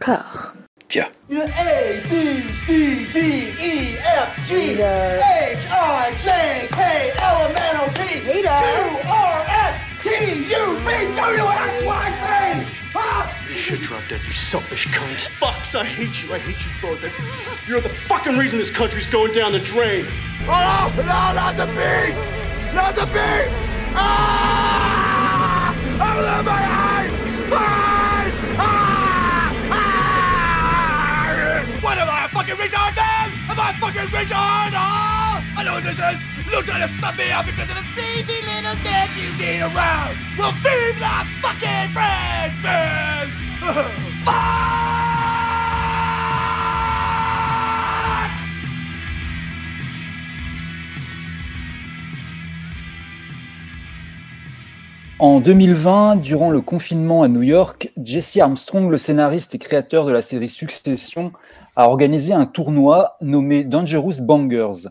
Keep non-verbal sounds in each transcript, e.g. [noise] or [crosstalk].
corps. Tiens. A, B, C, D, E, F, G, H, I, J, K, L, M, N, O, P, Q, R, S, T, U, V, W, X, Y, Z. Huh? You should drop dead, you selfish cunt. Fucks, I hate you. I hate you both. You're the fucking reason this country's going down the drain. Oh, no, not the beast! Not the beast! Ah! Open my eyes! Eyes! Ah! Fucking retard, man? Am I fucking retard? Oh! I know what this is! You're trying to stop me because of a sleazy little dick you need around! Well, feed the fucking friends, man! [laughs] En 2020, durant le confinement à New York, Jesse Armstrong, le scénariste et créateur de la série Succession, a organisé un tournoi nommé Dangerous Bangers.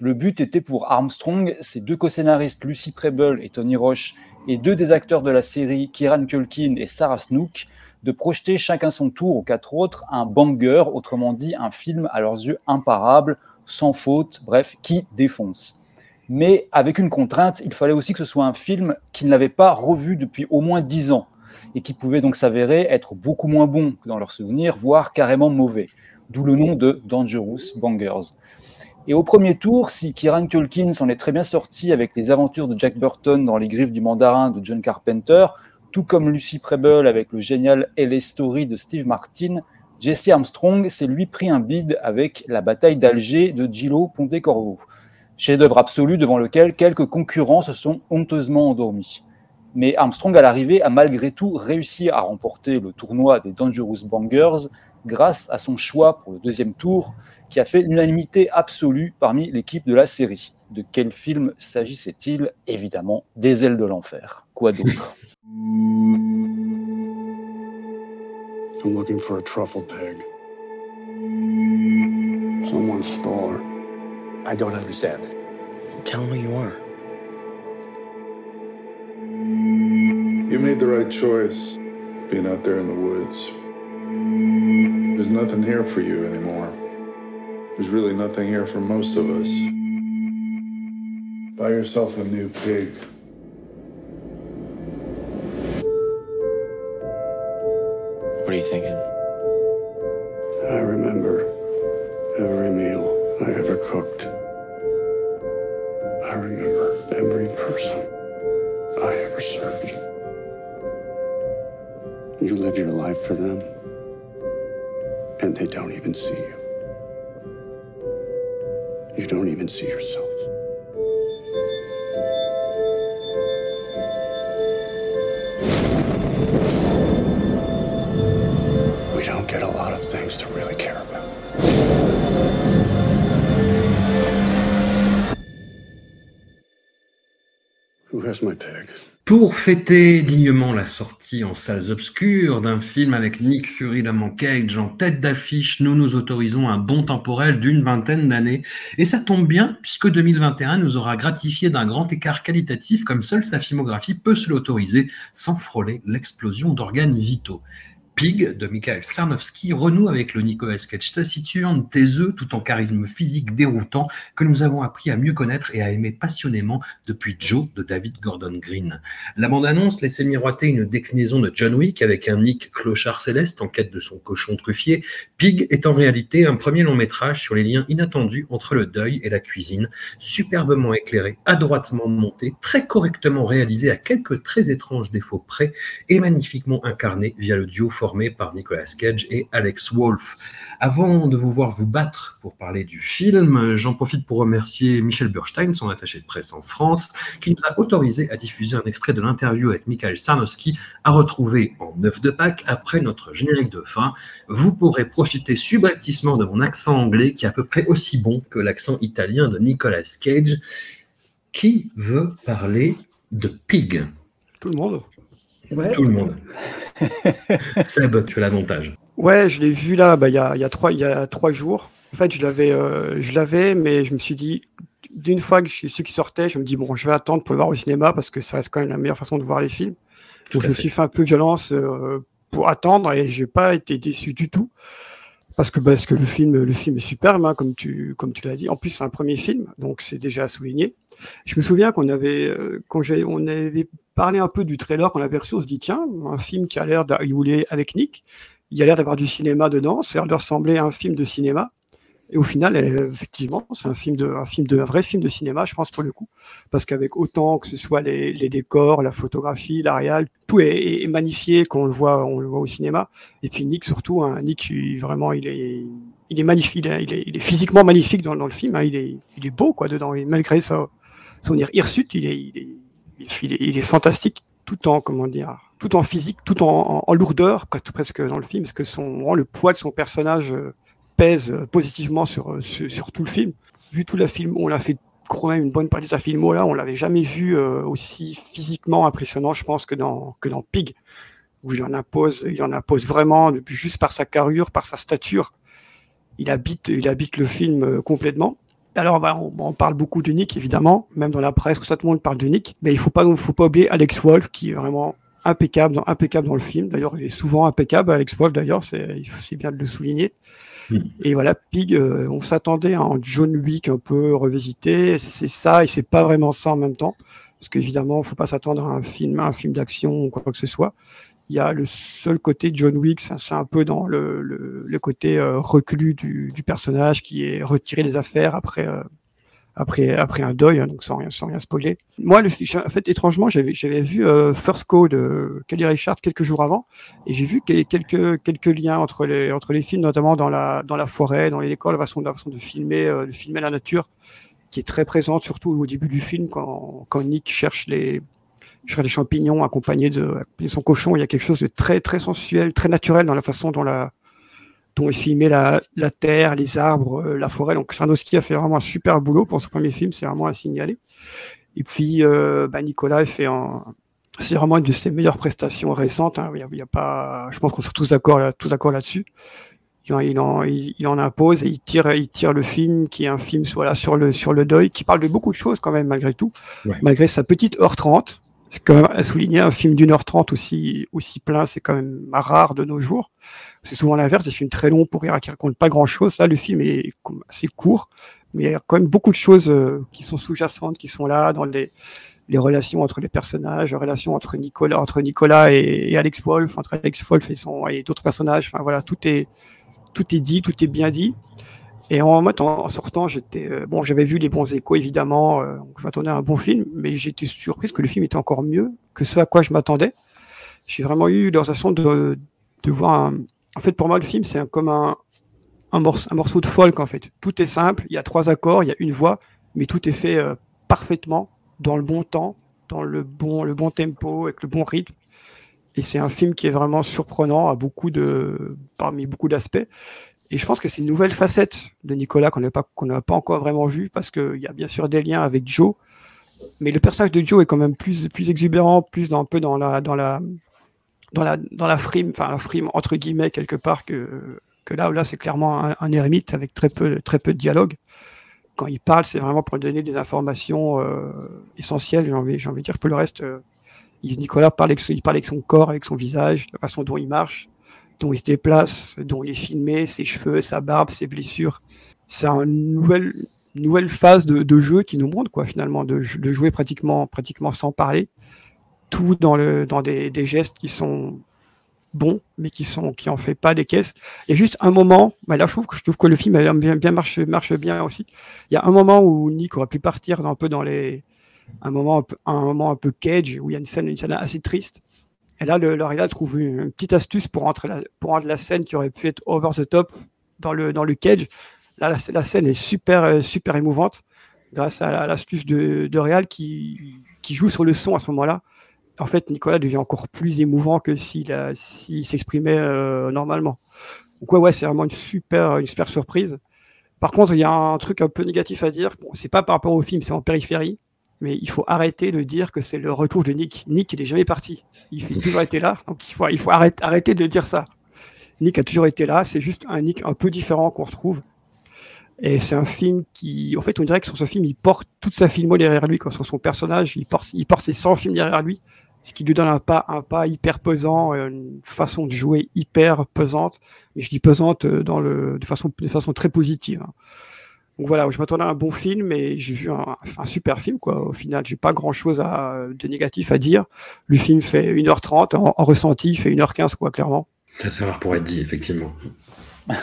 Le but était pour Armstrong, ses deux co-scénaristes Lucy Preble et Tony Roche, et deux des acteurs de la série, Kieran Culkin et Sarah Snook, de projeter chacun son tour aux quatre autres un banger, autrement dit un film à leurs yeux imparable, sans faute, bref, qui défonce. Mais avec une contrainte, il fallait aussi que ce soit un film qu'ils n'avaient pas revu depuis au moins dix ans et qui pouvait donc s'avérer être beaucoup moins bon dans leurs souvenirs, voire carrément mauvais. D'où le nom de Dangerous Bangers. Et au premier tour, si Kieran Culkin s'en est très bien sorti avec les aventures de Jack Burton dans Les Griffes du Mandarin de John Carpenter, tout comme Lucy Preble avec le génial LA Story de Steve Martin, Jesse Armstrong s'est lui pris un bide avec La bataille d'Alger de Gillo Pontecorvo, chef-d'œuvre absolu devant lequel quelques concurrents se sont honteusement endormis. Mais Armstrong, à l'arrivée, a malgré tout réussi à remporter le tournoi des Dangerous Bangers grâce à son choix pour le deuxième tour, qui a fait l'unanimité absolue parmi l'équipe de la série. De quel film s'agissait-il? Évidemment, Des ailes de l'enfer. Quoi d'autre? I'm looking for a truffle pig. Someone stole her. I don't understand. Tell who you are. You made the right choice being out there in the woods. There's nothing here for you anymore. There's really nothing here for most of us. Buy yourself a new pig. What are you thinking? I remember every meal I ever cooked. I remember every person I ever served. You live your life for them, and they don't even see you. You don't even see yourself. We don't get a lot of things to really care about. Who has my pig? Pour fêter dignement la sortie en salles obscures d'un film avec Nick Fury Lamont Cage en tête d'affiche, nous nous autorisons un bond temporel d'une vingtaine d'années. Et ça tombe bien, puisque 2021 nous aura gratifié d'un grand écart qualitatif comme seule sa filmographie peut se l'autoriser sans frôler l'explosion d'organes vitaux. Pig de Michael Sarnowski renoue avec le Nicolas Cage taciturne, taiseux, tout en charisme physique déroutant, que nous avons appris à mieux connaître et à aimer passionnément depuis Joe de David Gordon Green. La bande-annonce laissait miroiter une déclinaison de John Wick avec un Nick clochard céleste en quête de son cochon truffier. Pig est en réalité un premier long métrage sur les liens inattendus entre le deuil et la cuisine, superbement éclairé, adroitement monté, très correctement réalisé à quelques très étranges défauts près et magnifiquement incarné via le duo formé par Nicolas Cage et Alex Wolff. Avant de vous voir vous battre pour parler du film, j'en profite pour remercier Michel Burstein, son attaché de presse en France, qui nous a autorisé à diffuser un extrait de l'interview avec Michael Sarnowski à retrouver en neuf de Pâques après notre générique de fin. Vous pourrez profiter subrepticement de mon accent anglais qui est à peu près aussi bon que l'accent italien de Nicolas Cage. Qui veut parler de Pig? Tout le monde. Tout le monde. [laughs] Seb, tu as l'avantage. Ouais, je l'ai vu là, bah, il y, a, il y, a trois, y a trois jours. En fait, je l'avais, euh, je l'avais, mais je me suis dit, d'une fois que j'ai su qu'il sortait, je me dis, bon, je vais attendre pour le voir au cinéma parce que ça reste quand même la meilleure façon de voir les films. Tout je me suis fait un peu violence euh, pour attendre et j'ai pas été déçu du tout parce que parce que le film le film est superbe hein, comme tu comme tu l'as dit. En plus c'est un premier film donc c'est déjà à souligner. Je me souviens qu'on avait euh, quand on avait parlé un peu du trailer qu'on avait reçu, on se dit tiens un film qui a l'air d'arriver avec Nick, il a l'air d'avoir du cinéma dedans, ça a l'air de ressembler à un film de cinéma. Et au final, euh, effectivement, c'est un film de, un film de, un vrai film de cinéma, je pense pour le coup, parce qu'avec autant que ce soit les, décors, la photographie, la réal, tout est, magnifié quand on le voit, on le voit au cinéma. Et puis Nick surtout, hein, Nick vraiment, il est, il est magnifique, il est, physiquement magnifique dans, le film. Hein, il est, il est beau quoi dedans, malgré ça, son hirsute, il est, il est, il est, il est fantastique, tout en comment dire, tout en physique, tout en, en, lourdeur presque dans le film, parce que son, le poids de son personnage euh, pèse euh, positivement sur, sur, sur, tout le film. Vu tout la film, on l'a fait quand même une bonne partie de la film là, on l'avait jamais vu euh, aussi physiquement impressionnant, je pense, que dans que dans Pig, où il en impose, il en impose vraiment, juste par sa carrure, par sa stature, il habite, il habite le film complètement. Alors, bah, on, on, parle beaucoup de Nick, évidemment, même dans la presse, tout le monde parle de Nick, mais il faut pas, faut pas oublier Alex Wolf, qui est vraiment impeccable dans, impeccable dans le film. D'ailleurs, il est souvent impeccable, Alex Wolf, d'ailleurs, c'est bien de le souligner. Mm. Et voilà, Pig, euh, on s'attendait à un John Wick un peu revisité. C'est ça et c'est pas vraiment ça en même temps. Parce qu'évidemment, il faut pas s'attendre à un film, un film d'action ou quoi que ce soit. Il y a le seul côté John Wick, c'est un peu dans le, le, côté euh, du, personnage qui est retiré des affaires après, euh, après, après un deuil, hein, donc sans rien, sans rien spoiler. Moi, en fait, étrangement, j'avais, vu euh, First Code de Kelly Richard quelques jours avant, et j'ai vu quelques, quelques liens entre les, entre les films, notamment dans la, dans la forêt, dans les décors, la façon, la façon de filmer, euh, de filmer la nature, qui est très présente, surtout au début du film, quand, quand Nick cherche les, cherche les champignons accompagnés de, accompagné de son cochon. Il y a quelque chose de très, très sensuel, très naturel dans la façon dont la, dont il filmait la, la terre, les arbres, euh, la forêt. Donc Sarnowski a fait vraiment un super boulot pour ce premier film, c'est vraiment à signaler. Et puis euh, bah, Nicolas fait un, c'est vraiment une de ses meilleures prestations récentes. Hein. Il, y a, il y a, pas, je pense qu'on sera tous d'accord tous d'accord là-dessus. Il en, il, en, il en impose et il tire, il tire le film qui est un film voilà, sur le sur le deuil, qui parle de beaucoup de choses quand même malgré tout, ouais. malgré sa petite heure 30 c'est quand même à souligner un film d'une heure trente aussi aussi plein, c'est quand même rare de nos jours. C'est souvent l'inverse, des films très longs pour qui racontent pas grand chose. Là, le film est assez court, mais il y a quand même beaucoup de choses euh, qui sont sous-jacentes, qui sont là dans les relations entre les personnages, relations entre Nicolas, entre Nicolas et, et Alex Wolf, entre Alex Wolf et son et d'autres personnages. Enfin voilà, tout est tout est dit, tout est bien dit. Et en, en, sortant, j'étais euh, bon, j'avais vu les bons échos évidemment, euh, je m'attendais à un bon film, mais j'étais surprise que le film était encore mieux que ce à quoi je m'attendais. J'ai vraiment eu la sensation de, de voir un... En fait, pour moi, le film, c'est comme un, un, morceau, un morceau de folk en fait. Tout est simple, il y a trois accords, il y a une voix, mais tout est fait euh, parfaitement, dans le bon temps, dans le bon, le bon tempo, avec le bon rythme. Et c'est un film qui est vraiment surprenant à beaucoup de, parmi beaucoup d'aspects. Et je pense que c'est une nouvelle facette de Nicolas qu'on n'a pas, encore vraiment vue parce qu'il y a bien sûr des liens avec Joe, mais le personnage de Joe est quand même plus, exubérant, plus dans, un peu dans la, dans la, dans la, frime, enfin la frime entre guillemets quelque part que, que là, là c'est clairement un, ermite avec très peu, de dialogue. Quand il parle, c'est vraiment pour donner des informations euh, essentielles. J'ai envie, de dire que le reste, euh, Nicolas parle avec, il parle avec son corps, avec son visage, la façon dont il marche, dont il se déplace, dont il est filmé, ses cheveux, sa barbe, ses blessures. C'est une nouvelle, phase de, jeu qui nous montre quoi finalement de, jouer pratiquement, sans parler, tout dans, des, gestes qui sont bons, mais qui sont qui en fait pas des caisses. Il y a juste un moment, bah là je trouve que je trouve que le film bien, marche, bien aussi. Il y a un moment où Nick aurait pu partir un peu dans les un moment un, peu, un cage où il y a une scène assez triste et là, le, trouve une, petite astuce pour rendre, la, rendre la scène qui aurait pu être over the top dans le, dans le cage. Là, la, scène est super, euh, super émouvante grâce à l'astuce de, de Real qui, qui joue sur le son à ce moment-là. En fait, Nicolas devient encore plus émouvant que s'il s'il s'exprimait euh, normalement. Donc ouais, ouais, c'est vraiment une super, une super surprise. Par contre, il y a un truc un peu négatif à dire. Bon, c'est pas par rapport au film, c'est en périphérie mais il faut arrêter de dire que c'est le retour de Nick. Nick, il est jamais parti. Il a toujours été là, donc il faut, arrêter, de dire ça. Nick a toujours été là, c'est juste un Nick un peu différent qu'on retrouve. Et c'est un film qui, en fait, on dirait que sur ce film, il porte toute sa filmo derrière lui, quand sur son personnage, il porte, il porte ses 100 films derrière lui. ce qui lui donne un pas, un pas hyper pesant, une façon de jouer hyper pesante. Et je dis pesante dans le, de façon, de façon très positive. Hein. Donc voilà, je m'attendais à un bon film et j'ai vu un, super film quoi. Au final, j'ai pas grand chose à, de négatif à dire. Le film fait 1h30 en, ressenti, il fait 1h15 quoi, clairement. Ça, ça pour être dit, effectivement. [laughs]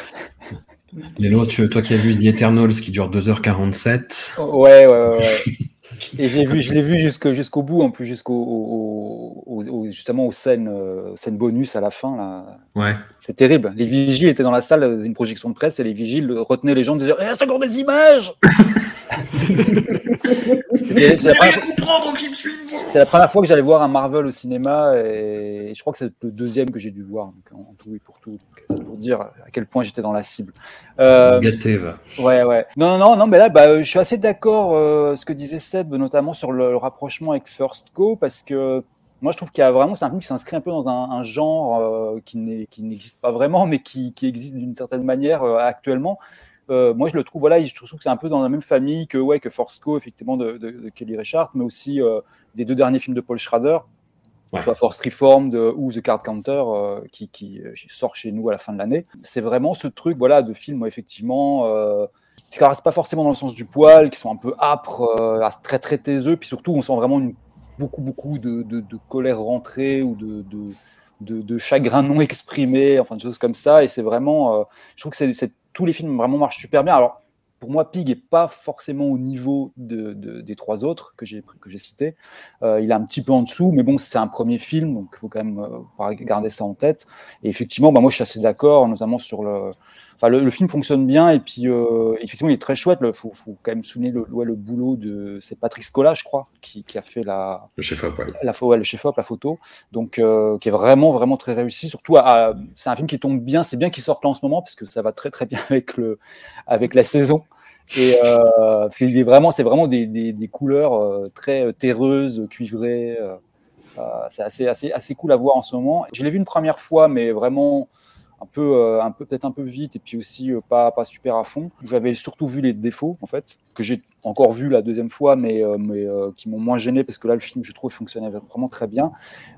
Lélo, tu, toi qui as vu The Eternals qui dure 2h47. Ouais, ouais, ouais. [laughs] Et j'ai vu, je l'ai vu jusqu'au bout, en plus, jusqu'au justement aux scènes, euh, scènes bonus à la fin. Là. Ouais. C'est terrible. Les vigiles étaient dans la salle d'une projection de presse et les vigiles retenaient les gens Il reste encore des images C'est la, première fois que j'allais voir un Marvel au cinéma et je crois que c'est le deuxième que j'ai dû voir en tout et pour tout. C'est pour dire à quel point j'étais dans la cible. Euh, Gâté, va. Ouais, ouais. Non, non, non, mais là, bah, je suis assez d'accord euh, ce que disait Seb, notamment sur le, rapprochement avec First Go, parce que moi, je trouve qu'il y a vraiment, c'est un film qui s'inscrit un peu dans un, genre euh, qui n'existe pas vraiment, mais qui, qui existe d'une certaine manière euh, actuellement. Euh, moi, je le trouve, voilà, je trouve que c'est un peu dans la même famille que, ouais, que Force Co, effectivement, de, de, Kelly Richard, mais aussi euh, des deux derniers films de Paul Schrader, soit Force Reformed ou The Card Counter, euh, qui, qui, sort chez nous à la fin de l'année. C'est vraiment ce truc, voilà, de films, effectivement, qui ne caressent pas forcément dans le sens du poil, qui sont un peu âpres, très, très taiseux, puis surtout, on sent vraiment une, beaucoup, beaucoup de, de, colère rentrée ou de, de, de, chagrin non exprimé, enfin, des choses comme ça, et c'est vraiment, je trouve que c'est tous les films vraiment marchent super bien. Alors, pour moi, Pig n'est pas forcément au niveau de, des trois autres que j'ai que j'ai cités. Euh, il est un petit peu en dessous, mais bon, c'est un premier film, donc il faut quand même euh, garder ça en tête. Et effectivement, bah, moi, je suis assez d'accord, notamment sur le, Enfin, le, film fonctionne bien et puis euh, effectivement il est très chouette. Il faut, faut, quand même souligner le, le boulot de c'est Patrick Scola, je crois, qui, qui a fait la le chef op, la, ouais, le chef op, la photo, donc euh, qui est vraiment vraiment très réussi. Surtout, c'est un film qui tombe bien. C'est bien qu'il sorte là en ce moment parce que ça va très très bien [laughs] avec le avec la saison. Et euh, parce qu'il est vraiment, c'est vraiment des, des, des couleurs très terreuses, cuivrées. c'est assez, assez, assez cool à voir en ce moment. Je l'ai vu une première fois, mais vraiment un peu, euh, un peu peut-être un peu vite et puis aussi euh, pas, pas super à fond. J'avais surtout vu les défauts en fait, que j'ai encore vu la deuxième fois, mais, euh, mais qui m'ont moins gêné parce que là le film je trouve fonctionnait vraiment très bien.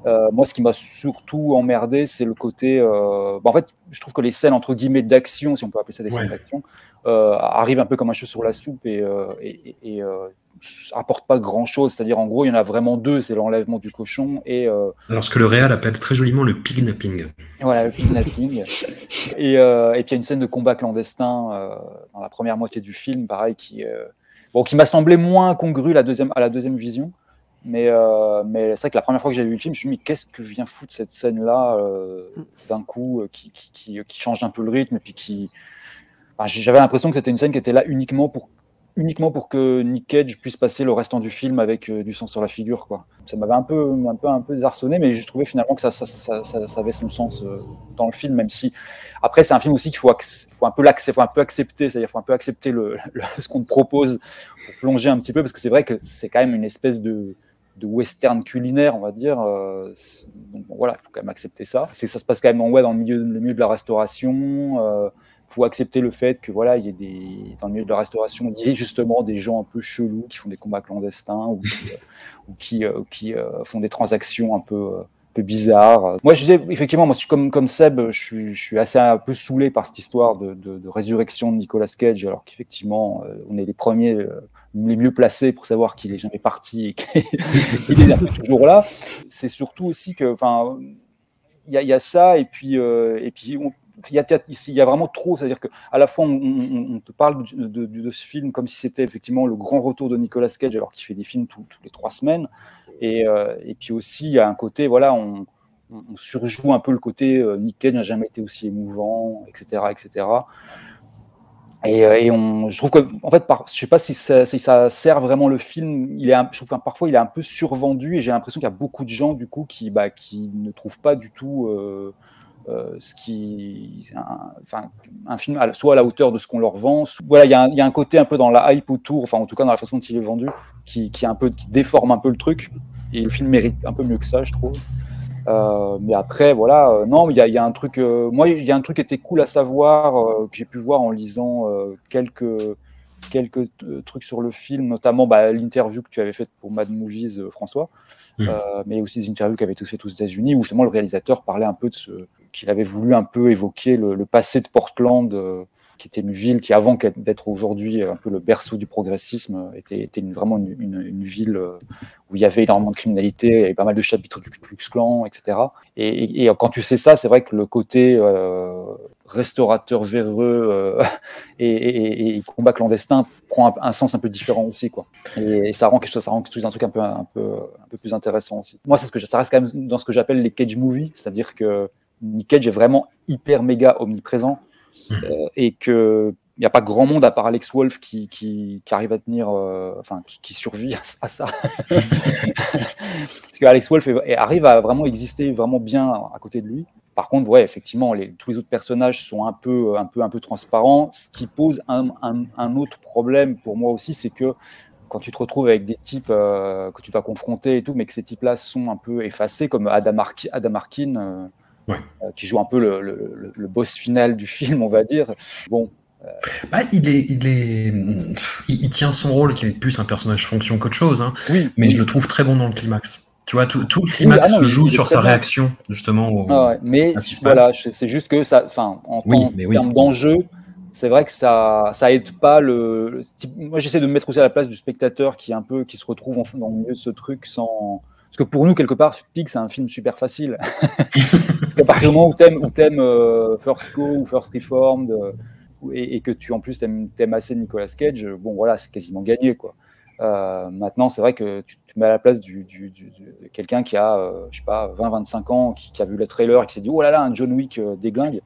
moi, ce qui m'a surtout emmerdé, c'est le côté. Bah, en fait, je trouve que les scènes entre guillemets d'action, si on peut appeler ça des scènes d'action, arrivent un peu comme un cheveu sur la soupe et, et, et apporte pas grand chose. C'est-à-dire, en gros, il y en a vraiment deux c'est l'enlèvement du cochon et. Euh... Alors, ce que le Réal appelle très joliment le pignapping. Voilà, le pignapping. [laughs] et, euh, et puis, il y a une scène de combat clandestin euh, dans la première moitié du film, pareil, qui, bon, qui m'a semblé moins congru la deuxième, à la deuxième vision. Mais, mais c'est vrai que la première fois que j'ai vu le film, je me suis dit, qu'est-ce que vient foutre cette scène-là d'un coup, qui, qui, qui, qui, change un peu le rythme et puis qui. Enfin, J'avais l'impression que c'était une scène qui était là uniquement pour uniquement pour que Nick Cage puisse passer le restant du film avec euh, du sang sur la figure. Quoi. Ça m'avait un peu, un peu, un peu désarçonné, mais j'ai trouvé finalement que ça, avait son sens euh, dans le film, même si après c'est un film aussi qu'il faut, un peu faut accepter, c'est-à-dire faut un peu accepter [laughs] ce qu'on propose pour plonger un petit peu, parce que c'est vrai que c'est quand même une espèce de, western culinaire, on va dire. Euh, donc voilà, il faut quand même accepter ça. C'est ça se passe quand même dans, ouais, dans le milieu de la restauration faut accepter le fait que voilà, il y ait des dans le milieu de la restauration, il y ait justement des gens un peu chelous qui font des combats clandestins ou [laughs] qui, euh, qui, euh, euh, font des transactions un peu, peu bizarres. Moi, je disais effectivement, moi, je suis comme comme Seb, je suis, je suis assez un peu saoulé par cette histoire de, de, de résurrection de Nicolas Cage, alors qu'effectivement, on est les premiers les mieux placés pour savoir qu'il est jamais parti et qu'il est [laughs] toujours là. C'est surtout aussi que, enfin, il y, y, a ça et puis et puis on, il y, a, vraiment trop, c'est-à-dire qu'à la fois on, te parle de, ce film comme si c'était effectivement le grand retour de Nicolas Cage alors qu'il fait des films tous les trois semaines, et, euh, et, puis aussi il y a un côté, voilà, on, surjoue un peu le côté euh, Nick Cage n'a jamais été aussi émouvant, etc., etc. Et, euh, je trouve que, en fait, par, je sais pas si ça, sert vraiment le film. Il est, je trouve que parfois il est un peu survendu et j'ai l'impression qu'il y a beaucoup de gens du coup qui, bah, ne trouvent pas du tout. Euh, ce qui, un, enfin, un film soit à la hauteur de ce qu'on leur vend. voilà, il y, y, a un côté un peu dans la hype autour, enfin en tout cas dans la façon dont il est vendu, qui, qui, un peu, qui déforme un peu le truc. Et le film mérite un peu mieux que ça, je trouve. Euh, mais après, voilà, euh, non, il y, y, a un truc. Euh, moi, il y a un truc qui était cool à savoir euh, que j'ai pu voir en lisant quelques quelques euh, trucs sur le film, notamment bah, l'interview que tu avais faite pour Mad Movies, euh, François, Mm. euh, mais aussi des interviews qui avaient été faites aux États-Unis, où justement le réalisateur parlait un peu de ce qu'il avait voulu un peu évoquer le, passé de Portland, euh, qui était une ville qui, avant d'être aujourd'hui un peu le berceau du progressisme, euh, était, vraiment une, ville euh, où il y avait énormément de criminalité, avait pas mal de chapitres du Ku Klux Klan, etc. Et, et- et quand tu sais ça, c'est vrai que le côté euh, restaurateur véreux euh, [laughs] et, et- et combat clandestin prend un, sens un peu différent aussi, quoi. Et, et ça rend quelque chose, ça rend un truc un peu, plus intéressant aussi. Moi, ça reste quand même dans ce que j'appelle les cage movies, c'est-à-dire que Nick Cage est vraiment hyper méga omniprésent euh, et que il n'y a pas grand monde à part Alex Wolf qui, qui, qui arrive à tenir, euh, enfin, qui, qui survit à, à ça. [laughs] Parce que Alex Wolf est- arrive à vraiment exister vraiment bien à côté de lui. Par contre, ouais, effectivement, les, tous les autres personnages sont un peu, un peu, un peu transparents. Ce qui pose un, un- un autre problème pour moi aussi, c'est que quand tu te retrouves avec des types euh, que tu vas confronter et tout, mais que ces types-là sont un peu effacés, comme Adam, Arki- Adam Arkin, euh, Ouais. euh, qui joue un peu le, le- le- le boss final du film, on va dire. Bon, Bah, il est, il est, il, tient son rôle qui est plus un personnage fonction qu'autre chose, hein, oui, mais oui. je le trouve très bon dans le climax. Tu vois, tout, tout le climax ah non, joue sur sa bien. réaction, justement. Au, Ah ouais, mais voilà, c'est juste que ça, enfin, en, Oui, mais oui. termes d'enjeu, c'est vrai que ça, ça aide pas le. moi, j'essaie de me mettre aussi à la place du spectateur qui est un peu, qui se retrouve en- dans le milieu de ce truc sans. Parce que pour nous, quelque part, Pig, c'est un film super facile. [laughs] Qu'à partir du moment où t'aimes, où t'aimes euh, First Go ou First Reformed, euh, et, et que tu en plus t'aimes, t'aimes assez Nicolas Cage, euh, bon voilà, c'est quasiment gagné quoi. Euh, maintenant, c'est vrai que tu te mets à la place du, du- du- du- de quelqu'un qui a, euh, je sais pas, 20-25 ans, qui, qui a vu le trailer et qui s'est dit, oh là là, un John Wick euh, déglingue.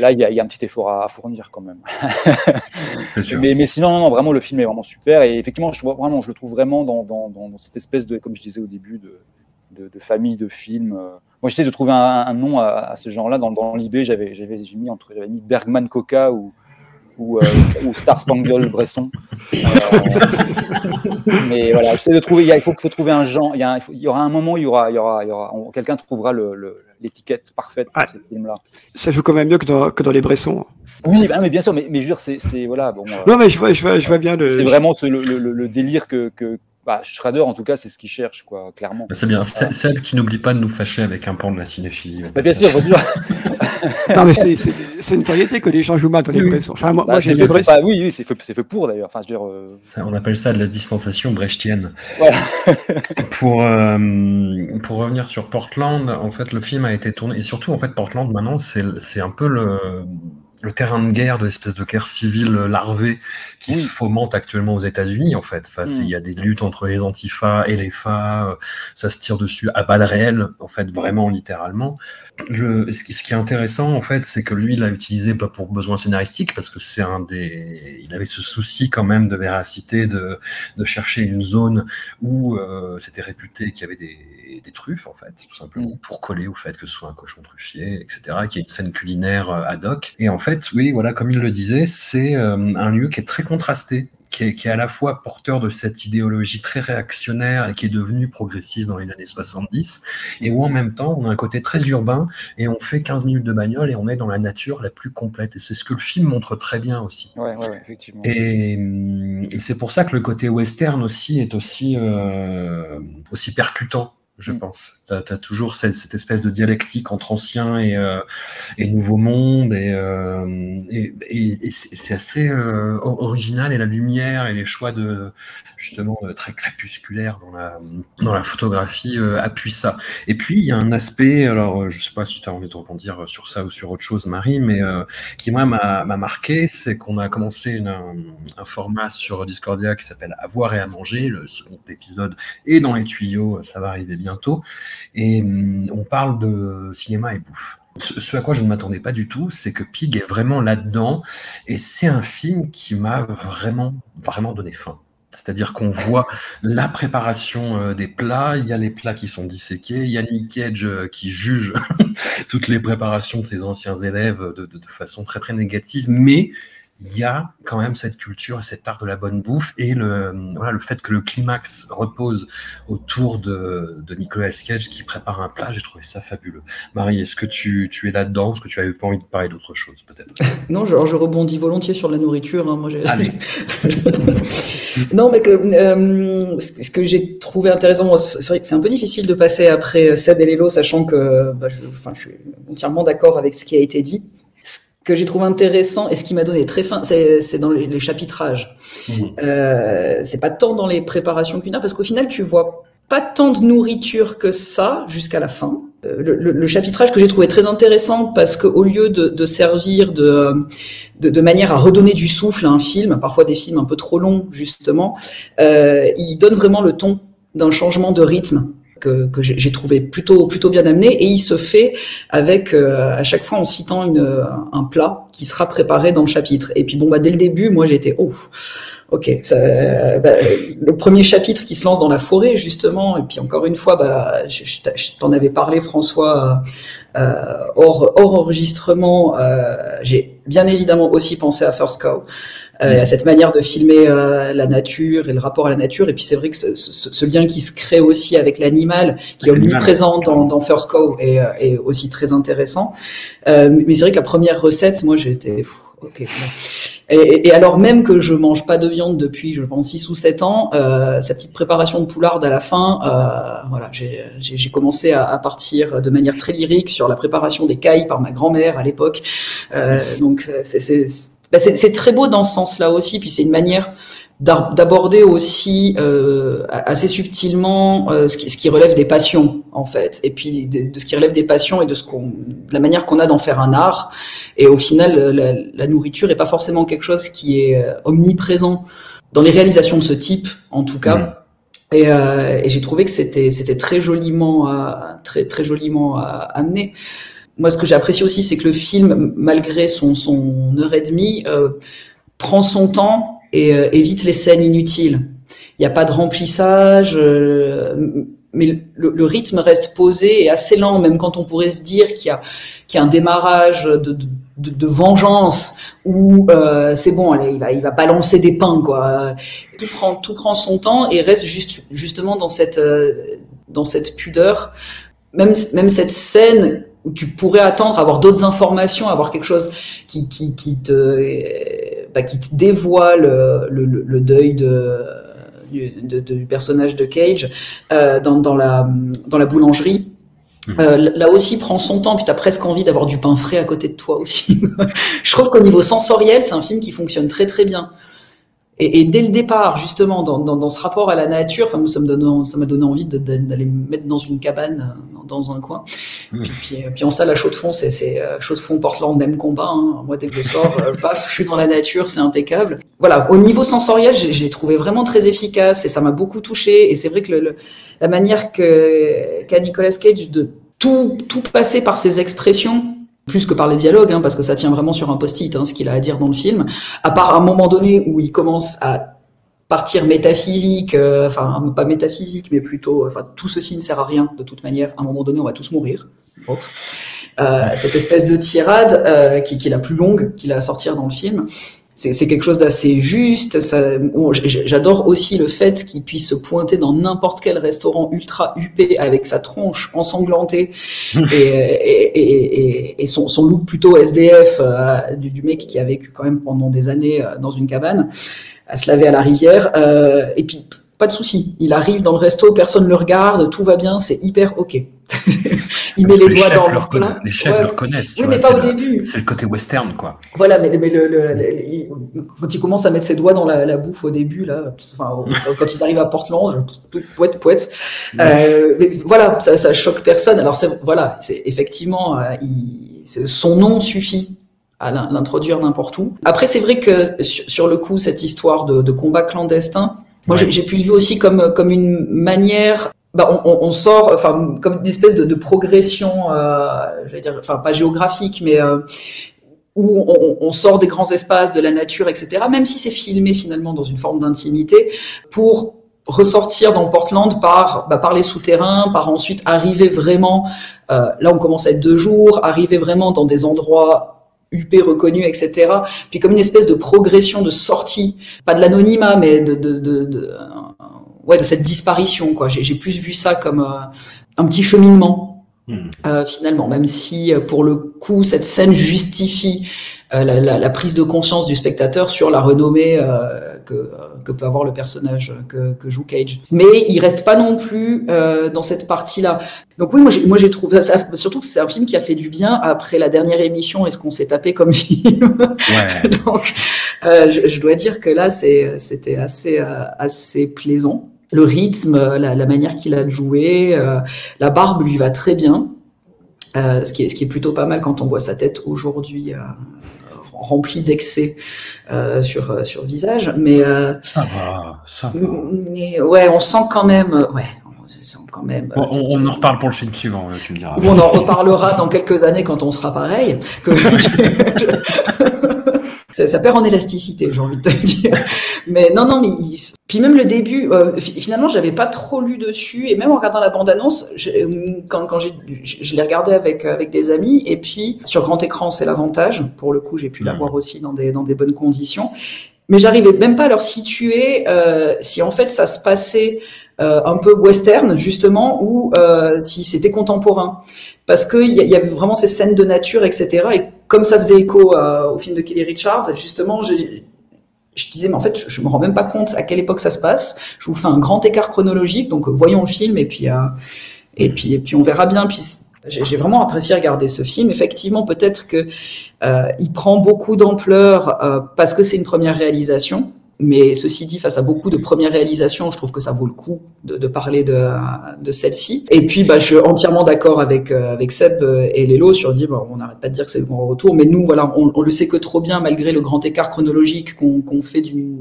Là, il y, a- il y a un petit effort à, à fournir quand même. [laughs] Mais, mais sinon, non, non, vraiment, le film est vraiment super. Et effectivement, je, vraiment, je le trouve vraiment dans, dans- dans- dans cette espèce de, comme je disais au début, de, de, de famille de films. Moi, j'essaie de trouver un, un nom à, à ce genre-là. Dans, dans l'IB, j'avais j'avais- j'ai mis, entre- j'avais mis Bergman Coca ou, ou, euh, ou Star Spangled Bresson. Euh, mais voilà, j'essaie de trouver. Il, faut, faut trouver un genre. Il y, a il faut- il y aura un moment, il y aura, il y aura, il y aura quelqu'un trouvera le- le- l'étiquette parfaite pour Ah. ce film-là. Ça joue quand même mieux que dans, que dans les Bressons. Oui, bah, mais bien sûr, mais, mais je veux dire, c'est, c'est- voilà, bon. euh, Non, mais je vois, je vois, je vois bien le. c'est vraiment ce- le, le- le délire que, que bah, Schrader, en tout cas, c'est ce qu'il cherche, quoi, clairement. Bah, C'est bien. C'est Seb qui n'oublie pas de nous fâcher avec un pan de la cinéphilie. Bah, bien sûr, je veux dire, Non, mais c'est- une notoriété que les gens jouent mal dans les Oui. Bressons. Enfin, moi, bah, moi c'est j'ai fait bah, oui, oui, c'est fait, pour d'ailleurs. Enfin, je veux dire, euh, Ça, on appelle ça de la distanciation brechtienne. Voilà. [laughs] pour, euh, pour revenir sur Portland, en fait, le film a été tourné. Et surtout, en fait, Portland, maintenant, c'est c'est un peu le, le terrain de guerre, de l'espèce de guerre civile larvée qui Oui. se fomente actuellement aux États-Unis, en fait. Enfin, Mm. Il y a des luttes entre les antifas et les FA. euh, Ça se tire dessus à balles réelles, en fait, vraiment, littéralement. Le, ce, qui, ce qui est intéressant, en fait, c'est que lui, il l'a utilisé pas pour besoin scénaristique, parce que c'est un des. Il avait ce souci quand même de véracité, de, de chercher une zone où euh, c'était réputé qu'il y avait des, des truffes, en fait, tout simplement, Mm. pour coller au fait que ce soit un cochon truffier, etc., qu'il y ait une scène culinaire euh, ad hoc. Et en fait, oui, voilà, comme il le disait, c'est euh, un lieu qui est très contrasté. Qui est, qui est à la fois porteur de cette idéologie très réactionnaire et qui est devenue progressiste dans les années 70, et où en même temps on a un côté très urbain et on fait 15 minutes de bagnole et on est dans la nature la plus complète. Et c'est ce que le film montre très bien aussi. ouais, ouais, ouais, effectivement. Et, et c'est pour ça que le côté western aussi est aussi, euh, aussi percutant, je Mm. pense. Tu as, toujours cette, cette espèce de dialectique entre ancien et, euh, et nouveau monde, et, euh, et, et- et c'est assez euh, original, et la lumière et les choix de justement euh, très crépusculaires dans la, dans la photographie appuient ça. Et puis il y a un aspect, alors je sais pas si tu as envie de rebondir sur ça ou sur autre chose, Marie, mais qui moi m'a m'a marqué, c'est qu'on a commencé une- un, un format sur Discordia qui s'appelle Avoir et à manger. Le second épisode est dans les tuyaux, ça va arriver Et hum, on parle de cinéma et bouffe. Ce, à quoi je ne m'attendais pas du tout, c'est que Pig est vraiment là-dedans, et c'est un film qui m'a vraiment, vraiment donné faim. C'est-à-dire qu'on voit la préparation euh, des plats, il y a les plats qui sont disséqués, il y a Nick Cage euh, qui juge [laughs] toutes les préparations de ses anciens élèves de- de façon très très négative, mais il y a quand même cette culture, cet art de la bonne bouffe et le, voilà, le fait que le climax repose autour de, de Nicolas Cage qui prépare un plat, j'ai trouvé ça fabuleux. Marie, est-ce que tu, tu es là-dedans? Est-ce que tu avais pas envie de parler d'autre chose, peut-être [laughs] Non, je, je, rebondis volontiers sur la nourriture. Hein, moi, [laughs] non, mais que, euh, ce que j'ai trouvé intéressant, c'est vrai que c'est un peu difficile de passer après Seb et Lélo, sachant que bah, je, enfin, je suis entièrement d'accord avec ce qui a été dit que j'ai trouvé intéressant et ce qui m'a donné très faim, c'est dans les, chapitrages. Mmh. Euh, c'est pas tant dans les préparations culinaires parce qu'au final, tu vois pas tant de nourriture que ça jusqu'à la fin. Euh, le, le, le, chapitrage que j'ai trouvé très intéressant parce qu'au lieu de, de servir de, de, de, manière à redonner du souffle à un film, parfois des films un peu trop longs justement, euh, il donne vraiment le ton d'un changement de rythme que, que j'ai trouvé plutôt plutôt bien amené. Et il se fait avec euh, à chaque fois en citant une, un plat qui sera préparé dans le chapitre. Et puis bon bah dès le début moi j'étais oh ok ça, bah, le premier chapitre qui se lance dans la forêt justement. Et puis encore une fois bah je, je t'en avais parlé François euh, hors, hors enregistrement. Euh, j'ai bien évidemment aussi pensé à First Cow euh, à cette manière de filmer euh, la nature et le rapport à la nature. Et puis c'est vrai que ce, ce, ce, lien qui se crée aussi avec l'animal, qui est omniprésent dans, dans First Cow, est, euh, est, aussi très intéressant. Euh, mais c'est vrai que la première recette, moi j'étais ok. Et, et, alors même que je mange pas de viande depuis, je pense, 6 ou 7 ans, euh, cette petite préparation de poularde à la fin, euh, voilà, j'ai commencé à, à, partir de manière très lyrique sur la préparation des cailles par ma grand-mère à l'époque. Euh, donc c'est bah c'est très beau dans ce sens-là aussi, puis c'est une manière d'aborder aussi euh, assez subtilement euh, ce, qui, ce, qui, relève des passions en fait et puis de, de ce qui relève des passions et de ce qu'on la manière qu'on a d'en faire un art. Et au final la, la, nourriture est pas forcément quelque chose qui est euh, omniprésent dans les réalisations de ce type en tout cas. Mmh. et, euh, et j'ai trouvé que c'était c'était très joliment euh, très très joliment amené moi, ce que j'ai apprécié aussi, c'est que le film, malgré son, son heure et demie, euh, prend son temps et euh, évite les scènes inutiles. Il n'y a pas de remplissage, euh, mais le, le, rythme reste posé et assez lent, même quand on pourrait se dire qu'il y a, qu'il y a un démarrage de, de, de vengeance où euh, c'est bon, allez, il va, il va balancer des pains, quoi. Tout prend, tout prend son temps et reste juste, justement dans cette, dans cette pudeur. Même, même cette scène où tu pourrais attendre avoir d'autres informations, avoir quelque chose qui, qui, qui te, bah, qui te dévoile le, le, le deuil de, du, de, du, personnage de Cage euh, dans, dans, la, dans la boulangerie. Mmh. Euh, là aussi prend son temps, puis tu as presque envie d'avoir du pain frais à côté de toi aussi. [laughs] Je trouve qu'au niveau sensoriel, c'est un film qui fonctionne très très bien. Et, et, dès le départ, justement, dans, dans, dans, ce rapport à la nature, enfin, ça me donne, ça m'a donné envie d'aller me mettre dans une cabane, euh, dans un coin. Mmh. Puis, puis, puis, en salle à chaud de fond, c'est euh, chaud de fond Portland, même combat. Hein. Moi, dès que je sors, euh, [laughs] paf, je suis dans la nature, c'est impeccable. Voilà, au niveau sensoriel, j'ai trouvé vraiment très efficace et ça m'a beaucoup touché. Et c'est vrai que le, le, la manière que qu'a Nicolas Cage de tout, tout passer par ses expressions, plus que par les dialogues, hein, parce que ça tient vraiment sur un post-it, hein, ce qu'il a à dire dans le film, à part un moment donné où il commence à partir métaphysique, euh, enfin pas métaphysique, mais plutôt, enfin tout ceci ne sert à rien de toute manière. À un moment donné, on va tous mourir. Euh, cette espèce de tirade euh, qui, qui, est la plus longue qu'il a à sortir dans le film c'est quelque chose d'assez juste. Bon, J'adore aussi le fait qu'il puisse se pointer dans n'importe quel restaurant ultra huppé avec sa tronche ensanglantée [laughs] et, et, et, et, son, son look plutôt SDF euh, du, du, mec qui a vécu quand même pendant des années euh, dans une cabane à se laver à la rivière. Euh, et puis pas de souci. Il arrive dans le resto, personne le regarde, tout va bien, c'est hyper ok. [laughs] il met les, doigts dans le plat. Les chefs ouais. le reconnaissent. Oui, vois, mais pas au début. C'est le côté western, quoi. Voilà, mais, mais le, le, le, quand il commence à mettre ses doigts dans la, la bouffe au début, là, enfin, quand ils arrivent à Portland, poète, poète. Euh, mais voilà, ça, ça choque personne. Alors voilà, c'est effectivement, euh, il, son nom suffit à l'introduire n'importe où. Après, c'est vrai que sur, sur, le coup, cette histoire de, de combat clandestin, moi, ouais. j'ai plus vu aussi comme comme une manière. Bah, on, on, sort, enfin, comme une espèce de, de progression, euh, j'allais dire, enfin, pas géographique, mais euh, où on, on, sort des grands espaces, de la nature, etc. Même si c'est filmé finalement dans une forme d'intimité, pour ressortir dans Portland par bah, par les souterrains, par ensuite arriver vraiment. Euh, là, on commence à être deux jours, arriver vraiment dans des endroits huppé, reconnu, etc. Puis comme une espèce de progression de sortie, pas de l'anonymat, mais de, de, de, de, ouais, de cette disparition. Quoi. J'ai, j'ai plus vu ça comme euh, un petit cheminement. Euh, finalement, même si euh, pour le coup cette scène justifie euh, la, la, la, prise de conscience du spectateur sur la renommée euh, que, que, peut avoir le personnage que, que, joue Cage. Mais il reste pas non plus euh, dans cette partie-là. Donc oui, moi j'ai, trouvé ça, surtout que c'est un film qui a fait du bien après la dernière émission et ce qu'on s'est tapé comme [laughs] film. Ouais. Donc je, je, dois dire que là c'était assez assez plaisant le rythme, la, la manière qu'il a de jouer, euh, la barbe lui va très bien, euh, ce, qui est, ce qui est plutôt pas mal quand on voit sa tête aujourd'hui euh, remplie d'excès euh, sur sur visage, mais ça va, ça va. Mais ouais, on sent quand même, ouais. On, sent quand même, on, on, en reparle pour le film suivant, tu me diras. Ou on en reparlera dans quelques années quand on sera pareil. [laughs] Que... [laughs] ça, ça, perd en élasticité, j'ai envie de te [laughs] dire. Mais non, non, mais puis même le début, euh, finalement, j'avais pas trop lu dessus, et même en regardant la bande-annonce, quand, quand j'ai, je l'ai regardé avec avec des amis, et puis sur grand écran, c'est l'avantage. Pour le coup, j'ai pu mmh. la voir aussi dans des dans des bonnes conditions. Mais j'arrivais même pas à leur situer euh, si en fait ça se passait euh, un peu western justement ou euh, si c'était contemporain parce que il y, y, avait vraiment ces scènes de nature etc et comme ça faisait écho euh, au film de Kelly Richard justement je disais, mais en fait, je, je me rends même pas compte à quelle époque ça se passe. Je vous fais un grand écart chronologique, donc voyons le film et puis, et puis, et puis on verra bien. Puis j'ai vraiment apprécié regarder ce film. Effectivement, peut-être que il prend beaucoup d'ampleur parce que c'est une première réalisation. Mais ceci dit, face à beaucoup de premières réalisations, je trouve que ça vaut le coup de, de parler de, de celle-ci. Et puis, bah, je suis entièrement d'accord avec euh, avec Seb et Lélo sur dire, bah, on n'arrête pas de dire que c'est le grand retour, mais nous, voilà, on, on, le sait que trop bien, malgré le grand écart chronologique qu'on qu fait du,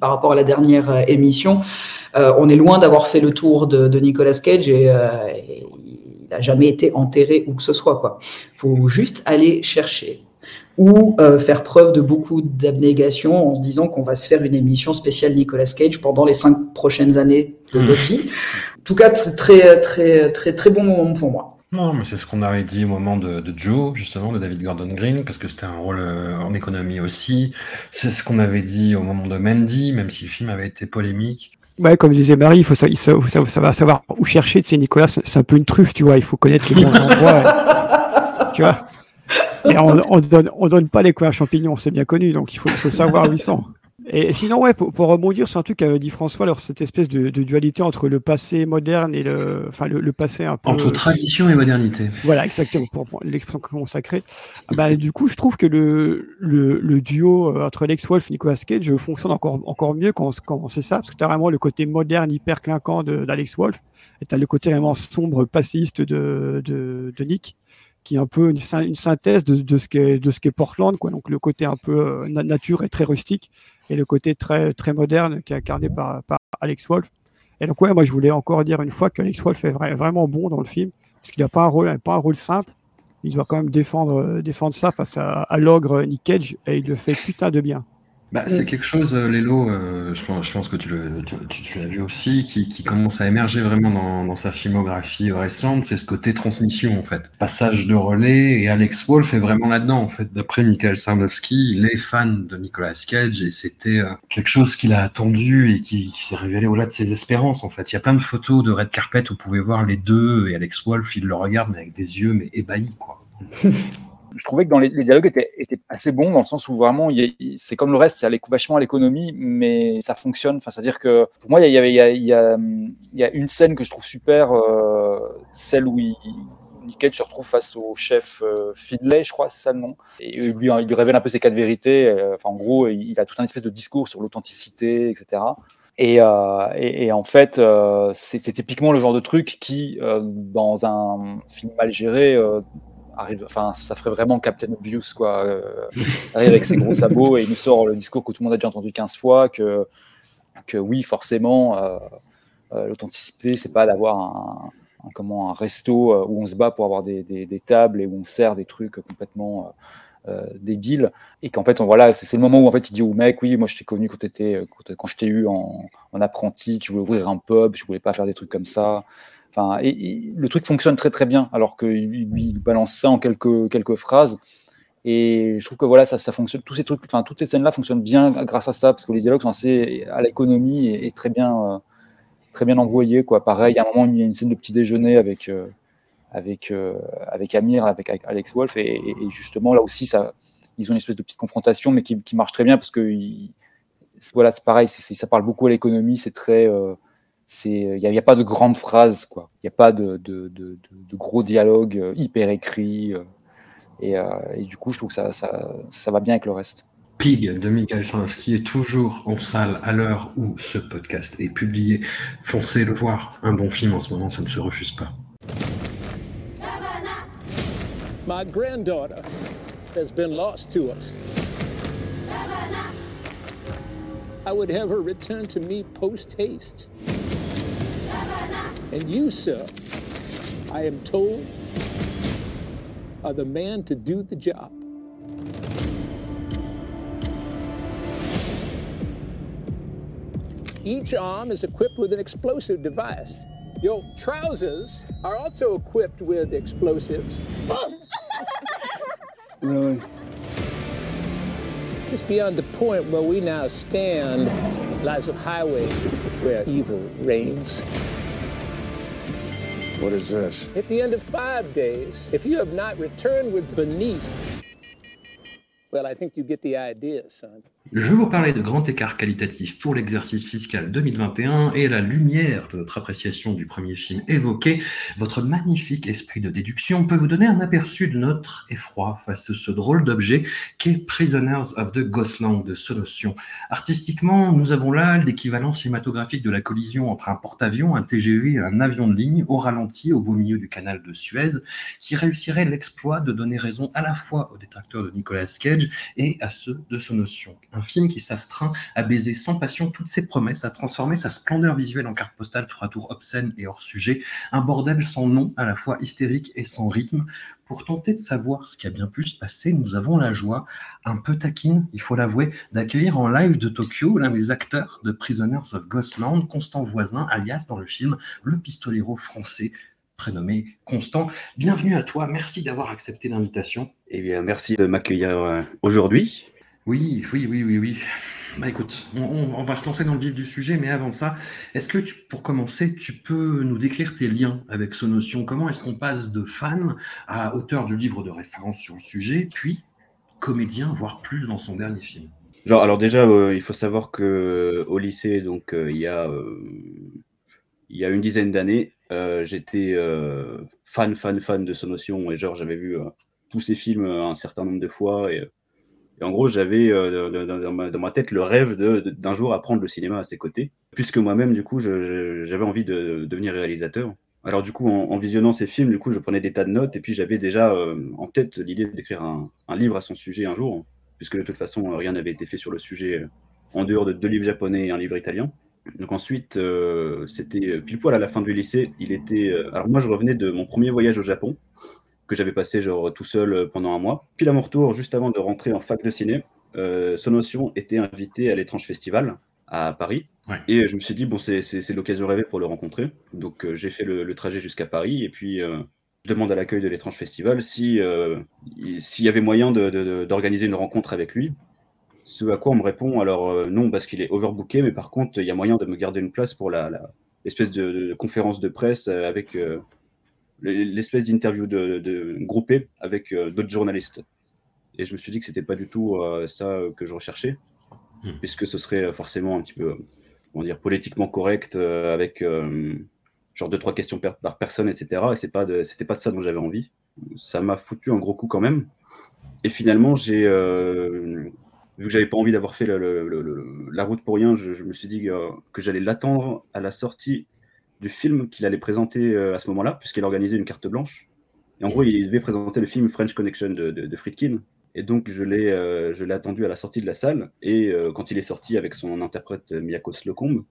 par rapport à la dernière euh, émission. Euh, on est loin d'avoir fait le tour de, de Nicolas Cage et, euh, il n'a jamais été enterré où que ce soit. Quoi. Faut juste aller chercher ou euh, faire preuve de beaucoup d'abnégation en se disant qu'on va se faire une émission spéciale Nicolas Cage pendant les cinq prochaines années de notre vie. En tout cas, très très très très bon moment pour moi. Non, mais c'est ce qu'on avait dit au moment de, de, Joe, justement, de David Gordon Green, parce que c'était un rôle euh, en économie aussi. C'est ce qu'on avait dit au moment de Mandy, même si le film avait été polémique. Ouais, comme disait Marie, il faut, il faut, ça, ça va savoir où chercher. Tu sais, Nicolas, c'est un peu une truffe, tu vois. Il faut connaître les bons [laughs] endroits. tu vois. On, on donne, on donne pas les couverts champignons, c'est bien connu, donc il faut, faut savoir où ils sont. Et sinon, ouais, pour, pour rebondir sur un truc qu'avait dit François, alors cette espèce de, de, dualité entre le passé moderne et le, enfin le, le passé un peu entre tradition et modernité. Voilà, exactement, pour, pour l'expression consacrée. Bah, du coup, je trouve que le, le, le duo euh, entre Alex Wolf et Nicolas Cage fonctionne encore encore mieux quand, quand c'est ça, parce que t'as vraiment le côté moderne, hyper clinquant d'Alex Wolf, et t'as le côté vraiment sombre, passéiste de, de, de Nick qui est un peu une, synthèse de, de ce qu'est Portland quoi. Donc le côté un peu euh, nature et très rustique et le côté très très moderne qui est incarné par, Alex Wolf et donc ouais moi je voulais encore dire une fois qu'Alex Wolf est vra vraiment bon dans le film parce qu'il n'a pas un rôle pas un rôle simple. Il doit quand même défendre défendre ça face à, à l'ogre Nick Cage et il le fait putain de bien bah, c'est quelque chose, euh, Lélo, euh, je, pense, je pense que tu, le, tu, tu, l'as vu aussi, qui, qui, commence à émerger vraiment dans, dans sa filmographie récente, c'est ce côté transmission en fait. Passage de relais, et Alex Wolf est vraiment là-dedans en fait. D'après Michael Sarnowski, il est fan de Nicolas Cage, et c'était euh, quelque chose qu'il a attendu et qui, qui s'est révélé au-delà de ses espérances en fait. Il y a plein de photos de Red Carpet où vous pouvez voir les deux, et Alex Wolf, il le regarde mais avec des yeux mais ébahis quoi. [laughs] je trouvais que dans les, dialogues étaient, étaient, assez bons dans le sens où vraiment c'est comme le reste, il y a vachement à l'économie, mais ça fonctionne. Enfin, c'est-à-dire que pour moi, il y, a, il, y a, il, y a, une scène que je trouve super, euh, celle où il, Nick se retrouve face au chef euh, Finlay, je crois, c'est ça le nom. Et lui, il lui révèle un peu ses quatre vérités. Euh, enfin, en gros, il a tout un espèce de discours sur l'authenticité, etc. Et, et, en fait, c'est typiquement le genre de truc qui, dans un film mal géré, arrive, enfin, ça ferait vraiment Captain Obvious, quoi. Euh, arrive avec ses gros [laughs] sabots et il nous sort le discours que tout le monde a déjà entendu 15 fois, que, que oui, forcément, euh, euh, l'authenticité, c'est pas d'avoir un, un, comment, un resto euh, où on se bat pour avoir des, des, des tables et où on sert des trucs complètement euh, débiles. Et qu'en fait, on, voilà, c'est le moment où en fait, il dit au mec, oui, moi je t'ai connu quand, étais, quand, quand je t'ai eu en, en apprenti, tu voulais ouvrir un pub, je voulais pas faire des trucs comme ça. Enfin, le truc fonctionne très très bien, alors qu'il balance ça en quelques, quelques phrases. Et je trouve que voilà, ça, ça fonctionne, tous ces trucs, enfin, toutes ces scènes-là fonctionnent bien grâce à ça, parce que les dialogues sont assez à l'économie et, très bien, euh, très bien envoyés, quoi. Pareil, à un moment, il y a une scène de petit déjeuner avec, euh, avec, euh, avec Amir, avec, Alex Wolf, et, justement, là aussi, ça, ils ont une espèce de petite confrontation, mais qui, qui marche très bien, parce que voilà, c'est pareil, ça parle beaucoup à l'économie, c'est très, il n'y a, a, pas de grandes phrases, quoi. Il n'y a pas de, de, de, de, gros dialogues hyper écrits. Euh, et, du coup, je trouve que ça, ça, ça, va bien avec le reste. Pig de Michael qui est toujours en salle à l'heure où ce podcast est publié. Foncez le voir. Un bon film en ce moment, ça ne se refuse pas. My granddaughter has been lost to us. I would have her return to me post haste. And you, sir, I am told are the man to do the job. Each arm is equipped with an explosive device. Your trousers are also equipped with explosives. [laughs] really? Just beyond the point where we now stand lies a highway where evil reigns. What is this? At the end of five days, if you have not returned with Bernice, well, I think you get the idea, son. Je vous parlais de grand écart qualitatif pour l'exercice fiscal 2021 et la lumière de notre appréciation du premier film évoqué, votre magnifique esprit de déduction peut vous donner un aperçu de notre effroi face à ce drôle d'objet qu'est Prisoners of the Ghostland de Solution. Artistiquement, nous avons là l'équivalent cinématographique de la collision entre un porte-avions, un TGV et un avion de ligne au ralenti au beau milieu du canal de Suez, qui réussirait l'exploit de donner raison à la fois aux détracteurs de Nicolas Cage et à ceux de Solution un film qui s'astreint à baiser sans passion toutes ses promesses, à transformer sa splendeur visuelle en carte postale tour à tour obscène et hors sujet, un bordel sans nom, à la fois hystérique et sans rythme. Pour tenter de savoir ce qui a bien pu se passer, nous avons la joie, un peu taquine, il faut l'avouer, d'accueillir en live de Tokyo l'un des acteurs de Prisoners of Ghostland, Constant Voisin, alias dans le film le pistolero français prénommé Constant. Bienvenue à toi, merci d'avoir accepté l'invitation. Eh bien, merci de m'accueillir euh, aujourd'hui. Oui, oui, oui, oui, oui. Bah écoute, on, va se lancer dans le vif du sujet, mais avant ça, est-ce que pour commencer, tu peux nous décrire tes liens avec ce notion? Comment est-ce qu'on passe de fan à auteur du livre de référence sur le sujet, puis comédien, voire plus dans son dernier film? Genre, alors déjà, euh, il faut savoir que euh, au lycée, donc euh, il y a il y a une dizaine d'années, j'étais fan, fan, fan de ce notion et genre j'avais vu tous ces films un certain nombre de fois et en gros, j'avais euh, dans, ma, tête le rêve d'un jour apprendre le cinéma à ses côtés, puisque moi-même, du coup, j'avais envie de, devenir réalisateur. Alors du coup, en, visionnant ces films, du coup, je prenais des tas de notes, et puis j'avais déjà euh, en tête l'idée d'écrire un, livre à son sujet un jour, puisque de toute façon, rien n'avait été fait sur le sujet euh, en dehors de deux livres japonais et un livre italien. Donc ensuite, c'était pile poil à la fin du lycée. Il était. alors moi, je revenais de mon premier voyage au Japon que j'avais passé genre tout seul euh, pendant un mois. Puis à mon retour, juste avant de rentrer en fac de ciné, euh, Sonotion était invité à l'étrange festival à Paris. Et je me suis dit, bon, c'est l'occasion rêvée pour le rencontrer. Donc euh, j'ai fait le, trajet jusqu'à Paris et puis euh, je demande à l'accueil de l'étrange festival si s'il y avait moyen d'organiser une rencontre avec lui. Ce à quoi on me répond, alors non, parce qu'il est overbooké, mais par contre, il y a moyen de me garder une place pour la, l'espèce de, de, conférence de presse avec l'espèce d'interview de, de, groupée avec euh, d'autres journalistes. Et je me suis dit que c'était pas du tout euh, ça que je recherchais, hmm. puisque ce serait forcément un petit peu, on dire, politiquement correct, euh, avec genre deux trois questions par personne, etc. Et c'est pas c'était pas de ça dont j'avais envie. Ça m'a foutu un gros coup quand même. Et finalement, j'ai vu que j'avais pas envie d'avoir fait la route pour rien, je, je me suis dit que j'allais l'attendre à la sortie du film qu'il allait présenter euh, à ce moment-là, puisqu'il organisait une carte blanche. Et en gros, il devait présenter le film French Connection de, de, Friedkin. Et donc, je l'ai, euh, je l'ai attendu à la sortie de la salle. Et euh, quand il est sorti avec son interprète Miyako Slocombe,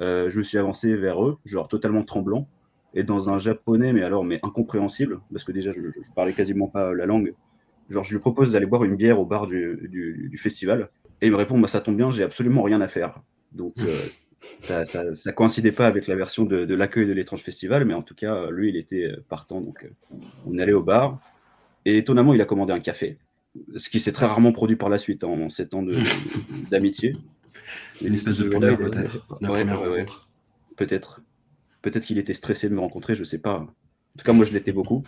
je me suis avancé vers eux, genre totalement tremblant, et dans un japonais, mais alors, mais incompréhensible, parce que déjà, je, ne parlais quasiment pas la langue. Genre, je lui propose d'aller boire une bière au bar du, du, du festival. Et il me répond, bah, ça tombe bien, j'ai absolument rien à faire. Donc, [laughs] ça, ça, coïncidait pas avec la version de, l'accueil de l'étrange festival, mais en tout cas, lui, il était partant. Donc, on est allé au bar. Et étonnamment, il a commandé un café. ce qui s'est très rarement produit par la suite hein, en 7 ans de- [laughs] d'amitié. Une espèce de pudeur, peut-être, Ouais, ouais, ouais. Peut-être. Peut-être qu'il était stressé de me rencontrer, je sais pas. En tout cas, moi, je l'étais beaucoup.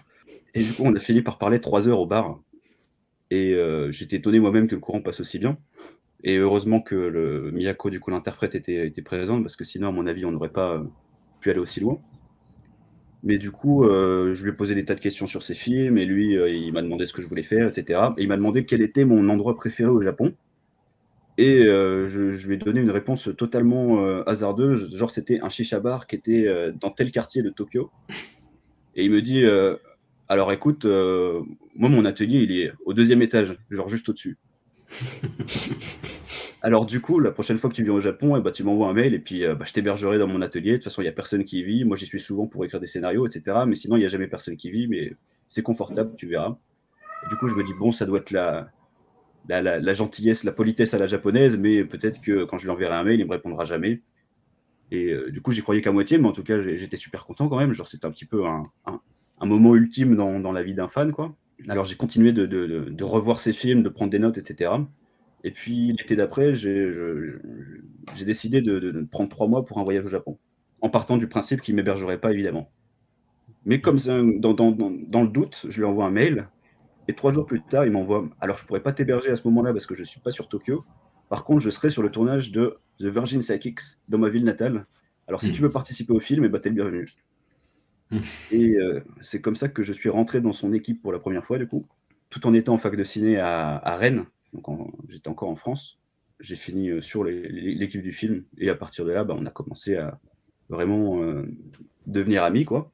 Et du coup, on a fini par parler trois heures au bar. Et euh, j'étais étonné moi-même que le courant passe aussi bien. Et heureusement que le Miyako, du coup, l'interprète, était, présente, parce que sinon, à mon avis, on n'aurait pas euh, pu aller aussi loin. Mais du coup, euh, je lui ai posé des tas de questions sur ses films, et lui, euh, il m'a demandé ce que je voulais faire, etc. Et il m'a demandé quel était mon endroit préféré au Japon. Et je, lui ai donné une réponse totalement hasardeuse, genre c'était un shisha bar qui était dans tel quartier de Tokyo. Et il me dit, alors écoute, moi mon atelier il est au deuxième étage, genre juste au-dessus. [laughs] alors du coup, la prochaine fois que tu viens au Japon, eh ben, tu m'envoies un mail et puis euh, bah, je t'hébergerai dans mon atelier. De toute façon, il n'y a personne qui vit. Moi j'y suis souvent pour écrire des scénarios, etc. Mais sinon, il n'y a jamais personne qui vit, mais c'est confortable, tu verras. Du coup, je me dis, bon, ça doit être la, gentillesse, la politesse à la japonaise, mais peut-être que quand je lui enverrai un mail, il me répondra jamais. Et euh, du coup, j'y croyais qu'à moitié, mais en tout cas, j'étais super content quand même. Genre, c'était un petit peu un moment ultime dans, dans la vie d'un fan, quoi. Alors, j'ai continué de, de- de- de revoir ses films, de prendre des notes, etc. Et puis, l'été d'après, j'ai décidé de, prendre trois mois pour un voyage au Japon, en partant du principe qu'il ne m'hébergerait pas, évidemment. Mais comme ça, dans, dans- dans- dans le doute, je lui envoie un mail et trois jours plus tard, il m'envoie Alors, je pourrais pas t'héberger à ce moment-là parce que je suis pas sur Tokyo. Par contre, je serai sur le tournage de The Virgin Psychics dans ma ville natale. Alors, si Mm. tu veux participer au film, eh ben, t'es le bienvenu. Et euh, c'est comme ça que je suis rentré dans son équipe pour la première fois, du coup, tout en étant en fac de ciné à, Rennes. Donc, j'étais encore en France. J'ai fini euh, sur l'équipe du film. Et à partir de là, bah, on a commencé à vraiment euh, devenir amis, quoi.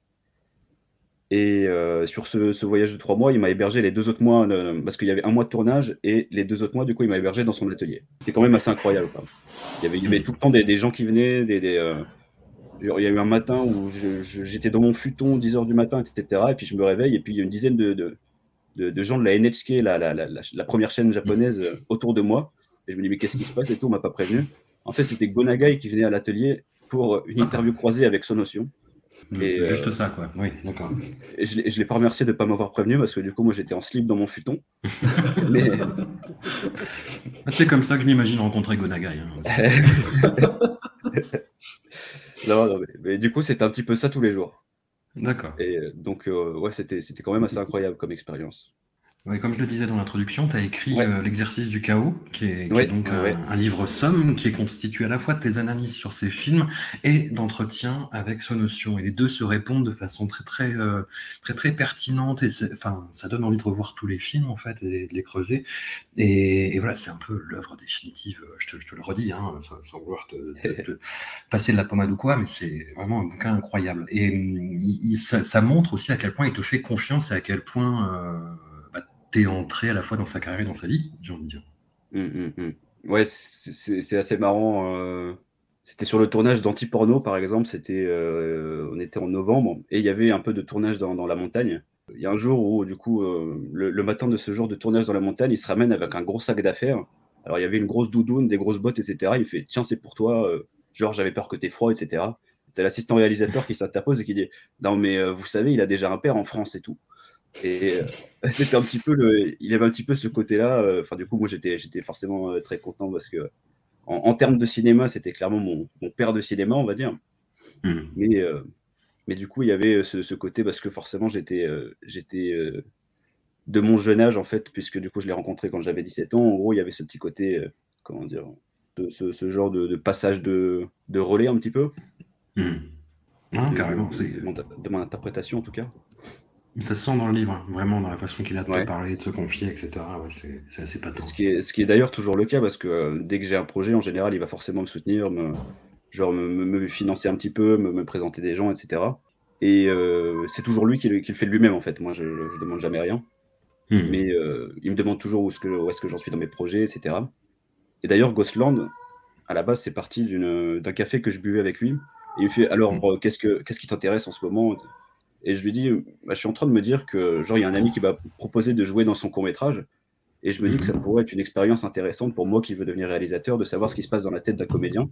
Et sur ce, voyage de trois mois, il m'a hébergé les deux autres mois, parce qu'il y avait un mois de tournage, et les deux autres mois, du coup, il m'a hébergé dans son atelier. C'était quand même assez incroyable. Il, y avait, tout le temps des, gens qui venaient, des, il y a eu un matin où j'étais dans mon futon, 10h du matin, etc. Et puis je me réveille, et puis il y a une dizaine de, de, de- de gens de la NHK, la, la, la, première chaîne japonaise, euh, autour de moi. Et je me dis, mais qu'est-ce qui se passe et tout, on m'a pas prévenu. En fait, c'était Gonagai qui venait à l'atelier pour une interview croisée avec Sonotion. Et, euh, Juste ça, quoi. Oui, d'accord. et je ne l'ai pas remercié de ne pas m'avoir prévenu parce que du coup, moi, j'étais en slip dans mon futon. [laughs] Mais C'est comme ça que je m'imagine rencontrer Gonagai. hein. [laughs] non, non, mais, mais du coup, c'était un petit peu ça tous les jours. D'accord. Et euh, donc, euh, ouais, c'était c'était quand même assez incroyable comme expérience. Ouais, comme je le disais dans l'introduction, tu as écrit Ouais. euh, L'exercice du chaos, qui est, qui Ouais, est donc ouais, un, ouais. un livre somme qui est constitué à la fois de tes analyses sur ces films et d'entretien avec Sonotion. Et les deux se répondent de façon très très euh, très très pertinente et enfin ça donne envie de revoir tous les films en fait et de les creuser. Et, et voilà, c'est un peu l'œuvre définitive. euh, Je te, je te le redis, hein, sans, sans vouloir te, te- te [laughs] passer de la pommade ou quoi, mais c'est vraiment un bouquin incroyable. Et hum, il- il- ça, ça montre aussi à quel point il te fait confiance et à quel point euh, t'es entré à la fois dans sa carrière et dans sa vie, j'ai envie de dire. Hum, hum, hum. Ouais, c'est- assez marrant. euh, C'était sur le tournage d'Anti-Porno, par exemple. C'était, euh, on était en novembre et il y avait un peu de tournage dans, la montagne. Il y a un jour où, du coup, euh, le, matin de ce jour de tournage dans la montagne, il se ramène avec un gros sac d'affaires. Alors, il y avait une grosse doudoune, des grosses bottes, etc. Il fait Tiens, c'est pour toi. genre, j'avais peur que t'aies froid, etc. T'as l'assistant réalisateur qui s'interpose et qui dit Non, mais vous savez, il a déjà un père en France et tout. Et euh, [laughs] c'était un petit peu le. Il avait un petit peu ce côté-là. euh, Enfin, du coup, moi, j'étais j'étais forcément euh, très content parce que, en, en termes de cinéma, c'était clairement mon, mon père de cinéma, on va dire. Hmm. Mais, euh, mais du coup, il y avait ce, ce côté parce que forcément, j'étais euh, j'étais euh, de mon jeune âge, en fait, puisque du coup, je l'ai rencontré quand j'avais 17 ans. En gros, il y avait ce petit côté, comment dire, ce, ce- ce genre de, de passage de, de relais un petit peu. Hmm. Non, carrément, c'est de mon interprétation, en tout cas. Ça se sent dans le livre, hein, vraiment, dans la façon qu'il a de te parler, de te confier, etc. Ouais, c'est c'est assez patent. Ce qui est, ce qui est d'ailleurs toujours le cas parce que euh, dès que j'ai un projet, en général, il va forcément me soutenir, me, genre me, financer un petit peu, me, me présenter des gens, etc. Et euh, c'est toujours lui qui, le- qui le fait lui-même en fait. Moi, je, je demande jamais rien, Hmm. mais euh, il me demande toujours où est-ce que, où est-ce que j'en suis dans mes projets, etc. Et d'ailleurs, Ghostland, à la base, c'est parti d'une- d'un café que je buvais avec lui. Et il me fait alors, qu'est-ce que qu'est-ce qui t'intéresse en ce moment? Et je lui dis, bah, je suis en train de me dire que genre il y a un ami qui m'a proposé de jouer dans son court métrage. Et je me dis que ça pourrait être une expérience intéressante pour moi qui veux devenir réalisateur, de savoir ce qui se passe dans la tête d'un comédien.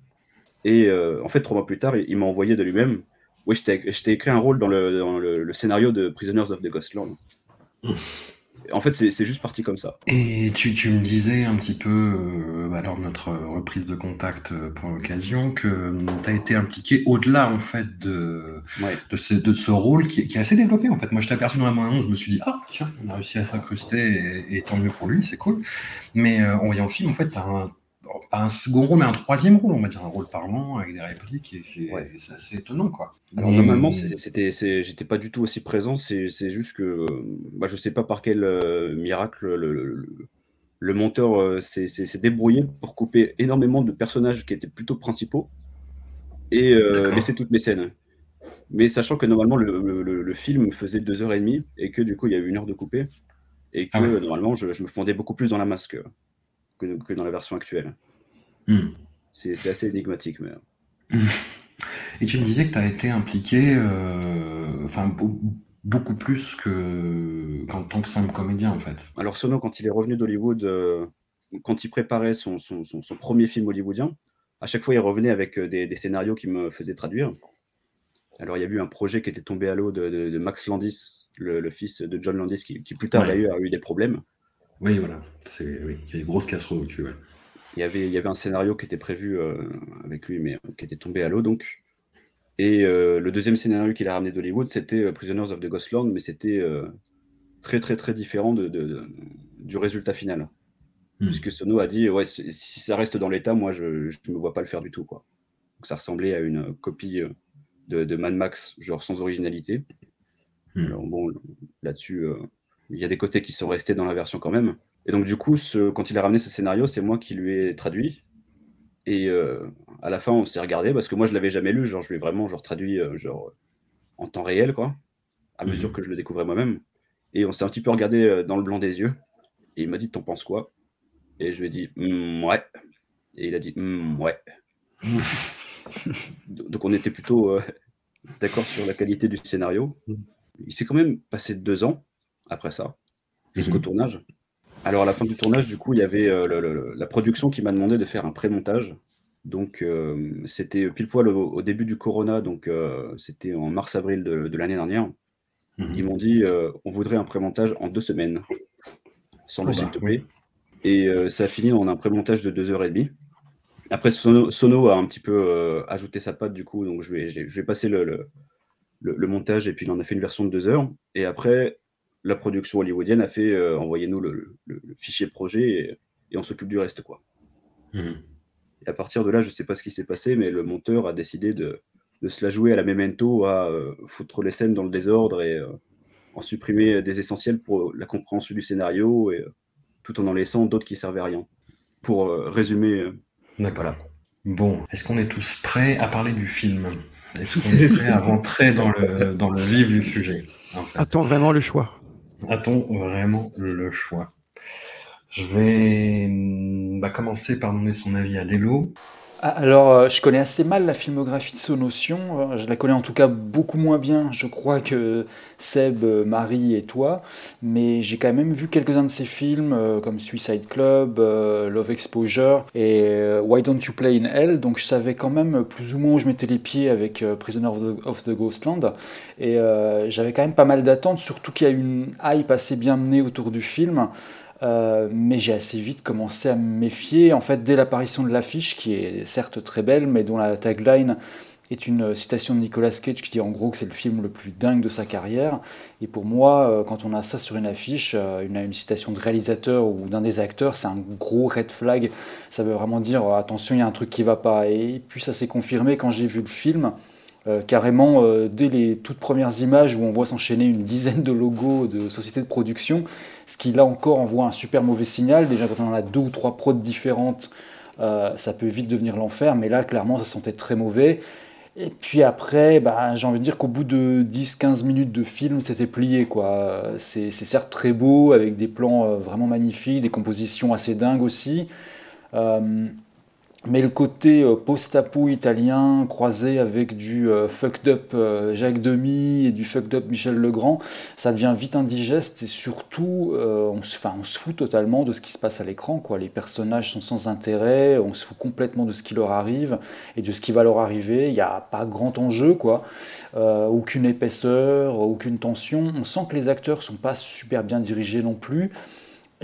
Et euh, en fait, trois mois plus tard, il m'a envoyé de lui-même. Oui, je t'ai je t'ai écrit un rôle dans le, dans le, le scénario de Prisoners of the Ghostland. En fait, c'est juste parti comme ça. Et tu, tu me disais un petit peu, euh, bah, lors de notre reprise de contact euh, pour l'occasion, que tu as été impliqué au-delà en fait de, Ouais. de, ce, de ce rôle qui, est- qui est assez développé en fait. Moi, je t'ai aperçu dans la bande je me suis dit, ah tiens, on a réussi à s'incruster et, et tant mieux pour lui, c'est cool. Mais euh, en voyant le film, en fait, tu as un, pas un second rôle, mais un troisième rôle, on va dire, un rôle parlant avec des répliques, et c'est assez étonnant quoi. Alors Et- normalement, c'était, j'étais pas du tout aussi présent. C'est, juste que, euh, bah, je sais pas par quel euh, miracle le, le- le- le monteur euh, s'est, débrouillé pour couper énormément de personnages qui étaient plutôt principaux et euh, laisser toutes mes scènes. Mais sachant que normalement le, film faisait deux heures et demie et que du coup il y a eu une heure de coupé et que Ah ouais. normalement je, je me fondais beaucoup plus dans la masse que, dans la version actuelle. Hmm. C'est, assez énigmatique. Mais... [laughs] Et tu me disais que tu as été impliqué, euh, enfin, beau- beaucoup plus que qu'en tant que simple comédien, en fait. Alors Sono, quand il est revenu d'Hollywood, euh, quand il préparait son, son- son- son premier film hollywoodien, à chaque fois il revenait avec euh, des, des scénarios qui me faisaient traduire. Alors il y a eu un projet qui était tombé à l'eau de, de- de Max Landis, le, le fils de John Landis, qui, qui plus tard Ouais. d'ailleurs a eu des problèmes. Oui, voilà. C'est, oui, il y a des grosses casseroles au cul, ouais. Il y avait, il y avait un scénario qui était prévu euh, avec lui, mais euh, qui était tombé à l'eau donc. Et euh, le deuxième scénario qu'il a ramené d'Hollywood, c'était Prisoners of the Ghostland, mais c'était euh, très très très différent de, de- de- du résultat final. Hmm. Puisque Sono a dit, ouais, si ça reste dans l'état, moi je ne me vois pas le faire du tout. Quoi. Donc ça ressemblait à une copie de, de Mad Max, genre sans originalité. Hmm. Alors bon, là-dessus, il y a des côtés qui sont restés dans la version quand même. Et donc du coup, ce- quand il a ramené ce scénario, c'est moi qui lui ai traduit. Et euh, à la fin, on s'est regardé parce que moi, je l'avais jamais lu. Genre, je lui ai vraiment genre, traduit euh, genre, en temps réel, quoi, à mesure Mhm. que je le découvrais moi-même. Et on s'est un petit peu regardé euh, dans le blanc des yeux. Et il m'a dit, t'en penses quoi? Et je lui ai dit, Hmm, ouais. Et il a dit, Hmm, ouais. [laughs] Donc on était plutôt euh, d'accord sur la qualité du scénario. Il s'est quand même passé deux ans après ça, jusqu'au Mhm. tournage. Alors à la fin du tournage, du coup, il y avait euh, le- le- la production qui m'a demandé de faire un pré-montage. Donc euh, c'était pile poil au, au début du Corona, donc euh, c'était en mars-avril de, de l'année dernière. Mhm. Ils m'ont dit on voudrait un pré-montage en deux semaines, sans Oh le bah, s'il te plaît. Et ça a fini en un pré-montage de deux heures et demie. Après, Sono, Sono a un petit peu ajouté sa patte, du coup, donc je vais, je passer le- le montage et puis il en a fait une version de deux heures. Et après, la production hollywoodienne a fait euh, envoyez-nous le, le- le fichier projet et, et on s'occupe du reste, quoi. Mhm. Et à partir de là, je sais pas ce qui s'est passé, mais le monteur a décidé de, de se la jouer à la memento, à euh, foutre les scènes dans le désordre et euh, en supprimer des essentiels pour la compréhension du scénario, et, euh, tout en en laissant d'autres qui servaient à rien. Pour euh, résumer, euh, D'accord. Bon, est-ce qu'on est tous prêts à parler du film? Est-ce qu'on [laughs] est prêts à rentrer dans le, dans le vif du sujet en fait? Attends vraiment le choix. A-t-on vraiment le choix? Je vais hum, bah, commencer par donner son avis à Lélo. Ah, Alors, euh, je connais assez mal la filmographie de Sonotion. Euh, Je la connais en tout cas beaucoup moins bien, je crois, que Seb, euh, Marie et toi. Mais j'ai quand même vu quelques-uns de ses films, comme Suicide Club, Love Exposure et Why Don't You Play in Hell. Donc, je savais quand même plus ou moins où je mettais les pieds avec Prisoner of the, Ghostland. Et j'avais quand même pas mal d'attentes, surtout qu'il y a une hype assez bien menée autour du film. Euh, mais j'ai assez vite commencé à me méfier. En fait, dès l'apparition de l'affiche, qui est certes très belle, mais dont la tagline est une citation de Nicolas Cage qui dit en gros que c'est le film le plus dingue de sa carrière. Et pour moi, euh, quand on a ça sur une affiche, euh, une, une citation de réalisateur ou d'un des acteurs, c'est un gros red flag. Ça veut vraiment dire euh, attention, il y a un truc qui va pas. Et puis ça s'est confirmé quand j'ai vu le film. Euh, carrément, euh, dès les toutes premières images où on voit s'enchaîner une dizaine de logos de sociétés de production, ce qui là encore envoie un super mauvais signal. Déjà, quand on a deux ou trois prods différentes, euh, ça peut vite devenir l'enfer, mais là, clairement, ça sentait très mauvais. Et puis après, bah, j'ai envie de dire qu'au bout de 10-15 minutes de film, c'était plié. quoi. C'est certes très beau, avec des plans vraiment magnifiques, des compositions assez dingues aussi. Euh, Mais le côté euh, post-apo italien croisé avec du euh, fucked up euh, Jacques Demy et du fucked up Michel Legrand, ça devient vite indigeste et surtout on, se, on se fout totalement de ce qui se passe à l'écran. Quoi. Les personnages sont sans intérêt, on se fout complètement de ce qui leur arrive et de ce qui va leur arriver. Il n'y a pas grand enjeu, quoi. aucune épaisseur, aucune tension. On sent que les acteurs sont pas super bien dirigés non plus.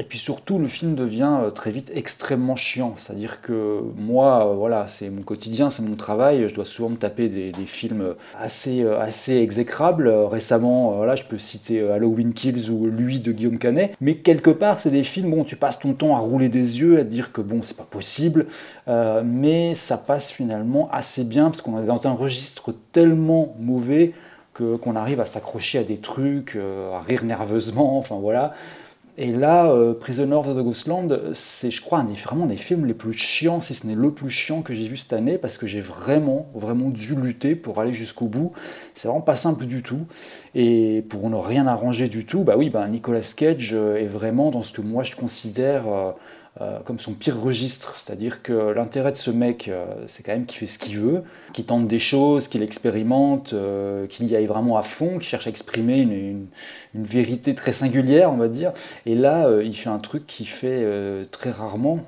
Et puis surtout, le film devient euh, très vite extrêmement chiant. C'est-à-dire que moi, euh, voilà, c'est mon quotidien, c'est mon travail. Je dois souvent me taper des, films assez, euh, assez exécrables. Récemment, je peux citer Halloween Kills ou Lui de Guillaume Canet. Mais quelque part, c'est des films, bon, tu passes ton temps à rouler des yeux, à te dire que bon, c'est pas possible. mais ça passe finalement assez bien parce qu'on est dans un registre tellement mauvais qu'on arrive à s'accrocher à des trucs, à rire nerveusement, enfin voilà. Et là, euh, Prisoner of the Ghostland, c'est, je crois, un des, vraiment des films les plus chiants, si ce n'est le plus chiant que j'ai vu cette année, parce que j'ai vraiment, vraiment dû lutter pour aller jusqu'au bout. C'est vraiment pas simple du tout. Et pour ne rien arranger du tout, bah oui, bah Nicolas Cage euh, est vraiment dans ce que moi je considère euh, euh, comme son pire registre. C'est-à-dire que l'intérêt de ce mec, euh, c'est quand même qu'il fait ce qu'il veut, qu'il tente des choses, qu'il expérimente, euh, qu'il y aille vraiment à fond, qu'il cherche à exprimer une, vérité très singulière, on va dire. Et là, il fait un truc qu'il fait très rarement.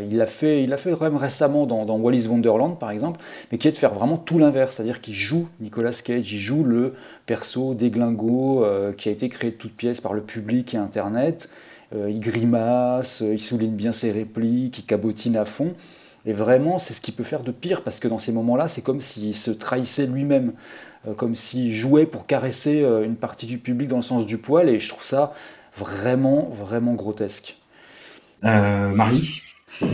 il l'a fait, fait même récemment dans, Wallis Wonderland, par exemple, mais qui est de faire vraiment tout l'inverse. C'est-à-dire qu'il joue Nicolas Cage, il joue le perso déglingo qui a été créé de toutes pièces par le public et Internet il grimace, euh, il souligne bien ses répliques, il cabotine à fond. Et vraiment, c'est ce qu'il peut faire de pire, parce que dans ces moments-là, c'est comme s'il se trahissait lui-même, euh, comme s'il jouait pour caresser une partie du public dans le sens du poil, et je trouve ça vraiment, vraiment grotesque. Marie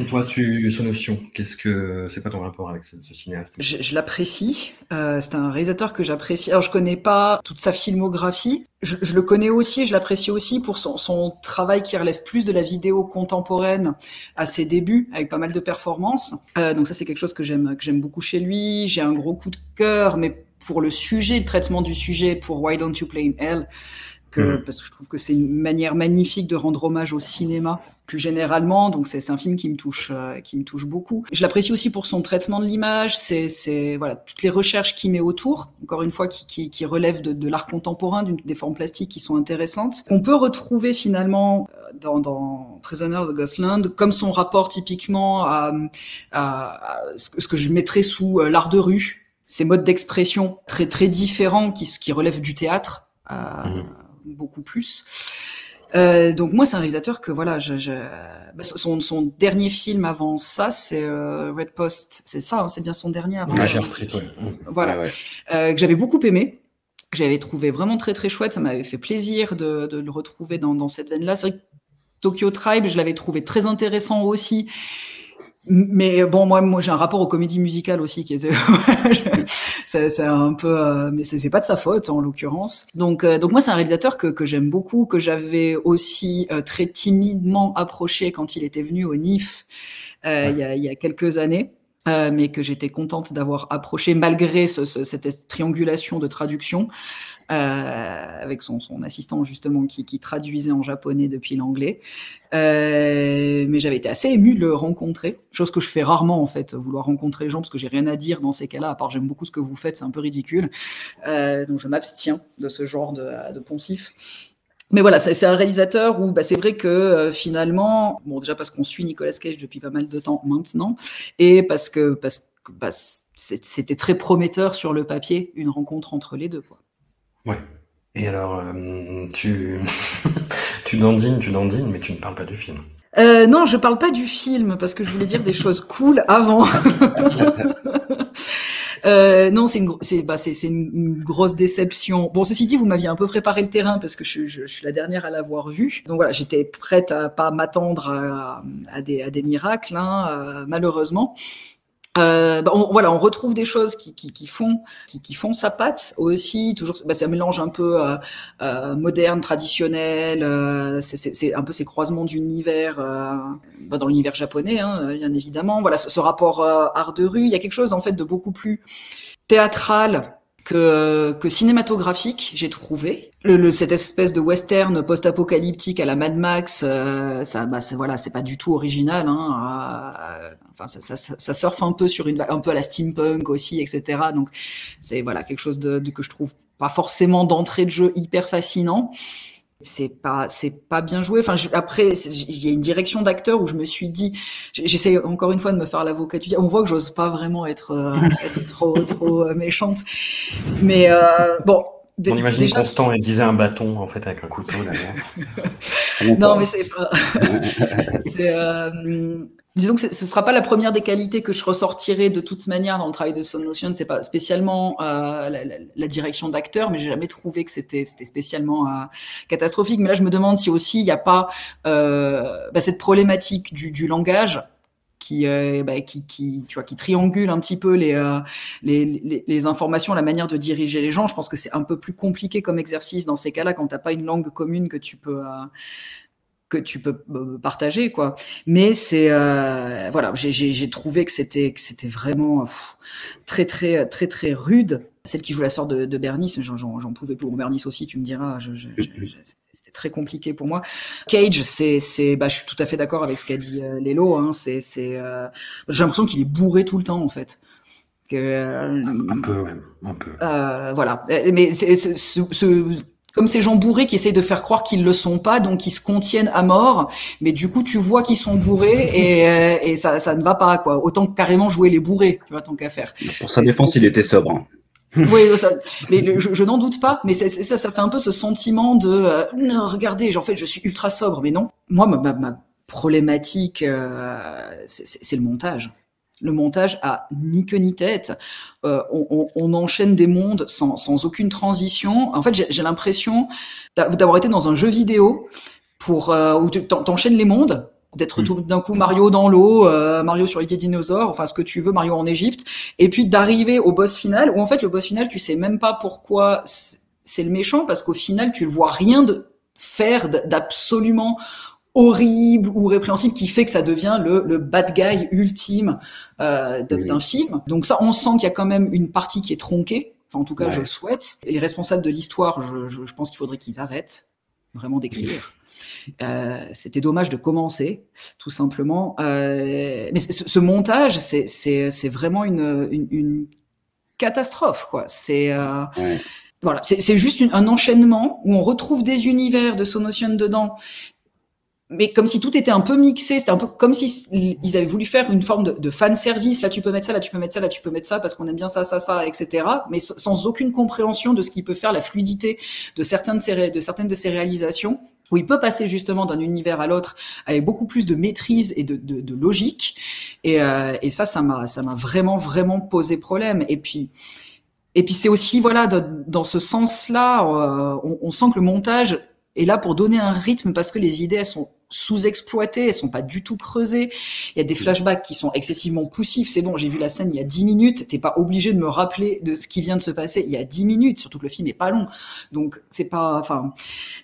toi, tu, notion, qu'est-ce que c'est pas ton rapport avec ce, cinéaste? Je, l'apprécie. Euh, c'est un réalisateur que j'apprécie. Alors, je connais pas toute sa filmographie. Je, le connais aussi, je l'apprécie aussi pour son, travail qui relève plus de la vidéo contemporaine à ses débuts, avec pas mal de performances. Euh, donc ça, c'est quelque chose que j'aime que j'aime beaucoup chez lui. J'ai un gros coup de cœur, mais pour le sujet, le traitement du sujet, pour Why Don't You Play in Hell, que, parce que je trouve que c'est une manière magnifique de rendre hommage au cinéma plus généralement. Donc c'est un film qui me touche, euh, qui me touche beaucoup. Je l'apprécie aussi pour son traitement de l'image. C'est voilà toutes les recherches qu'il met autour. Encore une fois, qui, qui, qui relèvent de, de l'art contemporain, des formes plastiques qui sont intéressantes. On peut retrouver finalement euh, dans, dans Prisoner of the Ghostland comme son rapport typiquement à, à, ce que je mettrais sous euh, l'art de rue. Ces modes d'expression très très différents qui, qui relèvent du théâtre. Euh, mmh. beaucoup plus. Euh, donc moi, c'est un réalisateur que voilà, je, je... Bah, son, son, dernier film avant ça, c'est euh, Red Post, c'est ça, hein, c'est bien son dernier avant. Ouais, Street, ouais. Voilà, ouais, euh, que j'avais beaucoup aimé, que j'avais trouvé vraiment très très chouette. Ça m'avait fait plaisir de, de le retrouver dans, dans cette veine-là. C'est vrai que Tokyo Tribe, je l'avais trouvé très intéressant aussi. Mais bon, moi, moi j'ai un rapport aux comédies musicales aussi qui était, [laughs] c'est un peu, euh, mais c'est pas de sa faute en l'occurrence. Donc, euh, donc moi, c'est un réalisateur que, que j'aime beaucoup, que j'avais aussi euh, très timidement approché quand il était venu au NIF il, y a, il y a quelques années. mais que j'étais contente d'avoir approché malgré ce, ce, cette triangulation de traduction euh, avec son, assistant justement qui, traduisait en japonais depuis l'anglais. Euh, mais j'avais été assez ému de le rencontrer, chose que je fais rarement en fait, vouloir rencontrer les gens parce que j'ai rien à dire dans ces cas-là, à part j'aime beaucoup ce que vous faites, c'est un peu ridicule. Euh, donc je m'abstiens de ce genre de, de poncif. Mais voilà, c'est un réalisateur où bah, c'est vrai que euh, finalement, bon déjà parce qu'on suit Nicolas Cage depuis pas mal de temps maintenant, et parce que parce que bah, c'était très prometteur sur le papier une rencontre entre les deux. Quoi. Ouais. Et alors, euh, tu, [laughs] tu dandines, tu dandines, mais tu ne parles pas du film. Euh, non, je parle pas du film parce que je voulais dire des choses cool avant. [laughs] euh, non, c'est une, c'est, bah, c'est, c'est une, grosse déception. Bon, ceci dit, vous m'aviez un peu préparé le terrain parce que je, je, je suis la dernière à l'avoir vu. Donc voilà, j'étais prête à pas m'attendre à, à, des, à des miracles, hein, euh, malheureusement. Euh, bah, on, voilà, on retrouve des choses qui, qui, qui font qui, qui, font sa patte aussi. Toujours, bah, ça mélange un peu euh, euh moderne, traditionnel. Euh, c'est un peu ces croisements d'univers euh, bah, dans l'univers japonais, hein, bien évidemment. Voilà, ce, ce rapport art de rue. Il y a quelque chose en fait de beaucoup plus théâtral que, que cinématographique, j'ai trouvé. Le, le, cette espèce de western post-apocalyptique à la Mad Max, euh, ça, bah, c'est voilà, c'est pas du tout original. Hein, enfin, ça, ça, ça, ça surfe un peu sur une, un peu à la steampunk aussi, etc. Donc, c'est voilà quelque chose de, de que je trouve pas forcément d'entrée de jeu hyper fascinant c'est pas c'est pas bien joué. Enfin je, après il y a une direction d'acteur où je me suis dit j'essaie encore une fois de me faire l'avocat du on voit que j'ose pas vraiment être, euh, être trop trop euh, méchante. Mais euh, bon on imagine déjà, Constant aiguiser un bâton en fait avec un couteau là. non [laughs] mais c'est pas. [laughs] C'est euh, Disons que ce sera pas la première des qualités que je ressortirai de toute manière dans le travail de Sonotion. C'est pas spécialement euh, la, la, la, direction d'acteur, mais j'ai jamais trouvé que c'était spécialement euh, catastrophique. Mais là, je me demande si aussi il n'y a pas euh, bah, cette problématique du, du langage qui, euh, bah, qui, qui, tu vois, qui triangule un petit peu les, euh, les, les, informations, la manière de diriger les gens. Je pense que c'est un peu plus compliqué comme exercice dans ces cas-là quand t'as pas une langue commune que tu peux euh, que tu peux euh, partager quoi. Mais c'est euh, voilà j'ai trouvé que c'était que c'était vraiment pff, très très très très rude. Celle qui joue la sœur de, de Bernice j'en pouvais plus. Bon Bernice aussi tu me diras c'était très compliqué pour moi. Cage c'est c'est bah je suis tout à fait d'accord avec ce qu'a dit euh, Lélo hein, c'est c'est euh, j'ai l'impression qu'il est bourré tout le temps en fait. Que, euh, un peu ouais, un peu. Voilà. Mais c'est ce, ce comme ces gens bourrés qui essayent de faire croire qu'ils le sont pas, donc ils se contiennent à mort, mais du coup tu vois qu'ils sont bourrés et, euh, et ça, ça ne va pas quoi. Autant carrément jouer les bourrés, tu vois, tant qu'à faire. Pour sa défense, il était sobre. Hein. [laughs] oui, ça, mais le, je, je n'en doute pas, mais ça, ça fait un peu ce sentiment de euh, non, regardez, en fait, je suis ultra sobre, mais non. Moi, ma, ma, ma problématique, euh, c'est le montage le montage a ni queue ni tête. Euh, on, on, on, enchaîne des mondes sans, sans aucune transition. En fait, j'ai l'impression d'avoir été dans un jeu vidéo pour euh, où tu t'enchaînes les mondes d'être mmh. tout d'un coup Mario dans l'eau, euh, Mario sur les dinosaures, enfin ce que tu veux, Mario en Égypte, et puis d'arriver au boss final, où en fait le boss final, tu sais même pas pourquoi c'est le méchant, parce qu'au final, tu le vois rien de faire d'absolument horrible ou répréhensible qui fait que ça devient le, le bad guy ultime euh, d'un oui. film. Donc ça, on sent qu'il y a quand même une partie qui est tronquée. Enfin, en tout cas, ouais. je le souhaite. Et les responsables de l'histoire, je, je, je, pense qu'il faudrait qu'ils arrêtent vraiment d'écrire. Euh, C'était dommage de commencer, tout simplement. Euh, mais ce, ce montage, c'est vraiment une, une, une, catastrophe, quoi. C'est euh, ouais. voilà, c'est juste une, un enchaînement où on retrouve des univers de Sonotion dedans mais comme si tout était un peu mixé, c'était un peu comme si ils avaient voulu faire une forme de, de fan service. Là, tu peux mettre ça, là, tu peux mettre ça, là, tu peux mettre ça parce qu'on aime bien ça, ça, ça, etc. Mais sans aucune compréhension de ce qui peut faire la fluidité de certaines de ces, réalisations, où il peut passer justement d'un univers à l'autre avec beaucoup plus de maîtrise et de, logique. Et, euh, ça, ça m'a, vraiment, vraiment posé problème. Et puis, et puis c'est aussi voilà, dans ce sens-là, euh, on sent que le montage est là pour donner un rythme parce que les idées elles sont sous-exploitées, elles sont pas du tout creusées. Il y a des flashbacks qui sont excessivement poussifs. C'est bon, j'ai vu la scène il y a dix minutes. T'es pas obligé de me rappeler de ce qui vient de se passer il y a dix minutes. Surtout que le film est pas long, donc c'est pas. Enfin,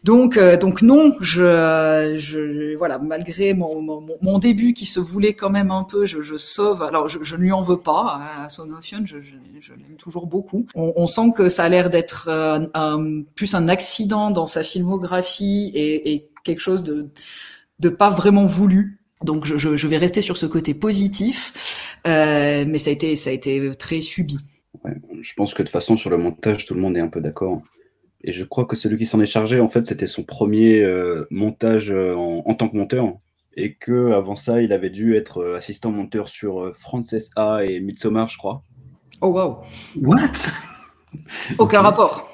donc euh, donc non, je, je voilà, malgré mon, mon, mon, début qui se voulait quand même un peu, je, je sauve. Alors je, je ne lui en veux pas à Son of je, je, je l'aime toujours beaucoup. On, on, sent que ça a l'air d'être euh, plus un accident dans sa filmographie et, et quelque chose de de pas vraiment voulu. Donc je, je, je vais rester sur ce côté positif, euh, mais ça a été ça a été très subi. Ouais, je pense que de façon sur le montage tout le monde est un peu d'accord. Et je crois que celui qui s'en est chargé en fait c'était son premier euh, montage euh, en, en, tant que monteur et que avant ça il avait dû être assistant monteur sur Frances A et Midsommar je crois. Oh wow. What? Aucun rapport.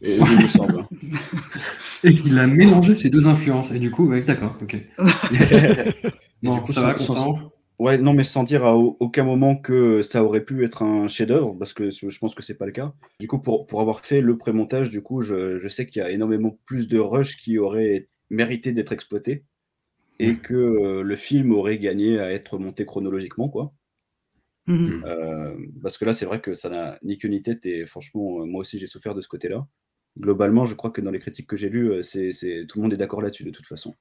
Et, il me semble. [laughs] et qu'il a mélangé ces deux influences. Et du coup, ouais, d'accord, ok. [laughs] non, coup, ça va, Constant Ouais, non, mais sans dire à aucun moment que ça aurait pu être un chef-d'œuvre, parce que je pense que c'est pas le cas. Du coup, pour, pour avoir fait le pré-montage, du coup, je, je sais qu'il y a énormément plus de rush qui auraient mérité d'être exploités et mmh. que euh, le film aurait gagné à être monté chronologiquement, quoi. Mmh. Euh, parce que là, c'est vrai que ça n'a ni queue ni tête et franchement, moi aussi, j'ai souffert de ce côté-là globalement, je crois que dans les critiques que j'ai lues, c'est, c'est, tout le monde est d'accord là-dessus de toute façon.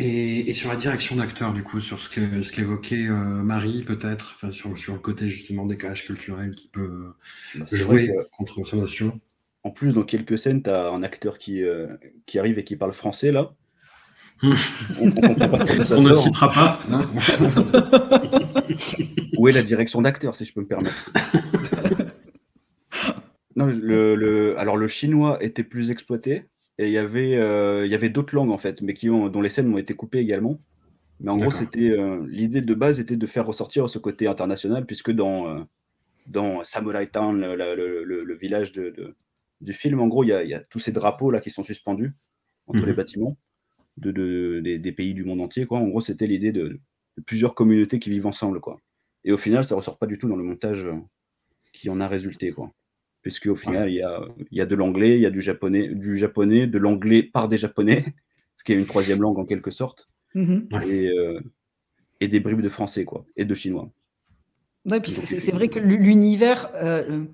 Et, et sur la direction d'acteur, du coup, sur ce, que, ce qu'évoquait euh, Marie, peut-être, enfin, sur, sur le côté justement décalage culturel qui peut bah, jouer que, contre son notion. En plus, dans quelques scènes, tu as un acteur qui, euh, qui arrive et qui parle français là. [laughs] on, on, on ne le citera pas. Hein [laughs] Où est la direction d'acteur, si je peux me permettre? [laughs] Non, le, le- alors le chinois était plus exploité et il y avait, euh, il y avait d'autres langues en fait, mais qui ont, dont les scènes ont été coupées également. Mais en gros, c'était euh, l'idée de base était de faire ressortir ce côté international, puisque dans, euh, dans Samurai Town, le, le- le- le village de, de- du film, en gros, il y y a tous ces drapeaux là qui sont suspendus entre Mhm. les bâtiments de, de- des, des pays du monde entier. Quoi. En gros, c'était l'idée de, plusieurs communautés qui vivent ensemble. Quoi. Et au final, ça ressort pas du tout dans le montage qui en a résulté. Quoi. Puisque au final, il y, a, il y a de l'anglais, il y a du japonais, du japonais, de l'anglais par des japonais, [laughs] ce qui est une troisième langue en quelque sorte, Mhm. et, euh, et des bribes de français, quoi, et de chinois. Ouais, puis c'est- c'est c'est vrai que l'univers, euh,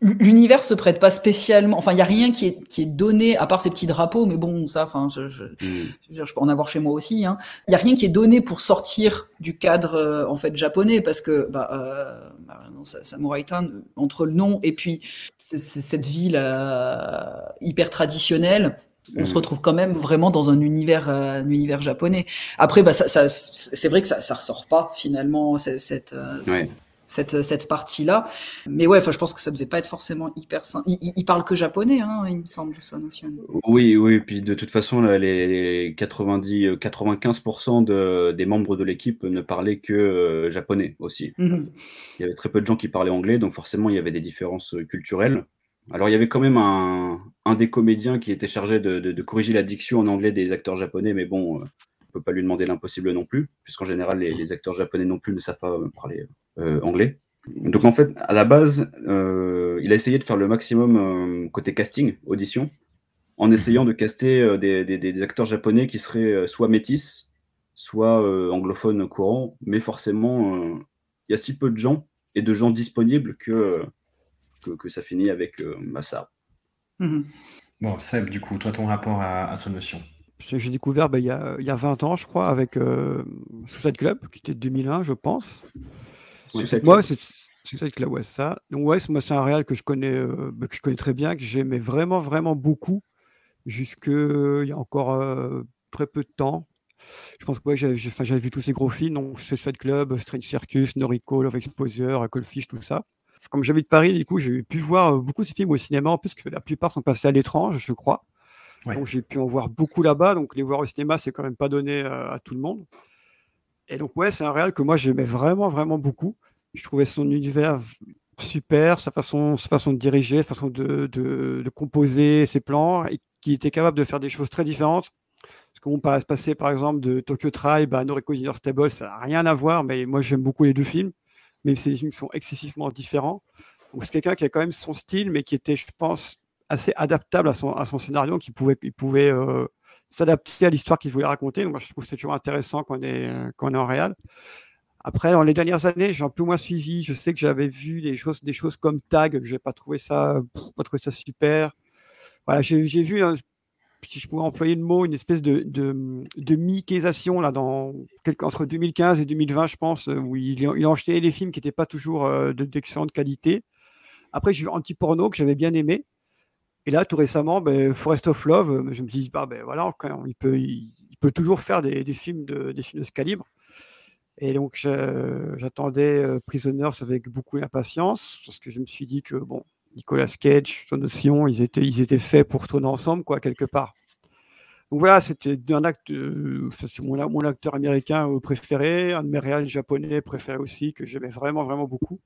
l'univers se prête pas spécialement. Enfin, il y a rien qui est qui est donné à part ces petits drapeaux, mais bon, ça, enfin, je, je, Mm. je peux en avoir chez moi aussi. hein. Il y a rien qui est donné pour sortir du cadre euh, en fait japonais, parce que bah, euh, bah, non, ça- Samurai Town, entre le nom et puis c'est- c'est cette ville euh, hyper traditionnelle. On se Mhm. retrouve quand même vraiment dans un univers, euh, un univers japonais. Après, bah, ça, ça, c'est vrai que ça, ça ressort pas finalement cette, cette, euh, Ouais. Cette, cette partie-là. Mais ouais, enfin, je pense que ça devait pas être forcément hyper simple. Il, il- parle que japonais, hein, il me semble, Son Ocean. Oui, oui, puis de toute façon, les, les 90, euh, 95% de, des membres de l'équipe ne parlaient que euh, japonais aussi. Mhm. Il y avait très peu de gens qui parlaient anglais, donc forcément, il y avait des différences euh, culturelles. Alors, il y avait quand même un, un des comédiens qui était chargé de, de- de corriger la diction en anglais des acteurs japonais, mais bon, euh, on ne peut pas lui demander l'impossible non plus, puisqu'en général, les, les acteurs japonais non plus ne savent pas euh, parler euh, anglais. Donc, en fait, à la base, euh, il a essayé de faire le maximum euh, côté casting, audition, en essayant de caster euh, des, des- des acteurs japonais qui seraient euh, soit métis, soit euh, anglophones courants, mais forcément, euh, il y a si peu de gens et de gens disponibles que, euh, que, que ça finit avec euh, ça. Mhm. Bon, Seb, du coup, toi, ton rapport à, à ce notion. J'ai découvert bah, il, y a, y a 20 ans, je crois, avec euh, Suicide Club, qui était de 2001, je pense. Suicide Moi, c'est Suicide Club, ouais, c'est ça. Donc, ouais, moi, c'est un réal que je connais, euh, bah, que je connais très bien, que j'aimais vraiment, vraiment beaucoup, jusque il y a encore euh, très peu de temps. Je pense que ouais, j'avais vu tous ces gros films, donc Suicide Club, Strange Circus, No Recall, Love Exposure, Coldfish, tout ça. Comme j'habite Paris, du coup, j'ai pu voir euh, beaucoup de ces films au cinéma, en plus que la plupart sont passés à l'étrange, je crois. Ouais. Donc j'ai pu en voir beaucoup là-bas. Donc les voir au cinéma, c'est quand même pas donné à tout le monde. Et donc ouais, c'est un réal que moi j'aimais vraiment, vraiment beaucoup. Je trouvais son univers super, sa façon, sa façon de diriger, sa façon de, composer ses plans, et qui était capable de faire des choses très différentes. Parce qu'on passe passer par exemple de Tokyo Tribe à Noriko Dinner Stable, ça n'a rien à voir, mais moi j'aime beaucoup les deux films, même si les films sont excessivement différents. Donc c'est quelqu'un qui a quand même son style, mais qui était, je pense, assez adaptable à son, scénario, qui pouvait, pouvait euh, s'adapter à l'histoire qu'il voulait raconter. Donc moi je trouve que c'est toujours intéressant quand on est, euh, quand est en réal. Après, dans les dernières années, j'ai un peu moins suivi. Je sais que j'avais vu des choses, des choses comme Tag, que j'ai pas trouvé ça, pas trouvé ça super. Voilà, j'ai vu, un- si je pouvais employer le mot, une espèce de, de, de Mickeyisation là, dans entre 2015 et 2020, je pense, euh, où il, il enchaînait des films qui n'étaient pas toujours euh, de- d'excellente qualité. Après, j'ai vu Anti-Porno que j'avais bien aimé. Et là, tout récemment, ben, Forest of Love, euh, je me dis, bah, ben, voilà, il, peut, toujours faire des, films de, ce calibre. Et donc, j'attendais euh, Prisoners avec beaucoup d'impatience, parce que je me suis dit que, bon, Nicolas Cage, Son Ocean, ils étaient, faits pour tourner ensemble, quoi, quelque part. Donc voilà, c'était un euh, mon, mon acteur américain préféré, un de mes réals japonais préférés aussi, que j'aimais vraiment, vraiment beaucoup.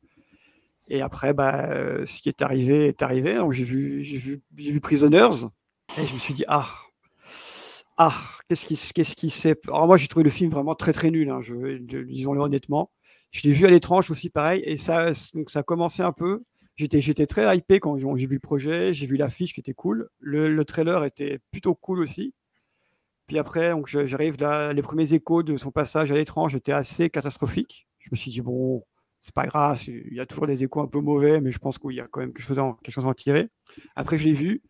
Et après, bah, euh, ce qui est arrivé est arrivé. Donc j'ai vu, j'ai vu, j'ai vu Prisoners, et je me suis dit, ah, ah, qu'est-ce qui, qu'est-ce qui s'est. Alors moi, j'ai trouvé le film vraiment très, très nul, hein, je, disons-le honnêtement. Je l'ai vu à l'étrange aussi, pareil, et ça, donc ça a commencé un peu. J'étais, j'étais très hypé quand j'ai vu le projet, j'ai vu l'affiche qui était cool. Le, le trailer était plutôt cool aussi. Puis après, donc j'arrive là, les premiers échos de son passage à l'étrange étaient assez catastrophiques. Je me suis dit, bon, c'est pas grave, il y a toujours des échos un peu mauvais, mais je pense qu'il y a quand même quelque chose, à en, quelque chose à en tirer. Après, je l'ai vu.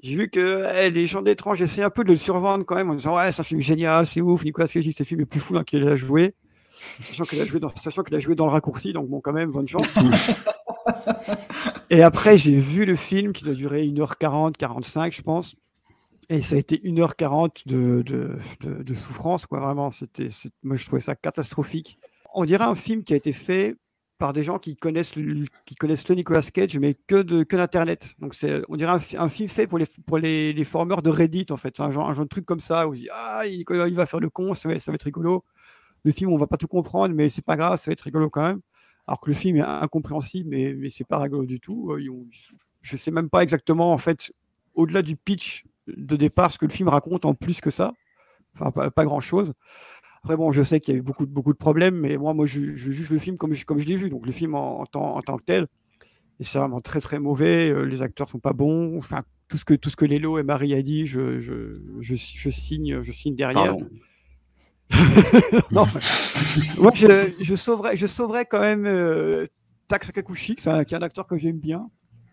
J'ai vu que eh, les gens d'étrange essaient un peu de le survendre quand même en disant, ouais, c'est un film génial, c'est ouf, Nicolas Cage c'est le film le plus fou dans lequel il a joué. Sachant qu'il a, joué dans- sachant qu'il a joué dans le raccourci, donc bon, quand même, bonne chance. [laughs] Et après, j'ai vu le film qui doit durer 1h40, 45, je pense. Et ça a été 1h40 de, de, de, de souffrance, quoi, vraiment. C'était, moi, je trouvais ça catastrophique. On dirait un film qui a été fait par des gens qui connaissent le, qui connaissent le Nicolas Cage, mais que de que d'internet. Donc c'est, on dirait un, film fait pour les pour les, les formeurs de Reddit en fait, un genre un genre de truc comme ça où on dit ah il, il va faire le con, ça va, ça va, être rigolo. Le film on va pas tout comprendre, mais c'est pas grave, ça va être rigolo quand même. Alors que le film est incompréhensible, mais mais c'est pas rigolo du tout. Euh, je sais même pas exactement en fait au-delà du pitch de départ ce que le film raconte en plus que ça. Enfin pas, pas grand chose. Après, bon, je sais qu'il y a eu beaucoup, beaucoup de problèmes, mais moi, moi je, je juge le film comme, comme je l'ai vu. Donc, le film en, en, tant, en tant que tel, et c'est vraiment très, très mauvais. Euh, les acteurs sont pas bons. Enfin, tout ce que, tout ce que Lélo et Marie a dit, je, je, je, je signe, je signe derrière. [laughs] non, moi, je, je, sauverais, je sauverais quand même euh, Tak Sakakushi, qui est, un, un acteur que j'aime bien.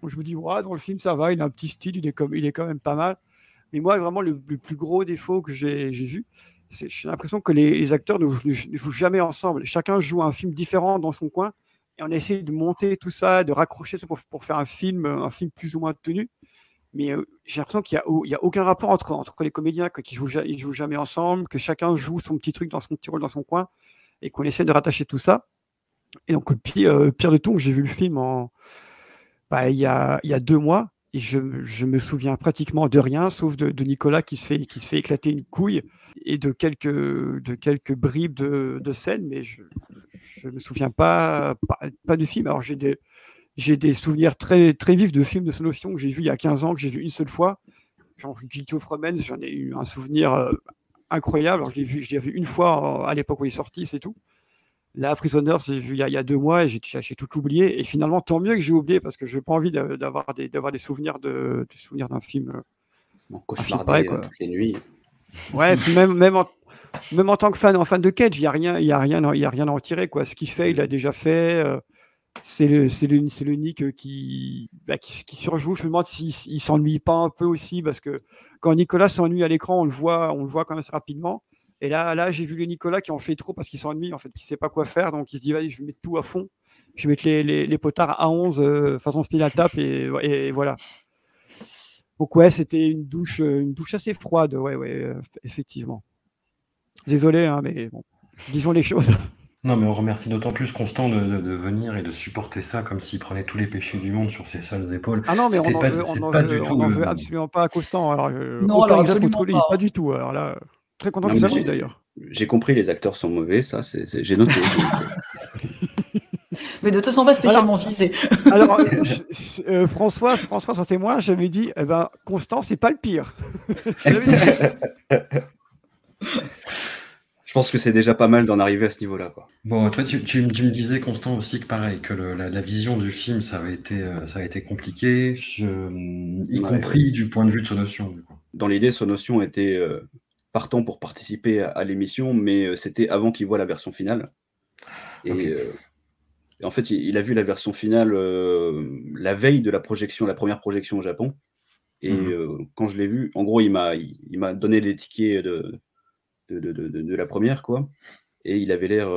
Je vous dis, ouais, dans le film, ça va, il a un petit style, il est, comme, il est quand même pas mal. Mais moi, vraiment, le, le plus gros défaut que j'ai vu, j'ai l'impression que les, acteurs ne jouent, jamais ensemble. Chacun joue un film différent dans son coin et on essaie de monter tout ça, de raccrocher ça pour, faire un film, un film plus ou moins tenu. Mais euh, j'ai l'impression qu'il n'y a, aucun rapport entre, entre les comédiens, qui jouent, ils jouent jamais ensemble, que chacun joue son petit truc dans son petit rôle dans son coin et qu'on essaie de rattacher tout ça. Et donc, pire, euh, pire de tout, j'ai vu le film en, bah, y a, il y a deux mois et je, me souviens pratiquement de rien, sauf de, Nicolas qui se, fait, qui se fait éclater une couille et de quelques, de quelques bribes de, de scènes, mais je ne me souviens pas, pas, du film. Alors j'ai des, j'ai des souvenirs très, très vifs de films de ce notion que j'ai vu il y a 15 ans, que j'ai vu une seule fois. Genre Guilty of Romance, j'en ai eu un souvenir euh, incroyable. Alors, je l'ai vu, vu une fois euh, à l'époque où il est sorti, c'est tout. Là, Prisoners, j'ai vu il y, a, il y, a, deux mois et j'ai, tout oublié. Et finalement, tant mieux que j'ai oublié parce que je n'ai pas envie d'avoir des, souvenirs, de, des souvenirs d'un film. Euh, bon, cauchemardé toutes les nuits. Ouais, même, même, en, même en tant que fan, en fan de Cage, il n'y a, rien, y a, rien, y a rien à en tirer. Quoi. Ce qu'il fait, il a déjà fait. Euh, c'est le, le, le Nick qui, bah, qui, qui, surjoue. Je me demande s'il ne s'ennuie pas un peu aussi, parce que quand Nicolas s'ennuie à l'écran, on le voit, on le voit quand même assez rapidement. Et là, là j'ai vu le Nicolas qui en fait trop parce qu'il s'ennuie, en fait, qui ne sait pas quoi faire. Donc il se dit, vas-y, je vais mettre tout à fond. Je vais mettre les, les, les potards à 11, euh, façon spinal tap, et, et, voilà. Donc ouais, c'était une douche, une douche assez froide, ouais, ouais, euh, effectivement. Désolé, hein, mais bon, disons les choses. [laughs] Non, mais on remercie d'autant plus Constant de, de, de, venir et de supporter ça comme s'il prenait tous les péchés du monde sur ses seules épaules. Ah non, mais on n'en veut, on veut, on veut absolument pas à Constant. Alors, euh, non, alors absolument pas. pas du tout. Alors là, très content non, que vous d'ailleurs. J'ai compris, les acteurs sont mauvais, ça, j'ai noté. [laughs] mais ne te sens pas spécialement alors, visé. [laughs] alors, [laughs] euh, François, François, sans témoin, j'avais dit, eh ben, Constant, c'est pas le pire. Je pense que c'est déjà pas mal d'en arriver à ce niveau-là. Bon, toi, tu, tu, tu, me disais, Constant, aussi que pareil, que le, la, la, vision du film, ça avait été, euh, ça a été compliqué, je, y ouais, compris ouais. du point de vue de Sonotion. Du coup. Dans l'idée, Sonotion était euh, partant pour participer à, à l'émission, mais euh, c'était avant qu'il voit la version finale. Et, okay. Euh, et en fait, il, il, a vu la version finale euh, la veille de la projection, la première projection au Japon. Et mmh. quand je l'ai vu, en gros, il m'a il, il m'a donné les tickets de de, de, de, de, la première, quoi. Et il avait l'air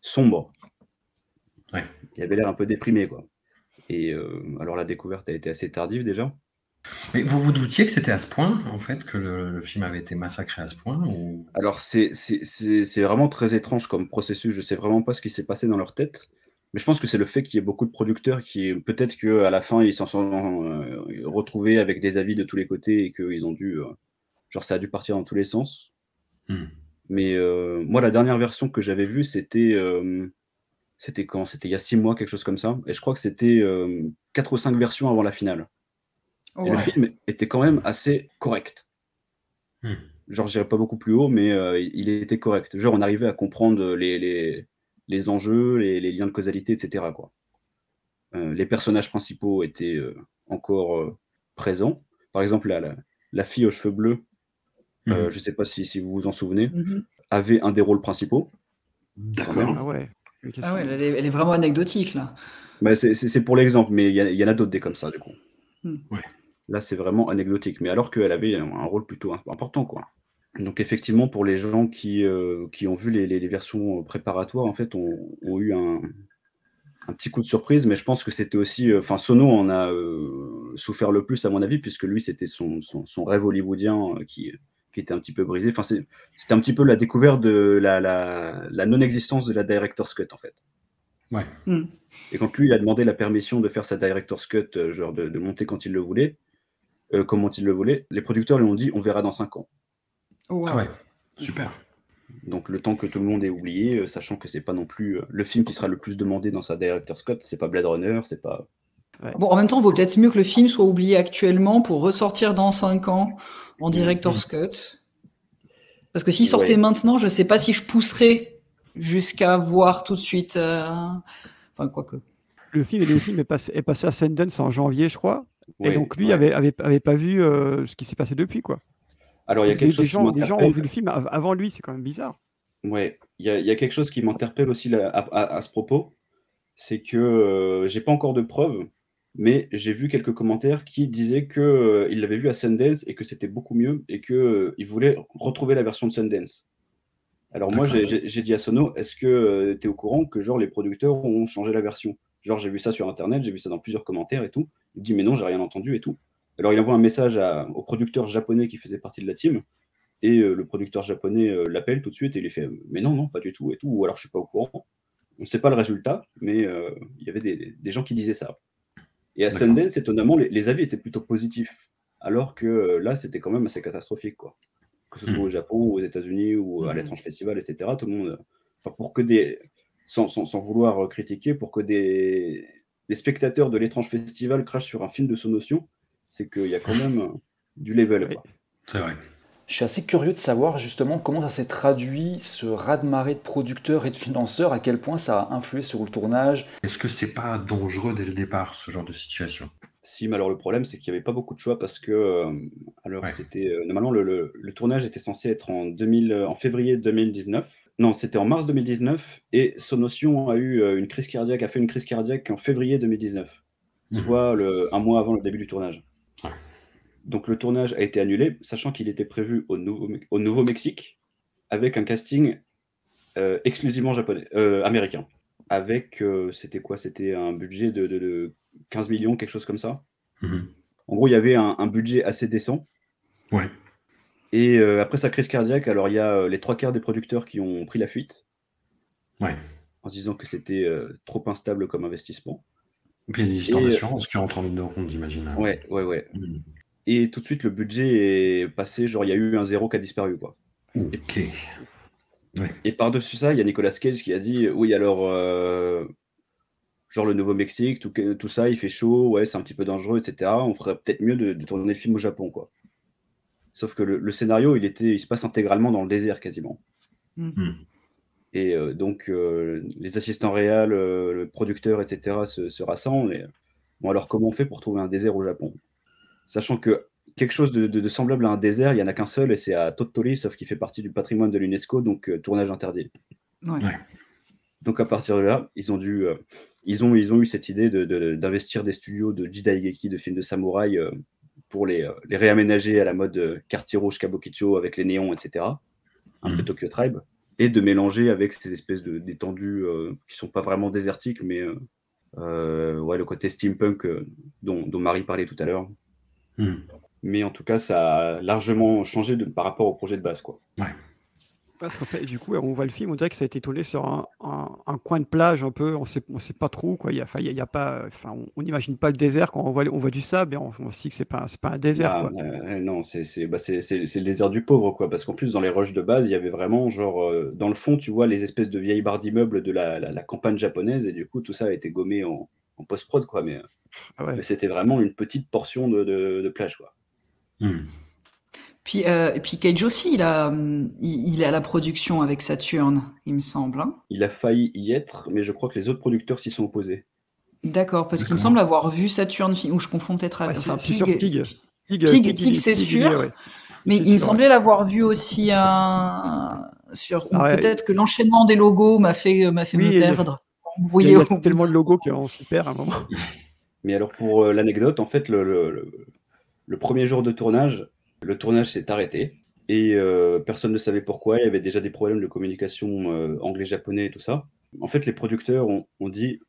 sombre. Ouais. Il avait l'air un peu déprimé, quoi. Et alors la découverte a été assez tardive déjà. Mais vous vous doutiez que c'était à ce point, en fait, que le, le film avait été massacré à ce point ou... Alors c'est vraiment très étrange comme processus. Je sais vraiment pas ce qui s'est passé dans leur tête. Mais je pense que c'est le fait qu'il y ait beaucoup de producteurs qui, peut-être qu'à la fin, ils s'en sont euh, retrouvés avec des avis de tous les côtés et qu'ils ont dû. Euh, genre, ça a dû partir dans tous les sens. Mmh. Mais euh, moi, la dernière version que j'avais vue, c'était c'était quand? C'était il y a six mois, quelque chose comme ça. Et je crois que c'était quatre ou cinq versions avant la finale. Ouais. Et le film était quand même assez correct. Mmh. Genre, j'irais pas beaucoup plus haut, mais euh, il était correct. Genre, on arrivait à comprendre les, les, les enjeux, les, les, liens de causalité, etc. Quoi. Euh, les personnages principaux étaient encore présents. Par exemple, la, la, la fille aux cheveux bleus. Euh, je ne sais pas si, si, vous vous en souvenez, mmh. avait un des rôles principaux. D'accord. Ah ouais. Ah ouais, elle, est, elle est, vraiment anecdotique là. Bah, c'est pour l'exemple, mais il y, y, en a d'autres des comme ça du coup. Mmh. Ouais. Là, c'est vraiment anecdotique, mais alors qu'elle avait un, rôle plutôt important, quoi. Donc effectivement, pour les gens qui, euh, qui ont vu les, les, les, versions préparatoires, en fait, ont, ont eu un, un, petit coup de surprise, mais je pense que c'était aussi, euh, enfin, Sono en a euh, souffert le plus à mon avis, puisque lui, c'était son, son, son, rêve hollywoodien qui qui était un petit peu brisé. Enfin, c'est- c'était un petit peu la découverte de la, la, la non-existence de la director's cut, en fait. Ouais. Hmm. Et quand lui, il a demandé la permission de faire sa director's cut, euh, genre de, de monter quand il le voulait, euh, comment il le voulait, les producteurs lui ont dit on verra dans 5 ans. Ah ouais, super. Donc le temps que tout le monde ait oublié, euh, sachant que c'est pas non plus euh, le film qui sera le plus demandé dans sa director's cut, c'est pas Blade Runner, c'est pas. Bon, en même temps, il vaut peut-être mieux que le film soit oublié actuellement pour ressortir dans 5 ans en director's cut. Parce que s'il sortait Ouais. maintenant, je sais pas si je pousserais jusqu'à voir tout de suite. euh, Enfin, quoique. Le film, le film est, passé, est passé à Sundance en janvier, je crois. Ouais, et donc lui ouais. avait, avait, avait pas vu euh, ce qui s'est passé depuis, quoi. Alors il y a quelque des, chose des gens, des gens ont vu le film av- avant lui, c'est quand même bizarre. Ouais, il y a, il y a quelque chose qui m'interpelle aussi là, à, à- à ce propos, c'est que euh, j'ai pas encore de preuves, mais j'ai vu quelques commentaires qui disaient que euh, il l'avait vu à Sundance et que c'était beaucoup mieux et que euh, il voulait retrouver la version de Sundance. Alors moi j'ai- dit à Sono, est-ce que tu es au courant que genre les producteurs ont changé la version? Genre j'ai vu ça sur internet, j'ai vu ça dans plusieurs commentaires et tout. Il dit mais non, j'ai rien entendu et tout. Alors il envoie un message à- au producteur japonais qui faisait partie de la team. Et euh, le producteur japonais euh, l'appelle tout de suite et il lui fait Mais non, non, pas du tout, et tout. Ou alors je suis pas au courant. On ne sait pas le résultat, mais euh, il y avait des, des gens qui disaient ça. Et à. Sundance, étonnamment, les, les avis étaient plutôt positifs. Alors que là, c'était quand même assez catastrophique. Quoi. Que ce soit Mhm. au Japon, ou aux États-Unis, ou à Mhm. l'étrange festival, etc. Tout le monde. enfin, pour que des. Sans, sans- sans vouloir critiquer, pour que des, des spectateurs de l'étrange festival crachent sur un film de son notion, c'est qu'il y a quand même euh, du level. C'est vrai. Je suis assez curieux de savoir justement comment ça s'est traduit, ce raz-de-marée de producteurs et de financeurs, à quel point ça a influé sur le tournage. Est-ce que c'est pas dangereux dès le départ, ce genre de situation? Si, mais alors le problème, c'est qu'il n'y avait pas beaucoup de choix parce que, euh, alors Ouais. c'était, euh, normalement, le, le- le tournage était censé être en, 2000, euh, en février 2019. Non, c'était en mars 2019 et Sonotion a eu euh, une crise cardiaque, a fait une crise cardiaque en février 2019, Mhm. soit le, un mois avant le début du tournage. Ouais. Donc le tournage a été annulé, sachant qu'il était prévu au, Nouveau- au Nouveau-Mexique avec un casting euh, exclusivement japonais, euh, américain. Avec, euh, c'était quoi? C'était un budget de, de- de 15 millions, quelque chose comme ça. Mhm. En gros, il y avait un, un budget assez décent. Ouais. Et euh, après sa crise cardiaque, alors il y a euh, les trois quarts des producteurs qui ont pris la fuite Ouais. en se disant que c'était euh, trop instable comme investissement. Et puis il y a des histoires d'assurance qui rentrent en ligne de compte, j'imagine. Ouais, ouais, ouais. Mhm. Et tout de suite, le budget est passé, genre il y a eu un zéro qui a disparu, quoi. Ok. Et par-dessus ça, il y a Nicolas Cage qui a dit oui, alors, euh, genre le Nouveau-Mexique, tout, tout ça, il fait chaud, ouais, c'est un petit peu dangereux, etc. On ferait peut-être mieux de, de tourner le film au Japon, quoi. Sauf que le, le scénario, il, était, il se passe intégralement dans le désert, quasiment. Mhm. Et euh, donc, euh, les assistants réels, euh, le producteur, etc., se, se rassemblent. Et, bon, alors, comment on fait pour trouver un désert au Japon? Sachant que quelque chose de, de- de semblable à un désert, il n'y en a qu'un seul, et c'est à Tottori, sauf qu'il fait partie du patrimoine de l'UNESCO, donc euh, tournage interdit. Ouais. Ouais. Donc, à partir de là, ils ont, dû, euh, ils ont, ils ont eu cette idée de- de- d'investir des studios de Jidaigeki, de films de samouraï, euh, pour les, euh, les réaménager à la mode euh, quartier rouge Kabukicho avec les néons, etc. Un peu Mhm. Tokyo Tribe et de mélanger avec ces espèces de d'étendues euh, qui sont pas vraiment désertiques, mais euh, ouais, le côté steampunk dont, dont Marie parlait tout à l'heure. Mhm. Mais en tout cas, ça a largement changé de, par rapport au projet de base. Quoi. Parce qu'en fait, du coup, on voit le film, on dirait que ça a été tourné sur un, un- un coin de plage un peu, on sait, on sait pas trop, quoi. Il y a, enfin, il y a, il y a pas, enfin, on- n'imagine pas le désert quand on voit, on voit du sable et on, dit que c'est pas, c'est pas un désert, Ah, quoi. euh, non, c'est c'est- bah, c'est- c'est- c'est le désert du pauvre, quoi. Parce qu'en plus, dans les rushs de base, il y avait vraiment, genre, euh, dans le fond, tu vois les espèces de vieilles barres d'immeubles de la, la- la campagne japonaise, et du coup, tout ça a été gommé en, en post-prod, quoi. Mais, Ah ouais. mais c'était vraiment une petite portion de, de- de plage, quoi. Mhm. Puis, euh, et puis Cage aussi, il, a, hum, il, à la production avec Saturn, il me semble. hein. Il a failli y être, mais je crois que les autres producteurs s'y sont opposés. D'accord, parce qu'il me semble avoir vu Saturn, ou je confonds peut-être Ah, avec. c'est enfin, c'est sur Pig- Pig. Pig, Pig- Pig, Pig, il- c'est sûr. ouais. Mais il me semblait l'avoir vu aussi un sur Ah ouais. peut-être que l'enchaînement des logos m'a fait m'a fait Oui, me il y a- perdre. Il y a, tellement de logos qu'on s'y perd à un moment. [laughs] Mais alors, pour euh, l'anecdote, en fait, le, le- le- le premier jour de tournage, le tournage s'est arrêté. Et euh, personne ne savait pourquoi. Il y avait déjà des problèmes de communication euh, anglais-japonais et tout ça. En fait, les producteurs ont, ont dit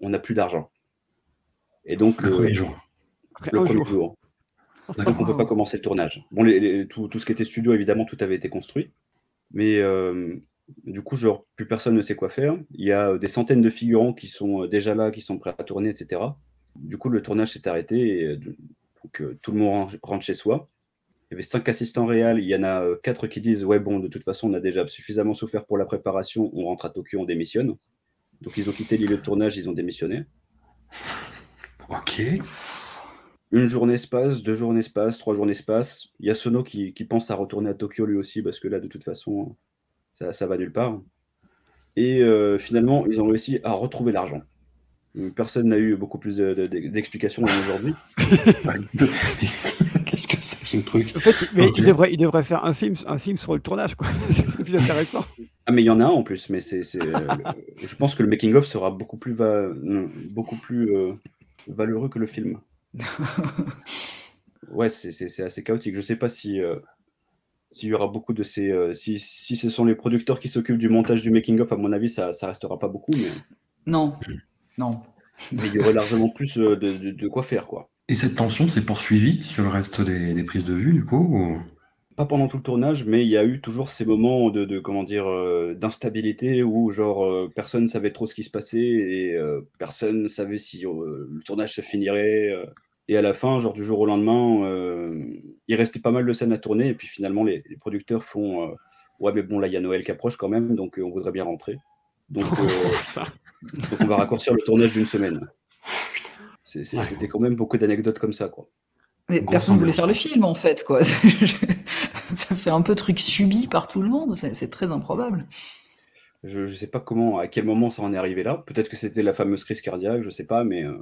on n'a plus d'argent. Et donc, Le euh, premier jour. Après le premier jour. jour. Donc on ne peut pas [laughs] commencer le tournage. Bon, les- les- tout, tout ce qui était studio, évidemment, tout avait été construit. Mais euh, du coup, genre, plus personne ne sait quoi faire. Il y a euh, des centaines de figurants qui sont euh, déjà là, qui sont prêts à tourner, etc. Du coup, le tournage s'est arrêté et euh, donc, euh, tout le monde ren- rentre chez soi. Il y avait cinq assistants réels. Il y en a euh, quatre qui disent Ouais, bon, de toute façon, on a déjà suffisamment souffert pour la préparation. On rentre à Tokyo, on démissionne. Donc, ils ont quitté l'île de tournage, ils ont démissionné. Ok. Une journée se passe, deux journées se passent, trois journées se passent. Il y a Sono qui, qui pense à retourner à Tokyo lui aussi, parce que là, de toute façon, ça, ça va nulle part. Et euh, finalement, ils ont réussi à retrouver l'argent. Personne n'a eu beaucoup plus de- de- d'explications aujourd'hui. [laughs] [laughs] C'est ce truc En fait, mais il, devrait, il devrait faire un film, un film sur le tournage, quoi. [laughs] C'est plus intéressant. Ah, mais il y en a un en plus, mais c'est, c'est, euh, le- [laughs] je pense que le making-of sera beaucoup plus, va- beaucoup plus euh, valeureux que le film. [laughs] Ouais, c'est, c'est- c'est assez chaotique. Je sais pas si euh, s'il y aura beaucoup de ces. euh, si, si ce sont les producteurs qui s'occupent du montage du making-of, à mon avis, ça, ça restera pas beaucoup, mais, Non, non. mais il y aurait largement plus euh, de, de- de quoi faire, quoi. Et cette tension s'est poursuivie sur le reste des, des prises de vue, du coup ou- Pas pendant tout le tournage, mais il y a eu toujours ces moments de, de, comment dire, euh, d'instabilité où genre euh, personne ne savait trop ce qui se passait et euh, personne ne savait si euh, le tournage se finirait. euh. et à la fin, genre du jour au lendemain, euh, il restait pas mal de scènes à tourner et puis finalement les, les producteurs font euh, ouais mais bon là il y a Noël qui approche quand même donc euh, on voudrait bien rentrer. Donc, [laughs] euh, donc on va raccourcir le tournage d'une semaine. C'était quand même beaucoup d'anecdotes comme ça quoi. Mais personne ne voulait faire le film, en fait, quoi. [laughs] ça fait un peu truc subi par tout le monde, c'est très improbable. Je ne sais pas comment, à quel moment ça en est arrivé là. Peut-être que c'était la fameuse crise cardiaque, je sais pas, mais euh,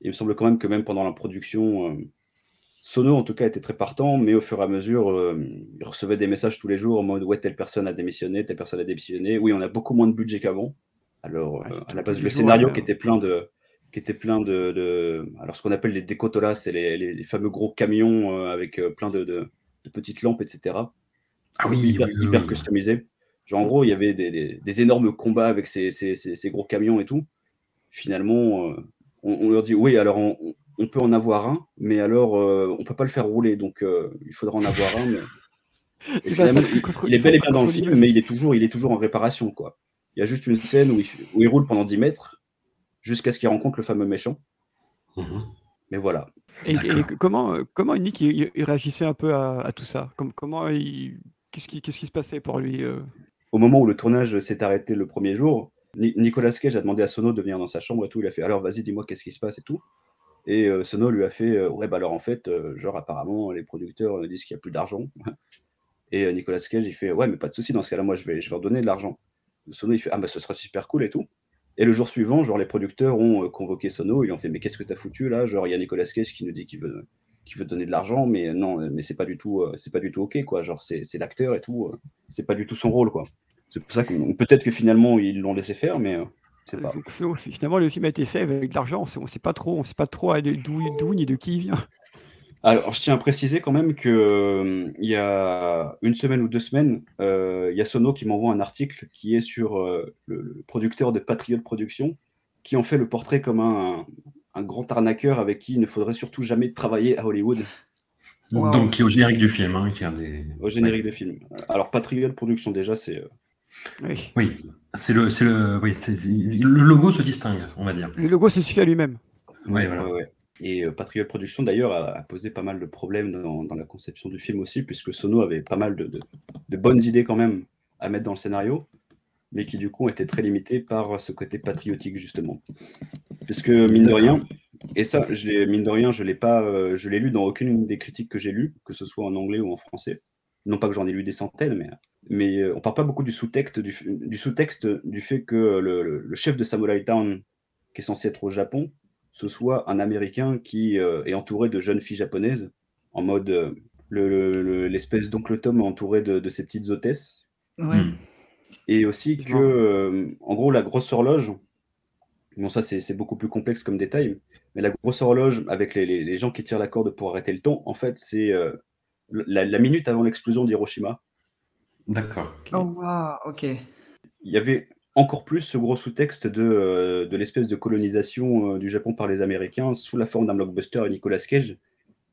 il me semble quand même que même pendant la production, euh, Sono en tout cas était très partant, mais au fur et à mesure, euh, il recevait des messages tous les jours en mode ouais telle personne a démissionné, telle personne a démissionné. Oui, on a beaucoup moins de budget qu'avant. Alors euh, à la base le scénario qui était plein de qui était plein de, de- alors ce qu'on appelle les décotolas, c'est les, les- les fameux gros camions euh, avec euh, plein de, de- de petites lampes, etc. Ah oui, hyper, oui, oui, hyper oui. customisé. Genre, en gros, il y avait des, des- des énormes combats avec ces, ces- ces- ces gros camions et tout. Finalement, euh, on, on leur dit oui, alors on, on peut en avoir un, mais alors euh, on peut pas le faire rouler, donc il faudra en avoir un. Mais... [laughs] Et Il finalement, il, il est bel et bien dans le film, mais il est toujours, il est toujours en réparation, quoi. Il y a juste une scène où il, où il roule pendant 10 mètres jusqu'à ce qu'il rencontre le fameux méchant. Mais voilà. Et, et comment, euh, comment Nick il, il réagissait un peu à, à tout ça Comme- Comment il, qu'est-ce qui, qu'est-ce qui se passait pour lui euh au moment où le tournage s'est arrêté le premier jour, Ni- Nicolas Cage a demandé à Sono de venir dans sa chambre et tout. Il a fait alors vas-y, dis-moi qu'est-ce qui se passe? et tout. Et euh, Sono lui a fait euh, ouais, bah alors en fait, euh, genre apparemment, les producteurs euh, disent qu'il n'y a plus d'argent. [laughs] et euh, Nicolas Cage, il fait ouais, mais pas de souci, dans ce cas-là, moi je vais, je vais leur donner de l'argent. Sono, il fait ah bah ce sera super cool et tout. Et le jour suivant, genre les producteurs ont euh, convoqué Sono, ils ont fait mais qu'est-ce que t'as foutu là? Genre il y a Nicolas Cage qui nous dit qu'il veut, qu'il veut donner de l'argent, mais non, euh, mais c'est pas du tout, euh, c'est pas du tout ok quoi. Genre c'est, l'acteur et tout, c'est pas du tout son rôle quoi. C'est pour ça que peut-être que finalement ils l'ont laissé faire, mais pas. Finalement, le film a été fait avec de l'argent. On on sait pas trop, on sait pas trop d'où, d'où ni de qui il vient. Alors, je tiens à préciser quand même que euh, il y a une semaine ou deux semaines, euh, il y a Sono qui m'envoie un article qui est sur euh, le, le producteur de Patriot Productions, qui en fait le portrait comme un, un grand arnaqueur avec qui il ne faudrait surtout jamais travailler à Hollywood. Donc, qui est au générique du film. Hein, qui a des... Au générique de film. Alors, Patriot Productions, déjà, c'est. euh, Oui. Oui, c'est le, c'est le, oui, le logo se distingue, on va dire. Le logo se suffit à lui-même. Ouais, voilà. Ouais, ouais. Et euh, Patriot Productions, d'ailleurs, a, a posé pas mal de problèmes dans, dans la conception du film aussi, puisque Sono avait pas mal de, de- de bonnes idées quand même à mettre dans le scénario, mais qui du coup étaient très limitées par ce côté patriotique, justement. Puisque, mine de rien, et ça, je mine de rien, je l'ai pas, euh, je l'ai lu dans aucune des critiques que j'ai lues, que ce soit en anglais ou en français. Non pas que j'en ai lu des centaines, mais, mais euh, on parle pas beaucoup du sous-texte, du, du sous-texte du fait que le, le- le chef de Samurai Town, qui est censé être au Japon, ce soit un Américain qui euh, est entouré de jeunes filles japonaises, en mode euh, le- le- le- l'espèce d'oncle Tom entouré de, de ses petites hôtesses. Ouais. Et aussi que, euh, en gros, la grosse horloge, bon, ça c'est beaucoup plus complexe comme détail, mais la grosse horloge avec les, les- les gens qui tirent la corde pour arrêter le temps, en fait, c'est euh, la, la minute avant l'explosion d'Hiroshima. D'accord. Oh, waouh, ok. Il y avait encore plus ce gros sous-texte de, euh, de l'espèce de colonisation euh, du Japon par les Américains sous la forme d'un blockbuster et Nicolas Cage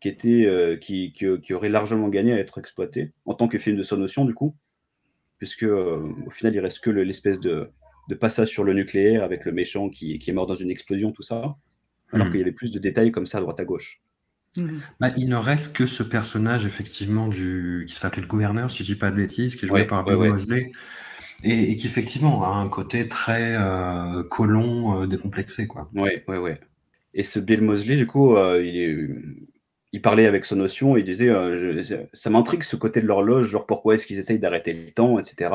qui, était, euh, qui, qui, qui aurait largement gagné à être exploité en tant que film de notion du coup, puisque au final, il reste que le- l'espèce de, de passage sur le nucléaire avec le méchant qui, qui est mort dans une explosion, tout ça, alors Mhm. qu'il y avait plus de détails comme ça à droite à gauche. Bah, il ne reste que ce personnage, effectivement, du... qui s'appelait le gouverneur, si je dis pas de bêtises, qui est joué Ouais, par ouais, ouais. Et, et qui, effectivement, a un côté très euh, colon, euh, décomplexé, quoi. Ouais, ouais, ouais. Et ce Bill Mosley, du coup, euh, il, parlait avec son notion, il disait euh, ça m'intrigue ce côté de l'horloge, genre pourquoi est-ce qu'ils essayent d'arrêter le temps, etc.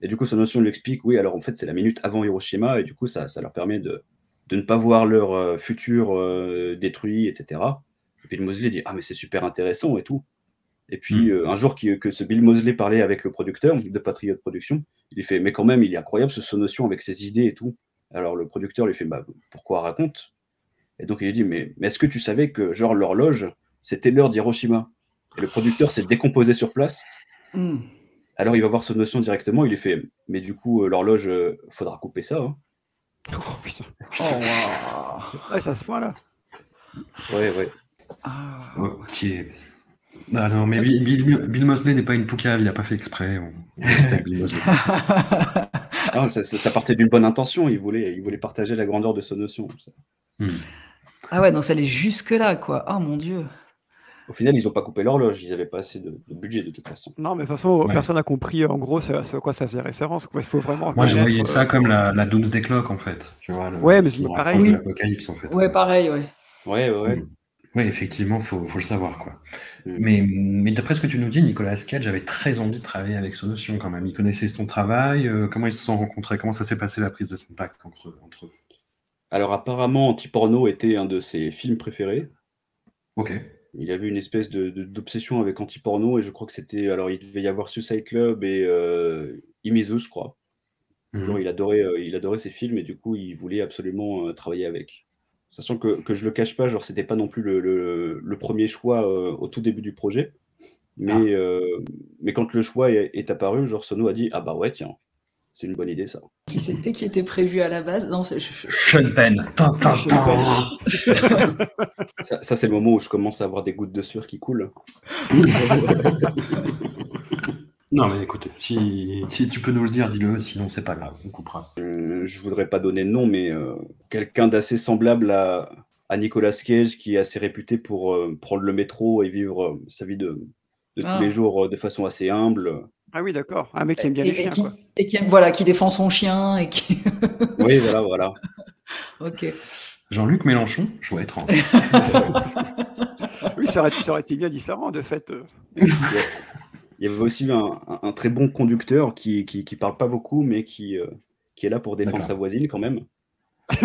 Et du coup, son notion lui explique oui, alors en fait, c'est la minute avant Hiroshima, et du coup, ça, ça leur permet de, de ne pas voir leur futur détruit, etc. Et Bill Mosley dit ah, mais c'est super intéressant et tout. Et puis, euh, un jour qui- que ce Bill Mosley parlait avec le producteur de Patriot Production, il lui fait mais quand même, il est incroyable ce son notion avec ses idées et tout. Alors le producteur lui fait bah, pourquoi raconte? Et donc il lui dit mais, mais est-ce que tu savais que genre l'horloge c'était l'heure d'Hiroshima? Et le producteur s'est décomposé sur place. Hmm. Alors il va voir son notion directement, il lui fait mais du coup euh, l'horloge euh, faudra couper ça. hein. Oh, waouh. Ouais, ça se voit là. Ouais ouais. Ok. Ah non, mais Bill, Bill- Bill Moseley n'est pas une poucave, il n'a pas fait exprès. On, on [laughs] respecte Bill Moseley. Ah, ça, ça- ça partait d'une bonne intention, il voulait, il voulait partager la grandeur de son notion. ça. Ah ouais, donc ça allait jusque-là, quoi. Ah mon dieu. Au final, ils n'ont pas coupé l'horloge, ils n'avaient pas assez de, de budget de toute façon. Non, mais de toute façon, Ouais. personne n'a compris en gros ce ce à quoi ça faisait référence. quoi. Il faut vraiment. Moi, je voyais euh, ça comme la, la Doomsday Clock, en fait. Tu vois, le- Ouais, mais c'est pareil. Oui. en fait. Ouais, pareil, ouais. Ouais, ouais, ouais. Oui, effectivement, faut, faut le savoir, quoi. Mm. Mais, mais d'après ce que tu nous dis, Nicolas Cage avait très envie de travailler avec Sonotion, quand même. Il connaissait ton travail, euh, comment ils se sont rencontrés, comment ça s'est passé la prise de contact entre, entre eux? Alors apparemment, Antiporno était un de ses films préférés. Ok. Il avait une espèce de- de- d'obsession avec Antiporno et je crois que c'était. Alors il devait y avoir Suicide Club et euh, Imizu, je crois. Mhm. Genre, il, adorait, euh, il adorait ces films et du coup il voulait absolument euh, travailler avec. Sachant que, que je le cache pas, genre c'était pas non plus le, le- le premier choix euh, au tout début du projet. Mais, Ah. euh, mais quand le choix est, est apparu, genre Sono a dit Ah bah ouais, tiens, c'est une bonne idée ça. Qui c'était qui était prévu à la base? Non, c'est. Sean Penn. [laughs] Ça, ça, c'est le moment où je commence à avoir des gouttes de sueur qui coulent. [laughs] Non, mais écoutez, si, si tu peux nous le dire, dis-le, sinon c'est pas grave, on coupera. Euh, je voudrais pas donner de nom, mais euh, quelqu'un d'assez semblable à, à Nicolas Cage, qui est assez réputé pour euh, prendre le métro et vivre euh, sa vie de, de Ah. tous les jours euh, de façon assez humble. Ah oui, d'accord. Un mec qui aime bien et, les et chiens, qui, quoi. et qui, voilà, qui défend son chien et qui. [laughs] Oui, voilà, voilà. [laughs] ok. Jean-Luc Mélenchon, choix étrange. [laughs] Oui, ça aurait, ça aurait été bien différent, de fait. Il y avait aussi un, un- un très bon conducteur qui, qui, qui parle pas beaucoup, mais qui, euh, qui est là pour défendre sa voisine quand même.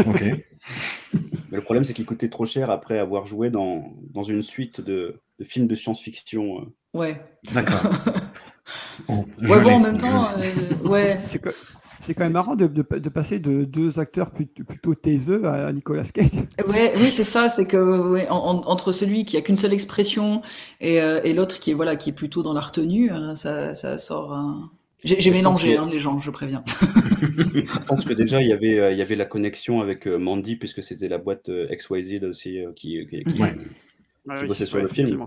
ok. [laughs] Mais le problème, c'est qu'il coûtait trop cher après avoir joué dans, dans une suite de, de films de science-fiction. euh. Ouais. D'accord. [laughs] Bon, Ouais, bon, en même temps, euh, ouais. C'est que- c'est quand même marrant de, de- de passer de deux acteurs plutôt, plutôt taiseux à Nicolas Cage. Ouais, oui, c'est ça, c'est que ouais, en- en- entre celui qui a qu'une seule expression et, euh, et l'autre qui est voilà qui est plutôt dans la retenue, euh, ça, ça sort. un- J'ai mélangé hein, les gens, je préviens. [laughs] Je pense que déjà, il y avait, euh, il y avait la connexion avec euh, Mandy, puisque c'était la boîte euh, XYZ aussi qui, qui, qui- Ouais. Ah oui, bossait sur ouais, le film.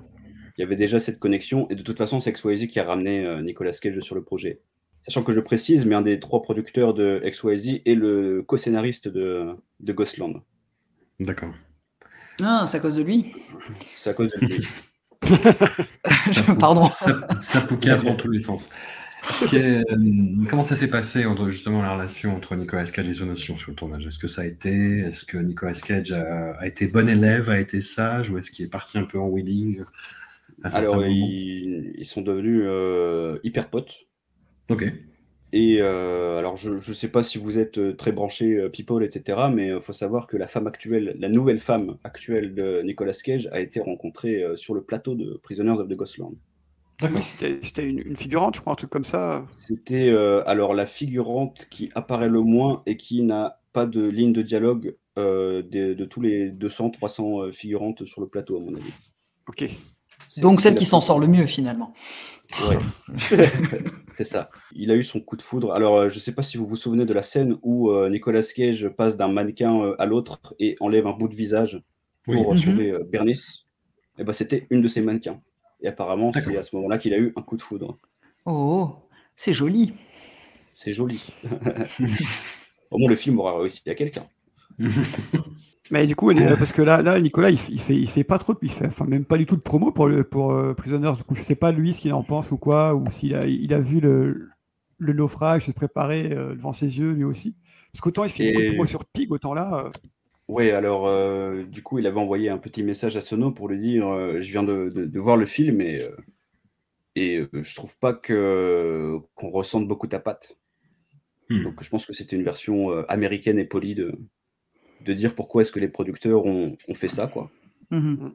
Il y avait déjà cette connexion, et de toute façon, c'est XYZ qui a ramené Nicolas Cage sur le projet. Sachant que je précise, mais un des trois producteurs de XYZ est le co-scénariste de, de Ghostland. D'accord. Ah, c'est à cause de lui. C'est à cause de lui. [laughs] [laughs] Pardon. Ça, ça poucave dans tous les sens. Euh, comment ça s'est passé entre justement la relation entre Nicolas Cage et Sonotion sur le tournage? Est-ce que ça a été Est-ce que Nicolas Cage a, a été bon élève, a été sage, ou est-ce qu'il est parti un peu en wheeling à certains Alors, ils sont devenus euh, hyper potes. Ok. Et euh, alors, je ne sais pas si vous êtes euh, très branché euh, People, etc., mais il faut savoir que la femme actuelle, la nouvelle femme actuelle de Nicolas Cage a été rencontrée sur le plateau de Prisoners of the Ghostland. D'accord. Oui, c'était une, une figurante, je crois, un truc comme ça. C'était euh, alors la figurante qui apparaît le moins et qui n'a pas de ligne de dialogue euh, de, de tous les 200, 300 euh, figurantes sur le plateau, à mon avis. Ok. Donc celle qui s'en sort le mieux finalement. Ouais. [laughs] c'est ça. Il a eu son coup de foudre. Alors, euh, je ne sais pas si vous vous souvenez de la scène où euh, Nicolas Cage passe d'un mannequin euh, à l'autre et enlève un bout de visage pour Oui. Mhm. sauver Bernice. et ben, c'était une de ses mannequins. Et apparemment, c'est à ce moment-là qu'il a eu un coup de foudre. Oh, c'est joli. C'est joli. [laughs] Au moins, le film aura réussi à quelqu'un. [laughs] Mais du coup, parce que là, là Nicolas, il, il fait, il fait pas trop, il fait, enfin même pas du tout de promo pour le pour euh, Prisoners. Du coup, je sais pas lui ce qu'il en pense ou quoi, ou s'il a, il a vu le, le naufrage se préparer euh, devant ses yeux lui aussi. Parce qu'autant il fait beaucoup de Et- promo sur Pig, autant là. euh, Ouais, alors euh, du coup, il avait envoyé un petit message à Sono pour lui dire euh, Je viens de, de- de voir le film et, euh, et je trouve pas que qu'on ressente beaucoup ta patte. Hmm. Donc je pense que c'était une version américaine et polie de, de dire pourquoi est-ce que les producteurs ont, ont fait ça, quoi. Mhm.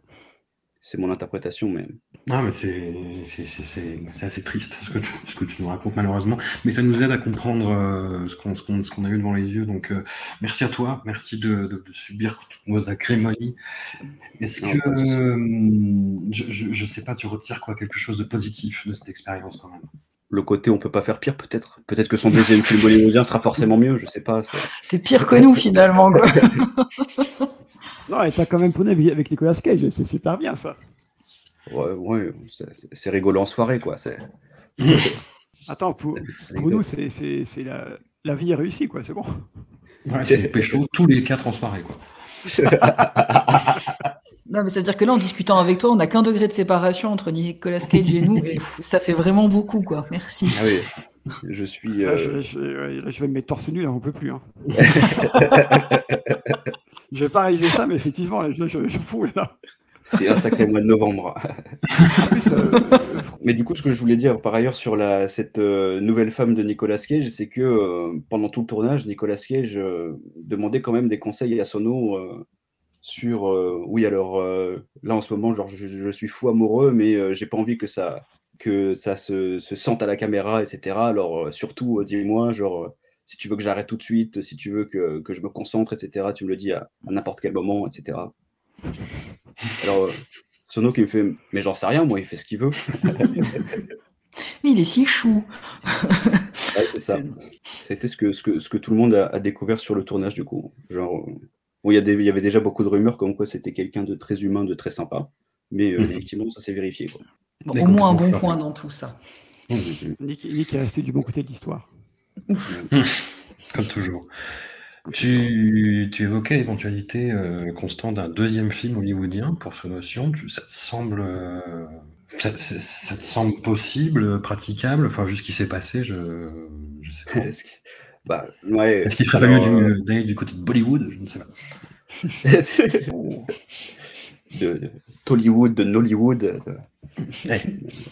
C'est mon interprétation, mais Ah, mais c'est c'est- c'est- c'est- c'est assez triste ce que, tu, ce que tu nous racontes malheureusement, mais ça nous aide à comprendre euh, ce qu'on ce qu'on- ce qu'on a eu devant les yeux. Donc euh, merci à toi, merci de, de- de subir toutes nos acrimonies. Est-ce que euh, je, je, je sais pas, tu retires quoi quelque chose de positif de cette expérience quand même? Le côté on peut pas faire pire, peut-être. Peut-être que son deuxième film bollywoodien sera forcément mieux, je sais pas. T'es pire que nous finalement. Quoi. [laughs] Non, et t'as quand même tourné avec- avec Nicolas Cage, c'est super bien ça. Ouais, ouais, c'est- rigolo en soirée, quoi. C'est [laughs] Attends, pour, pour nous, c'est la, la vie est réussie, quoi, c'est bon. Ouais, c'est pécho tous les quatre en soirée quoi. [laughs] Non, mais ça veut dire que là, en discutant avec toi, on n'a qu'un degré de séparation entre Nicolas Cage et nous, [laughs] et pff, ça fait vraiment beaucoup, quoi. Merci. Ah oui, je suis. Là, euh, je, je- ouais, là, je vais me mettre torse nu, là, on peut plus. Hein. [laughs] je vais pas réaliser ça, mais effectivement, là, je, je, je fous là. C'est un sacré mois de novembre. En plus, euh, Mais du coup, ce que je voulais dire par ailleurs sur la, cette euh, nouvelle femme de Nicolas Cage, c'est que euh, pendant tout le tournage, Nicolas Cage euh, demandait quand même des conseils à Sono euh, sur euh, oui, alors euh, là en ce moment, genre, je, je suis fou amoureux, mais euh, j'ai pas envie que ça, que ça se, se sente à la caméra, etc. Alors euh, surtout, dis-moi, genre, si tu veux que j'arrête tout de suite, si tu veux que, que je me concentre, etc., tu me le dis à, à n'importe quel moment, etc. Alors, Sono qui me fait, mais j'en sais rien, moi, il fait ce qu'il veut. [laughs] Mais il est si chou. Ouais, c'est ça. C'était ce que, ce, que, ce que tout le monde a, a découvert sur le tournage, du coup. Genre, bon, il y, a des- il y avait déjà beaucoup de rumeurs comme quoi c'était quelqu'un de très humain, de très sympa. Mais euh, Mhm. effectivement, ça s'est vérifié. Quoi. Bon, Des au moins un bon point dans tout ça. [laughs] Nick, Nick est resté du bon côté de l'histoire. [laughs] Comme toujours. Tu, tu évoquais l'éventualité, euh, Constant, d'un deuxième film hollywoodien pour ce notion. Tu- ça te semble, euh, ça, te semble possible, praticable? Enfin, vu ce qui s'est passé, je, je sais pas. [laughs] Bah, ouais, Est-ce qu'il ferait mieux euh, du- d'aller du côté de Bollywood? Je ne sais pas. [laughs] de, de Tollywood, de Nollywood, de-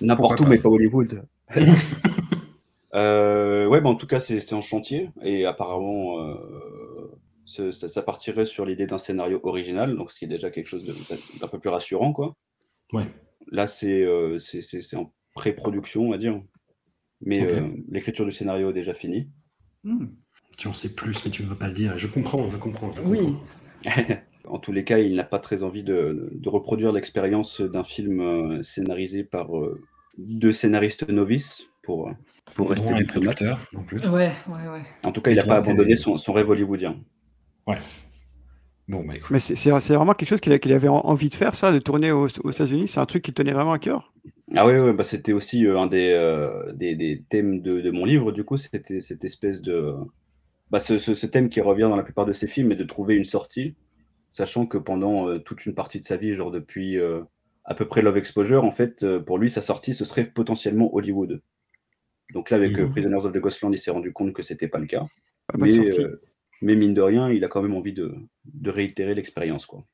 n'importe où, mais pas Hollywood. [laughs] Euh, ouais, bah, en tout cas, c'est c'est en chantier et apparemment, euh, ça, ça partirait sur l'idée d'un scénario original, donc ce qui est déjà quelque chose de- d'un peu plus rassurant, quoi. Ouais. Là, c'est euh, c'est- c'est- c'est en pré-production, on va dire. Mais euh, l'écriture du scénario est déjà finie. Hmm. Tu en sais plus, mais tu ne veux pas le dire. Je comprends, je comprends. je Oui. comprends. [laughs] En tous les cas, il n'a pas très envie de, de reproduire l'expérience d'un film euh, scénarisé par euh, deux scénaristes novices pour, pour rester producteurs, en plus. Ouais, ouais, ouais. En tout cas, il n'a pas abandonné son, son rêve hollywoodien. Bon, bah écoute. Mais c'est vraiment quelque chose qu'il avait en- envie de faire, ça, de tourner aux, aux États-Unis. C'est un truc qui tenait vraiment à cœur? Ah oui, ouais, bah c'était aussi euh, un des, euh, des, des thèmes de, de mon livre, du coup, c'était cette espèce de... Bah, ce, ce- ce thème qui revient dans la plupart de ses films est de trouver une sortie, sachant que pendant euh, toute une partie de sa vie, genre depuis à peu près Love Exposure, en fait, pour lui, sa sortie, ce serait potentiellement Hollywood. Donc là, avec Mhm. Prisoners of the Ghostland, il s'est rendu compte que c'était pas le cas. Pas Mais, mais mine de rien, il a quand même envie de, de réitérer l'expérience, quoi.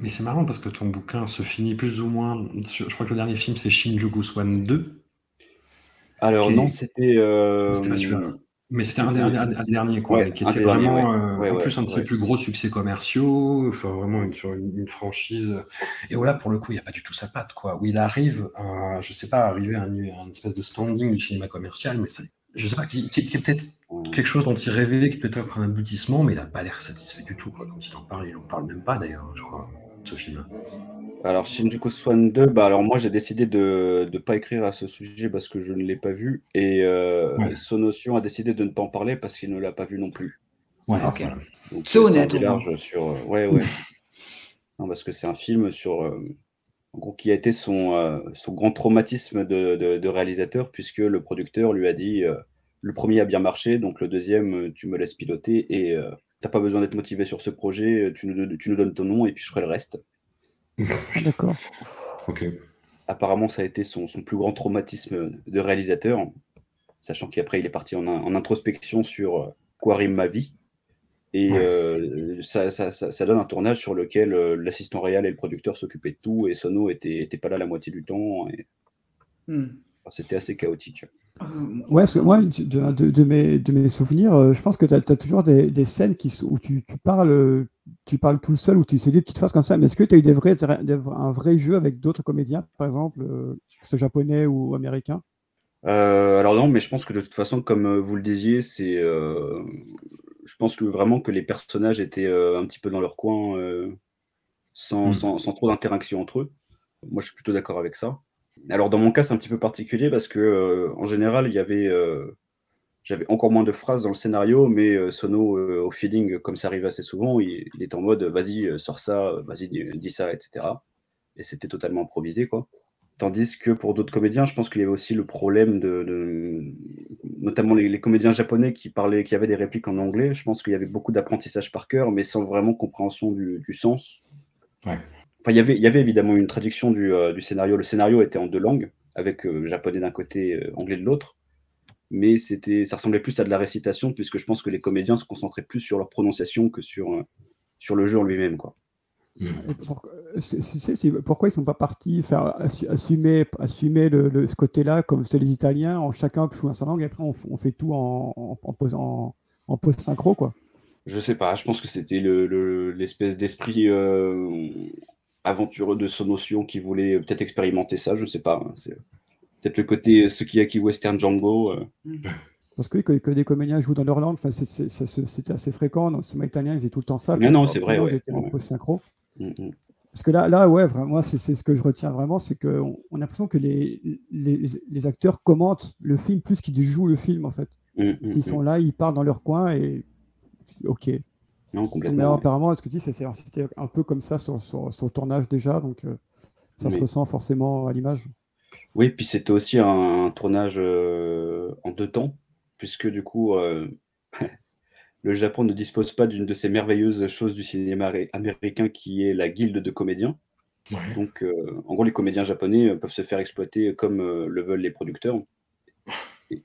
Mais c'est marrant parce que ton bouquin se finit plus ou moins. sur- je crois que le dernier film c'est Shinjuku Swan 2. Alors non, c'était... euh. Mais c'était un, dernier- un- un quoi, Ouais, mais qui était vraiment, ouais. euh, Ouais, en ouais, plus, un de ses plus gros succès commerciaux, enfin, vraiment une, sur une, une franchise. Et voilà, pour le coup, il n'y a pas du tout sa patte, quoi. Où il arrive, à, je sais pas, arriver à un, à une espèce de standing du cinéma commercial, mais ça, je sais pas, qui, qui- qui est peut-être quelque chose dont il rêvait, qui est peut-être un aboutissement, mais il n'a pas l'air satisfait du tout, quoi. Quand il en parle, il en parle même pas, d'ailleurs, je crois, de ce film. Alors, Shinjuku Swan 2, bah, alors moi j'ai décidé de ne pas écrire à ce sujet parce que je ne l'ai pas vu et euh, Ouais. Sonotion a décidé de ne pas en parler parce qu'il ne l'a pas vu non plus. Ouais, Ok. voilà. Donc, C'est honnête, large sur. euh, ouais, ouais. [laughs] non, parce que c'est un film sur, euh, en gros, qui a été son, euh, son grand traumatisme de, de- de réalisateur, puisque le producteur lui a dit euh, le premier a bien marché, donc le deuxième, euh, tu me laisses piloter et euh, t'as pas besoin d'être motivé sur ce projet, tu nous, tu nous donnes ton nom et puis je ferai le reste. [laughs] D'accord. Ok. Apparemment, ça a été son, son plus grand traumatisme de réalisateur, sachant qu'après, il est parti en, en introspection sur quoi rime ma vie. Et Ouais. euh, ça, ça- ça- ça donne un tournage sur lequel euh, l'assistant réel et le producteur s'occupaient de tout, et Sono était, était pas là la moitié du temps. et- Hmm. enfin, C'était assez chaotique. Ouais, parce que moi, de, de- de mes, de mes souvenirs, euh, je pense que tu as, toujours des, des scènes qui, où tu, tu parles, tu parles tout seul, où tu fais des petites phrases comme ça. Mais est-ce que tu as eu des vrais, des- un vrai jeu avec d'autres comédiens, par exemple, euh, que ce soit japonais ou américain? Euh, alors non, mais je pense que de toute façon, comme vous le disiez, c'est, euh, je pense que vraiment que les personnages étaient euh, un petit peu dans leur coin, euh, sans, Mm. sans, sans trop d'interaction entre eux. Moi, je suis plutôt d'accord avec ça. Alors dans mon cas, c'est un petit peu particulier parce que euh, en général, il y avait, j'avais encore moins de phrases dans le scénario, mais euh, Sono, euh, au feeling, comme ça arrive assez souvent, il, il est en mode, vas-y, sors ça, vas-y, dis, dis ça, etc. Et c'était totalement improvisé, quoi. Tandis que pour d'autres comédiens, je pense qu'il y avait aussi le problème de, de- notamment les, les comédiens japonais qui parlaient, qui avaient des répliques en anglais. Je pense qu'il y avait beaucoup d'apprentissage par cœur, mais sans vraiment compréhension du, du sens. Ouais. Enfin, il y avait, il y avait évidemment une traduction du, euh, du scénario. Le scénario était en deux langues, avec euh, japonais d'un côté, euh, anglais de l'autre. Mais c'était, ça ressemblait plus à de la récitation, puisque je pense que les comédiens se concentraient plus sur leur prononciation que sur, euh, sur le jeu en lui-même, quoi. Mm. Et pour- euh, tu sais, c'est- pourquoi ils sont pas partis faire assu- assumer, assumer le, le- ce côté-là, comme c'est les Italiens, en chacun joue dans sa langue, et après on, fait tout en, en, en, pause synchro, quoi. Je sais pas, je pense que c'était le- le- l'espèce d'esprit euh, aventureux de Sonotion qui voulait peut-être expérimenter ça, je sais pas. hein, C'est peut-être le côté Sukiyaki Western Django. euh. Parce que, que, que des comédiens jouent dans leur langue, c'était assez fréquent. Dans le cinéma italien, ils faisaient tout le temps ça. Mais non, c'est vrai, ouais, ouais. synchro. Mm, mm. Parce que là, là ouais, vraiment, moi, c'est ce que je retiens vraiment, c'est qu'on on a l'impression que les, les, les acteurs commentent le film plus qu'ils jouent le film, en fait. Mm, S'ils sont là, ils parlent dans leur coin et. Ok. Non, Mais complètement. ouais. apparemment, ce que tu dis, c'était un peu comme ça sur, sur, sur le tournage déjà, donc euh, ça se ressent forcément à l'image. Oui, puis c'était aussi un, un tournage euh, en deux temps, puisque du coup, euh, [laughs] le Japon ne dispose pas d'une de ces merveilleuses choses du cinéma américain qui est la guilde de comédiens. Ouais. Donc, euh, en gros, les comédiens japonais euh, peuvent se faire exploiter comme euh, le veulent les producteurs. Et,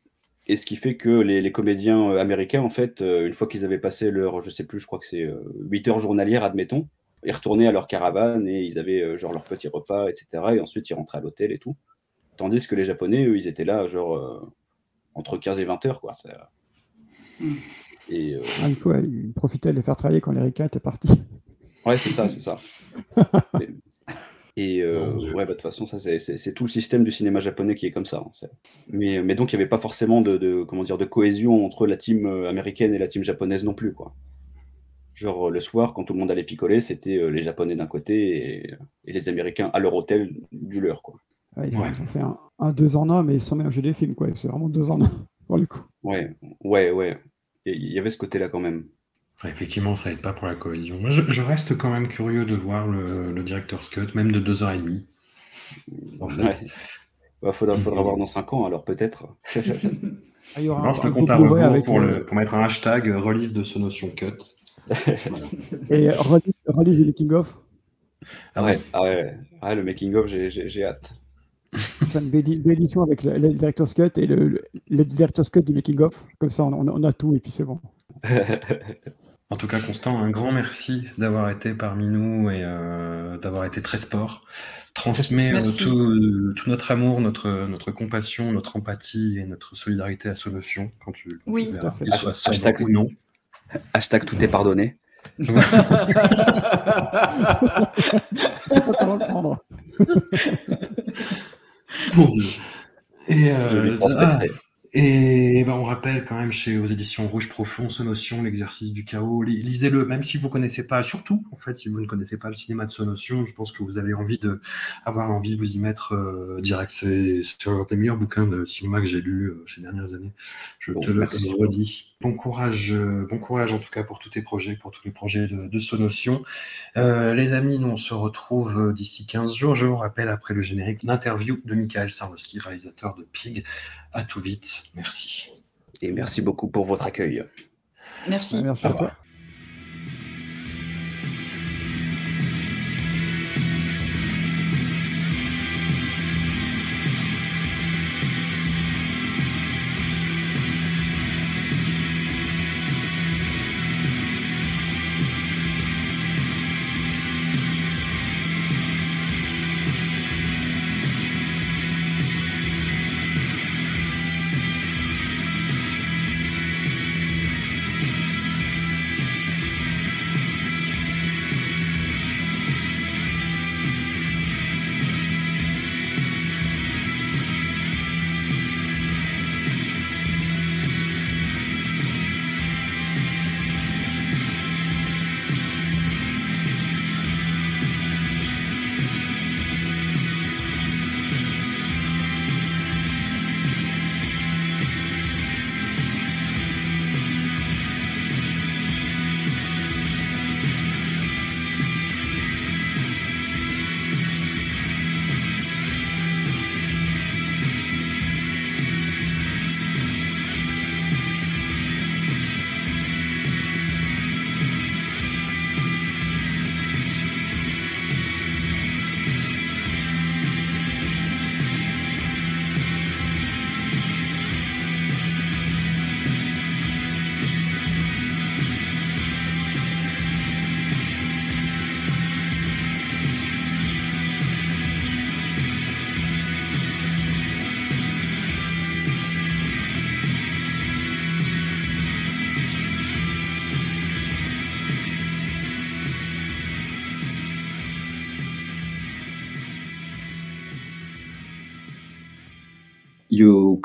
et ce qui fait que les, les comédiens américains, en fait, euh, une fois qu'ils avaient passé leur, je sais plus, je crois que c'est euh, 8 heures journalières, admettons, ils retournaient à leur caravane et ils avaient euh, genre leur petit repas, etc. Et ensuite, ils rentraient à l'hôtel et tout. Tandis que les Japonais, eux, ils étaient là, genre, euh, entre 15 et 20 heures, quoi. Ça- Et, euh, Ah, il, faut, ouais, il profitait de les faire travailler quand les Ricains étaient partis. Ouais, c'est ça, c'est ça. [laughs] Et, euh, bah, de toute façon, ça, c'est- tout le système du cinéma japonais qui est comme ça. hein, mais, mais donc, il n'y avait pas forcément de, de- comment dire, de cohésion entre la team euh, américaine et la team japonaise non plus, quoi. Genre, euh, le soir, quand tout le monde allait picoler, c'était euh, les Japonais d'un côté et, et les Américains à leur hôtel du leur, quoi. Ouais, ils, Ouais. ont fait un, un deux en un, mais sans mélanger les films, quoi. C'est vraiment deux en un, pour le coup. Ouais, ouais, ouais. Il y avait ce côté-là quand même. Effectivement, ça aide pas pour la cohésion. Moi, je, je reste quand même curieux de voir le, le director's cut, même de 2h30. En fait. Ouais. Bah, faudra, voir dans 5 ans, alors peut-être. [laughs] Ah, il y aura Alors, je un, te un compte à rebours avec, pour, le, pour mettre un hashtag euh, release de ce notion cut. [laughs] Et release, release du making of. Ah ouais, ouais. ah ouais, ouais, le making-of, j'ai- j'ai j'ai hâte. Faire une édition avec le, le director's cut et le, le, le director's cut du making of. Comme ça, on, on a- tout et puis c'est bon. [laughs] En tout cas, Constant, un grand merci d'avoir été parmi nous et euh, d'avoir été très sport. Transmet euh, tout, tout notre amour, notre, notre compassion, notre empathie et notre solidarité à Solution quand tu, quand Oui. tu Tout à verras, soit Hashtag- ou non. Hashtag tout est pardonné. [laughs] C'est pas comment le prendre. [laughs] [laughs] Mon Dieu. Et, euh, ah, et ben, on rappelle quand même chez aux éditions Rouge Profond ce notion, l'exercice du chaos. Li- Lisez-le, même si vous connaissez pas, surtout en fait, si vous ne connaissez pas le cinéma de Sonotion, je pense que vous avez envie de avoir envie de vous y mettre euh, direct. C'est un des meilleurs bouquins de cinéma que j'ai lu euh, ces dernières années. Je Bon, te le redis. Bon courage, euh, bon courage en tout cas pour tous tes projets, pour tous les projets de, de Sonotion. Euh, les amis, nous on se retrouve euh, d'ici 15 jours. Je vous rappelle après le générique l'interview de Michael Sarnowski, réalisateur de Pig. À tout vite. Merci. Et merci beaucoup pour votre accueil. Merci. Merci à toi.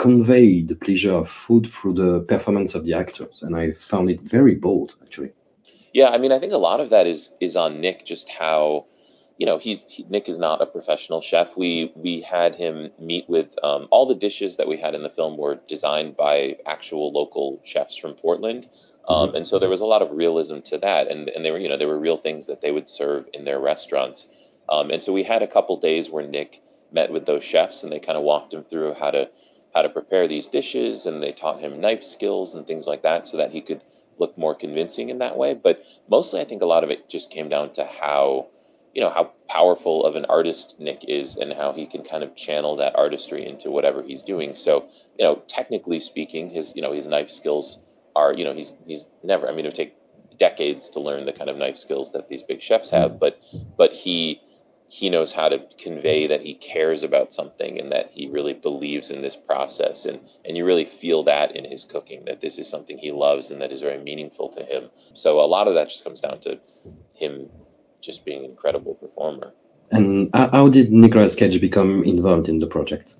Convey the pleasure of food through the performance of the actors, and I found it very bold, actually. Yeah, I mean, I think a lot of that is is on Nick, just how, you know, he's he, Nick is not a professional chef. We we had him meet with um, all the dishes that we had in the film were designed by actual local chefs from Portland, um, and so there was a lot of realism to that, and and they were you know there were real things that they would serve in their restaurants, um, and so we had a couple days where Nick met with those chefs and they kind of walked him through how to how to prepare these dishes and they taught him knife skills and things like that so that he could look more convincing in that way. But mostly i think a lot of it just came down to how you know how powerful of an artist nick is and how he can kind of channel that artistry into whatever he's doing. So you know technically speaking his you know his knife skills are you know he's he's never i mean it would take decades to learn the kind of knife skills that these big chefs have but but he he knows how to convey that he cares about something and that he really believes in this process and and you really feel that in his cooking that this is something he loves and that is very meaningful to him so a lot of that just comes down to him just being an incredible performer And how did Nicolas Cage become involved in the project?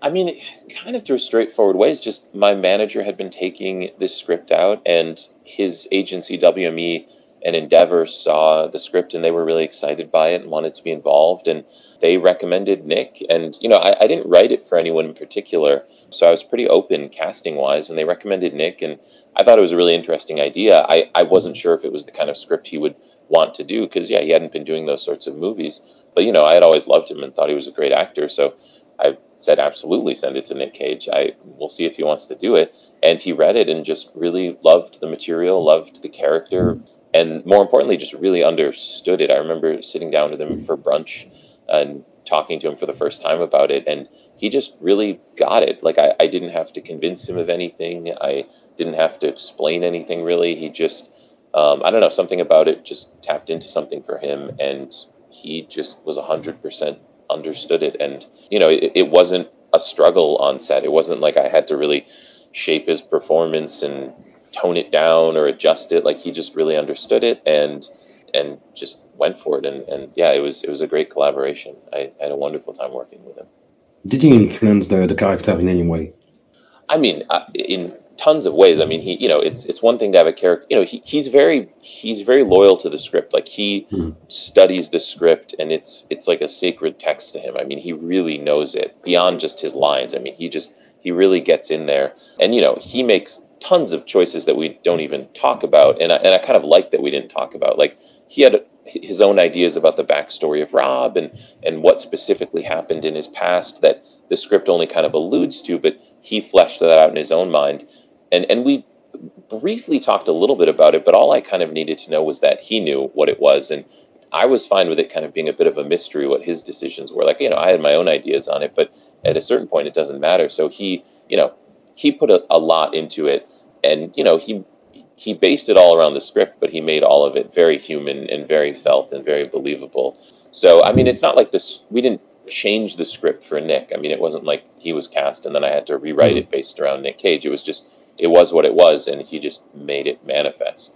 I mean, kind of through straightforward ways. Just my manager had been taking this script out, and his agency WME and Endeavor saw the script and they were really excited by it and wanted to be involved. And they recommended Nick. And, you know, I, I didn't write it for anyone in particular. So I was pretty open casting wise. And they recommended Nick. And I thought it was a really interesting idea. I, I wasn't sure if it was the kind of script he would want to do because, yeah, he hadn't been doing those sorts of movies. But, you know, I had always loved him and thought he was a great actor. So I said, absolutely send it to Nick Cage. I We'll see if he wants to do it. And he read it and just really loved the material, loved the character and more importantly, just really understood it. I remember sitting down with him for brunch and talking to him for the first time about it, and he just really got it. Like I, I didn't have to convince him of anything. I didn't have to explain anything really. He just, um, I don't know, something about it just tapped into something for him, and he just was hundred percent understood it. And you know, it, it wasn't a struggle on set. It wasn't like I had to really shape his performance and tone it down or adjust it. Like he just really understood it and and just went for it. And, and yeah, it was it was a great collaboration. I, I had a wonderful time working with him. Did he influence the, the character in any way? I mean, uh, in tons of ways. I mean, he, you know, it's it's one thing to have a character. You know, he, he's very he's very loyal to the script. Like he Mhm. studies the script, and it's it's like a sacred text to him. I mean, he really knows it beyond just his lines. I mean, he just he really gets in there, and you know, he makes tons of choices that we don't even talk about, and I, and I kind of like that we didn't talk about. Like he had his own ideas about the backstory of Rob and and what specifically happened in his past that the script only kind of alludes to, but he fleshed that out in his own mind, and and we briefly talked a little bit about it, but all I kind of needed to know was that he knew what it was, and I was fine with it kind of being a bit of a mystery what his decisions were. Like you know, I had my own ideas on it, but at a certain point, it doesn't matter. So he, you know, he put a, a lot into it, and you know, he he based it all around the script, but he made all of it very human and very felt and very believable. So I mean, it's not like this. We didn't change the script for Nick. I mean, it wasn't like he was cast and then I had to rewrite it based around Nick Cage. It was just it was what it was, and he just made it manifest.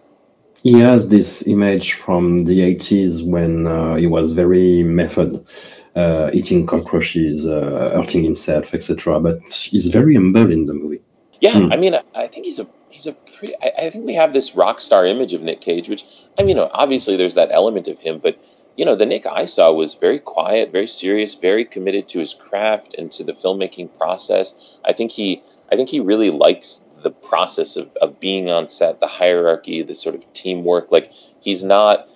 He has this image from the 80s when uh, he was very method, uh, eating cockroaches, uh, hurting himself, etc. But he's very humble in the movie. Yeah, Hmm. I mean, I, I think he's a he's a pretty. I, I think we have this rock star image of Nick Cage, which I mean, obviously there's that element of him, but you know, the Nick I saw was very quiet, very serious, very committed to his craft and to the filmmaking process. I think he I think he really likes the process of, of being on set, the hierarchy, the sort of teamwork. Like he's not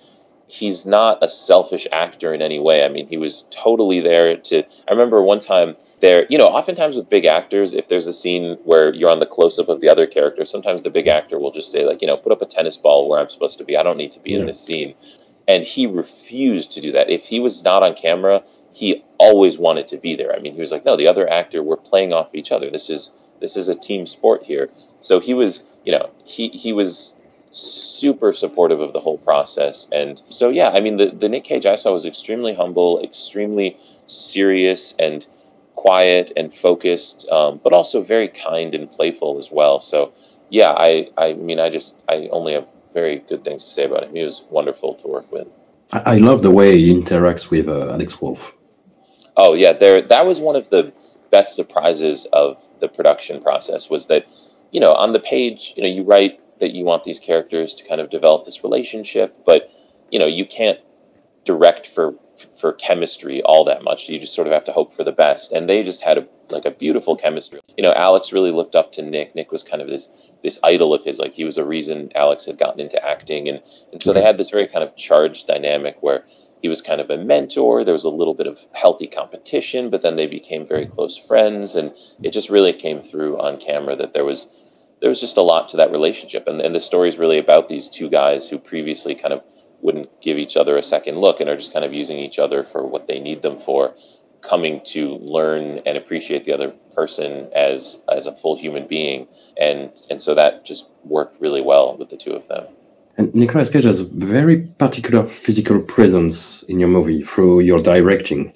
he's not a selfish actor in any way. I mean, he was totally there to. I remember one time there, you know, oftentimes with big actors, if there's a scene where you're on the close up of the other character, sometimes the big actor will just say, like, you know, put up a tennis ball where I'm supposed to be. I don't need to be in this scene. And he refused to do that. If he was not on camera, he always wanted to be there. I mean, he was like, no, the other actor, we're playing off each other. This is this is a team sport here. So he was, you know, he he was super supportive of the whole process. And so, yeah, I mean, the, the Nick Cage I saw was extremely humble, extremely serious and quiet and focused, um, but also very kind and playful as well. So, yeah, I, I mean, I just, I only have very good things to say about him. He was wonderful to work with. I, I love the way he interacts with uh, Alex Wolf. Oh yeah, there. That was one of the best surprises of the production process. Was that, you know, on the page, you know, you write that you want these characters to kind of develop this relationship, but you know, you can't direct for for chemistry all that much. You just sort of have to hope for the best. And they just had a like a beautiful chemistry. You know, Alex really looked up to Nick. Nick was kind of this this idol of his. Like he was a reason Alex had gotten into acting, and and so they had this very kind of charged dynamic where he was kind of a mentor. There was a little bit of healthy competition, but then they became very close friends, and it just really came through on camera that there was there was just a lot to that relationship, and and the story is really about these two guys who previously kind of wouldn't give each other a second look and are just kind of using each other for what they need them for, coming to learn and appreciate the other person as as a full human being, and and so that just worked really well with the two of them. And Nicolas Cage has very particular physical presence in your movie through your directing,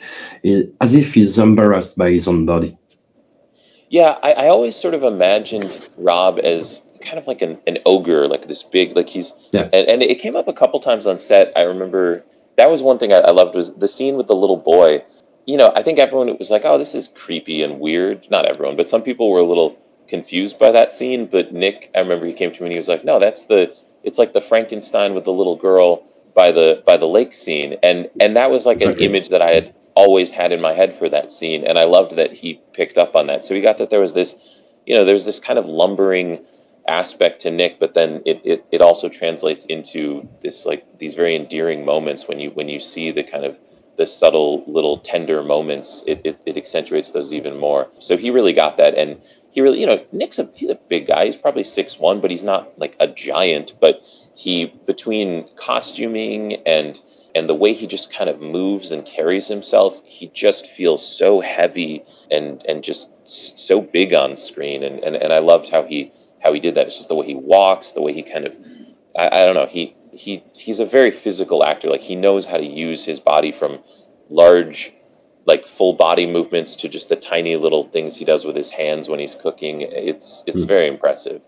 as if he's embarrassed by his own body. Yeah, I, I always sort of imagined Rob as kind of like an, an ogre, like this big, like he's, Yeah. and, and it came up a couple times on set. I remember that was one thing I, I loved was the scene with the little boy. You know, I think everyone was like, oh, this is creepy and weird. Not everyone, but some people were a little confused by that scene. But Nick, I remember he came to me and he was like, no, that's the, it's like the Frankenstein with the little girl by the by the lake scene, and and that was like an Okay. image that I had always had in my head for that scene, and I loved that he picked up on that. So he got that there was this, you know, there's this kind of lumbering aspect to Nick, but then it, it it also translates into this like these very endearing moments when you when you see the kind of the subtle little tender moments, it, it, it accentuates those even more. So he really got that, and he really, you know, Nick's a he's a big guy. He's probably six one, but he's not like a giant. But he between costuming and and the way he just kind of moves and carries himself, he just feels so heavy and and just so big on screen. And and, and I loved how he how he did that. It's just the way he walks, the way he kind of I, I don't know. He he he's a very physical actor. Like he knows how to use his body from large like full body movements to just the tiny little things he does with his hands when he's cooking. It's it's hmm. very impressive.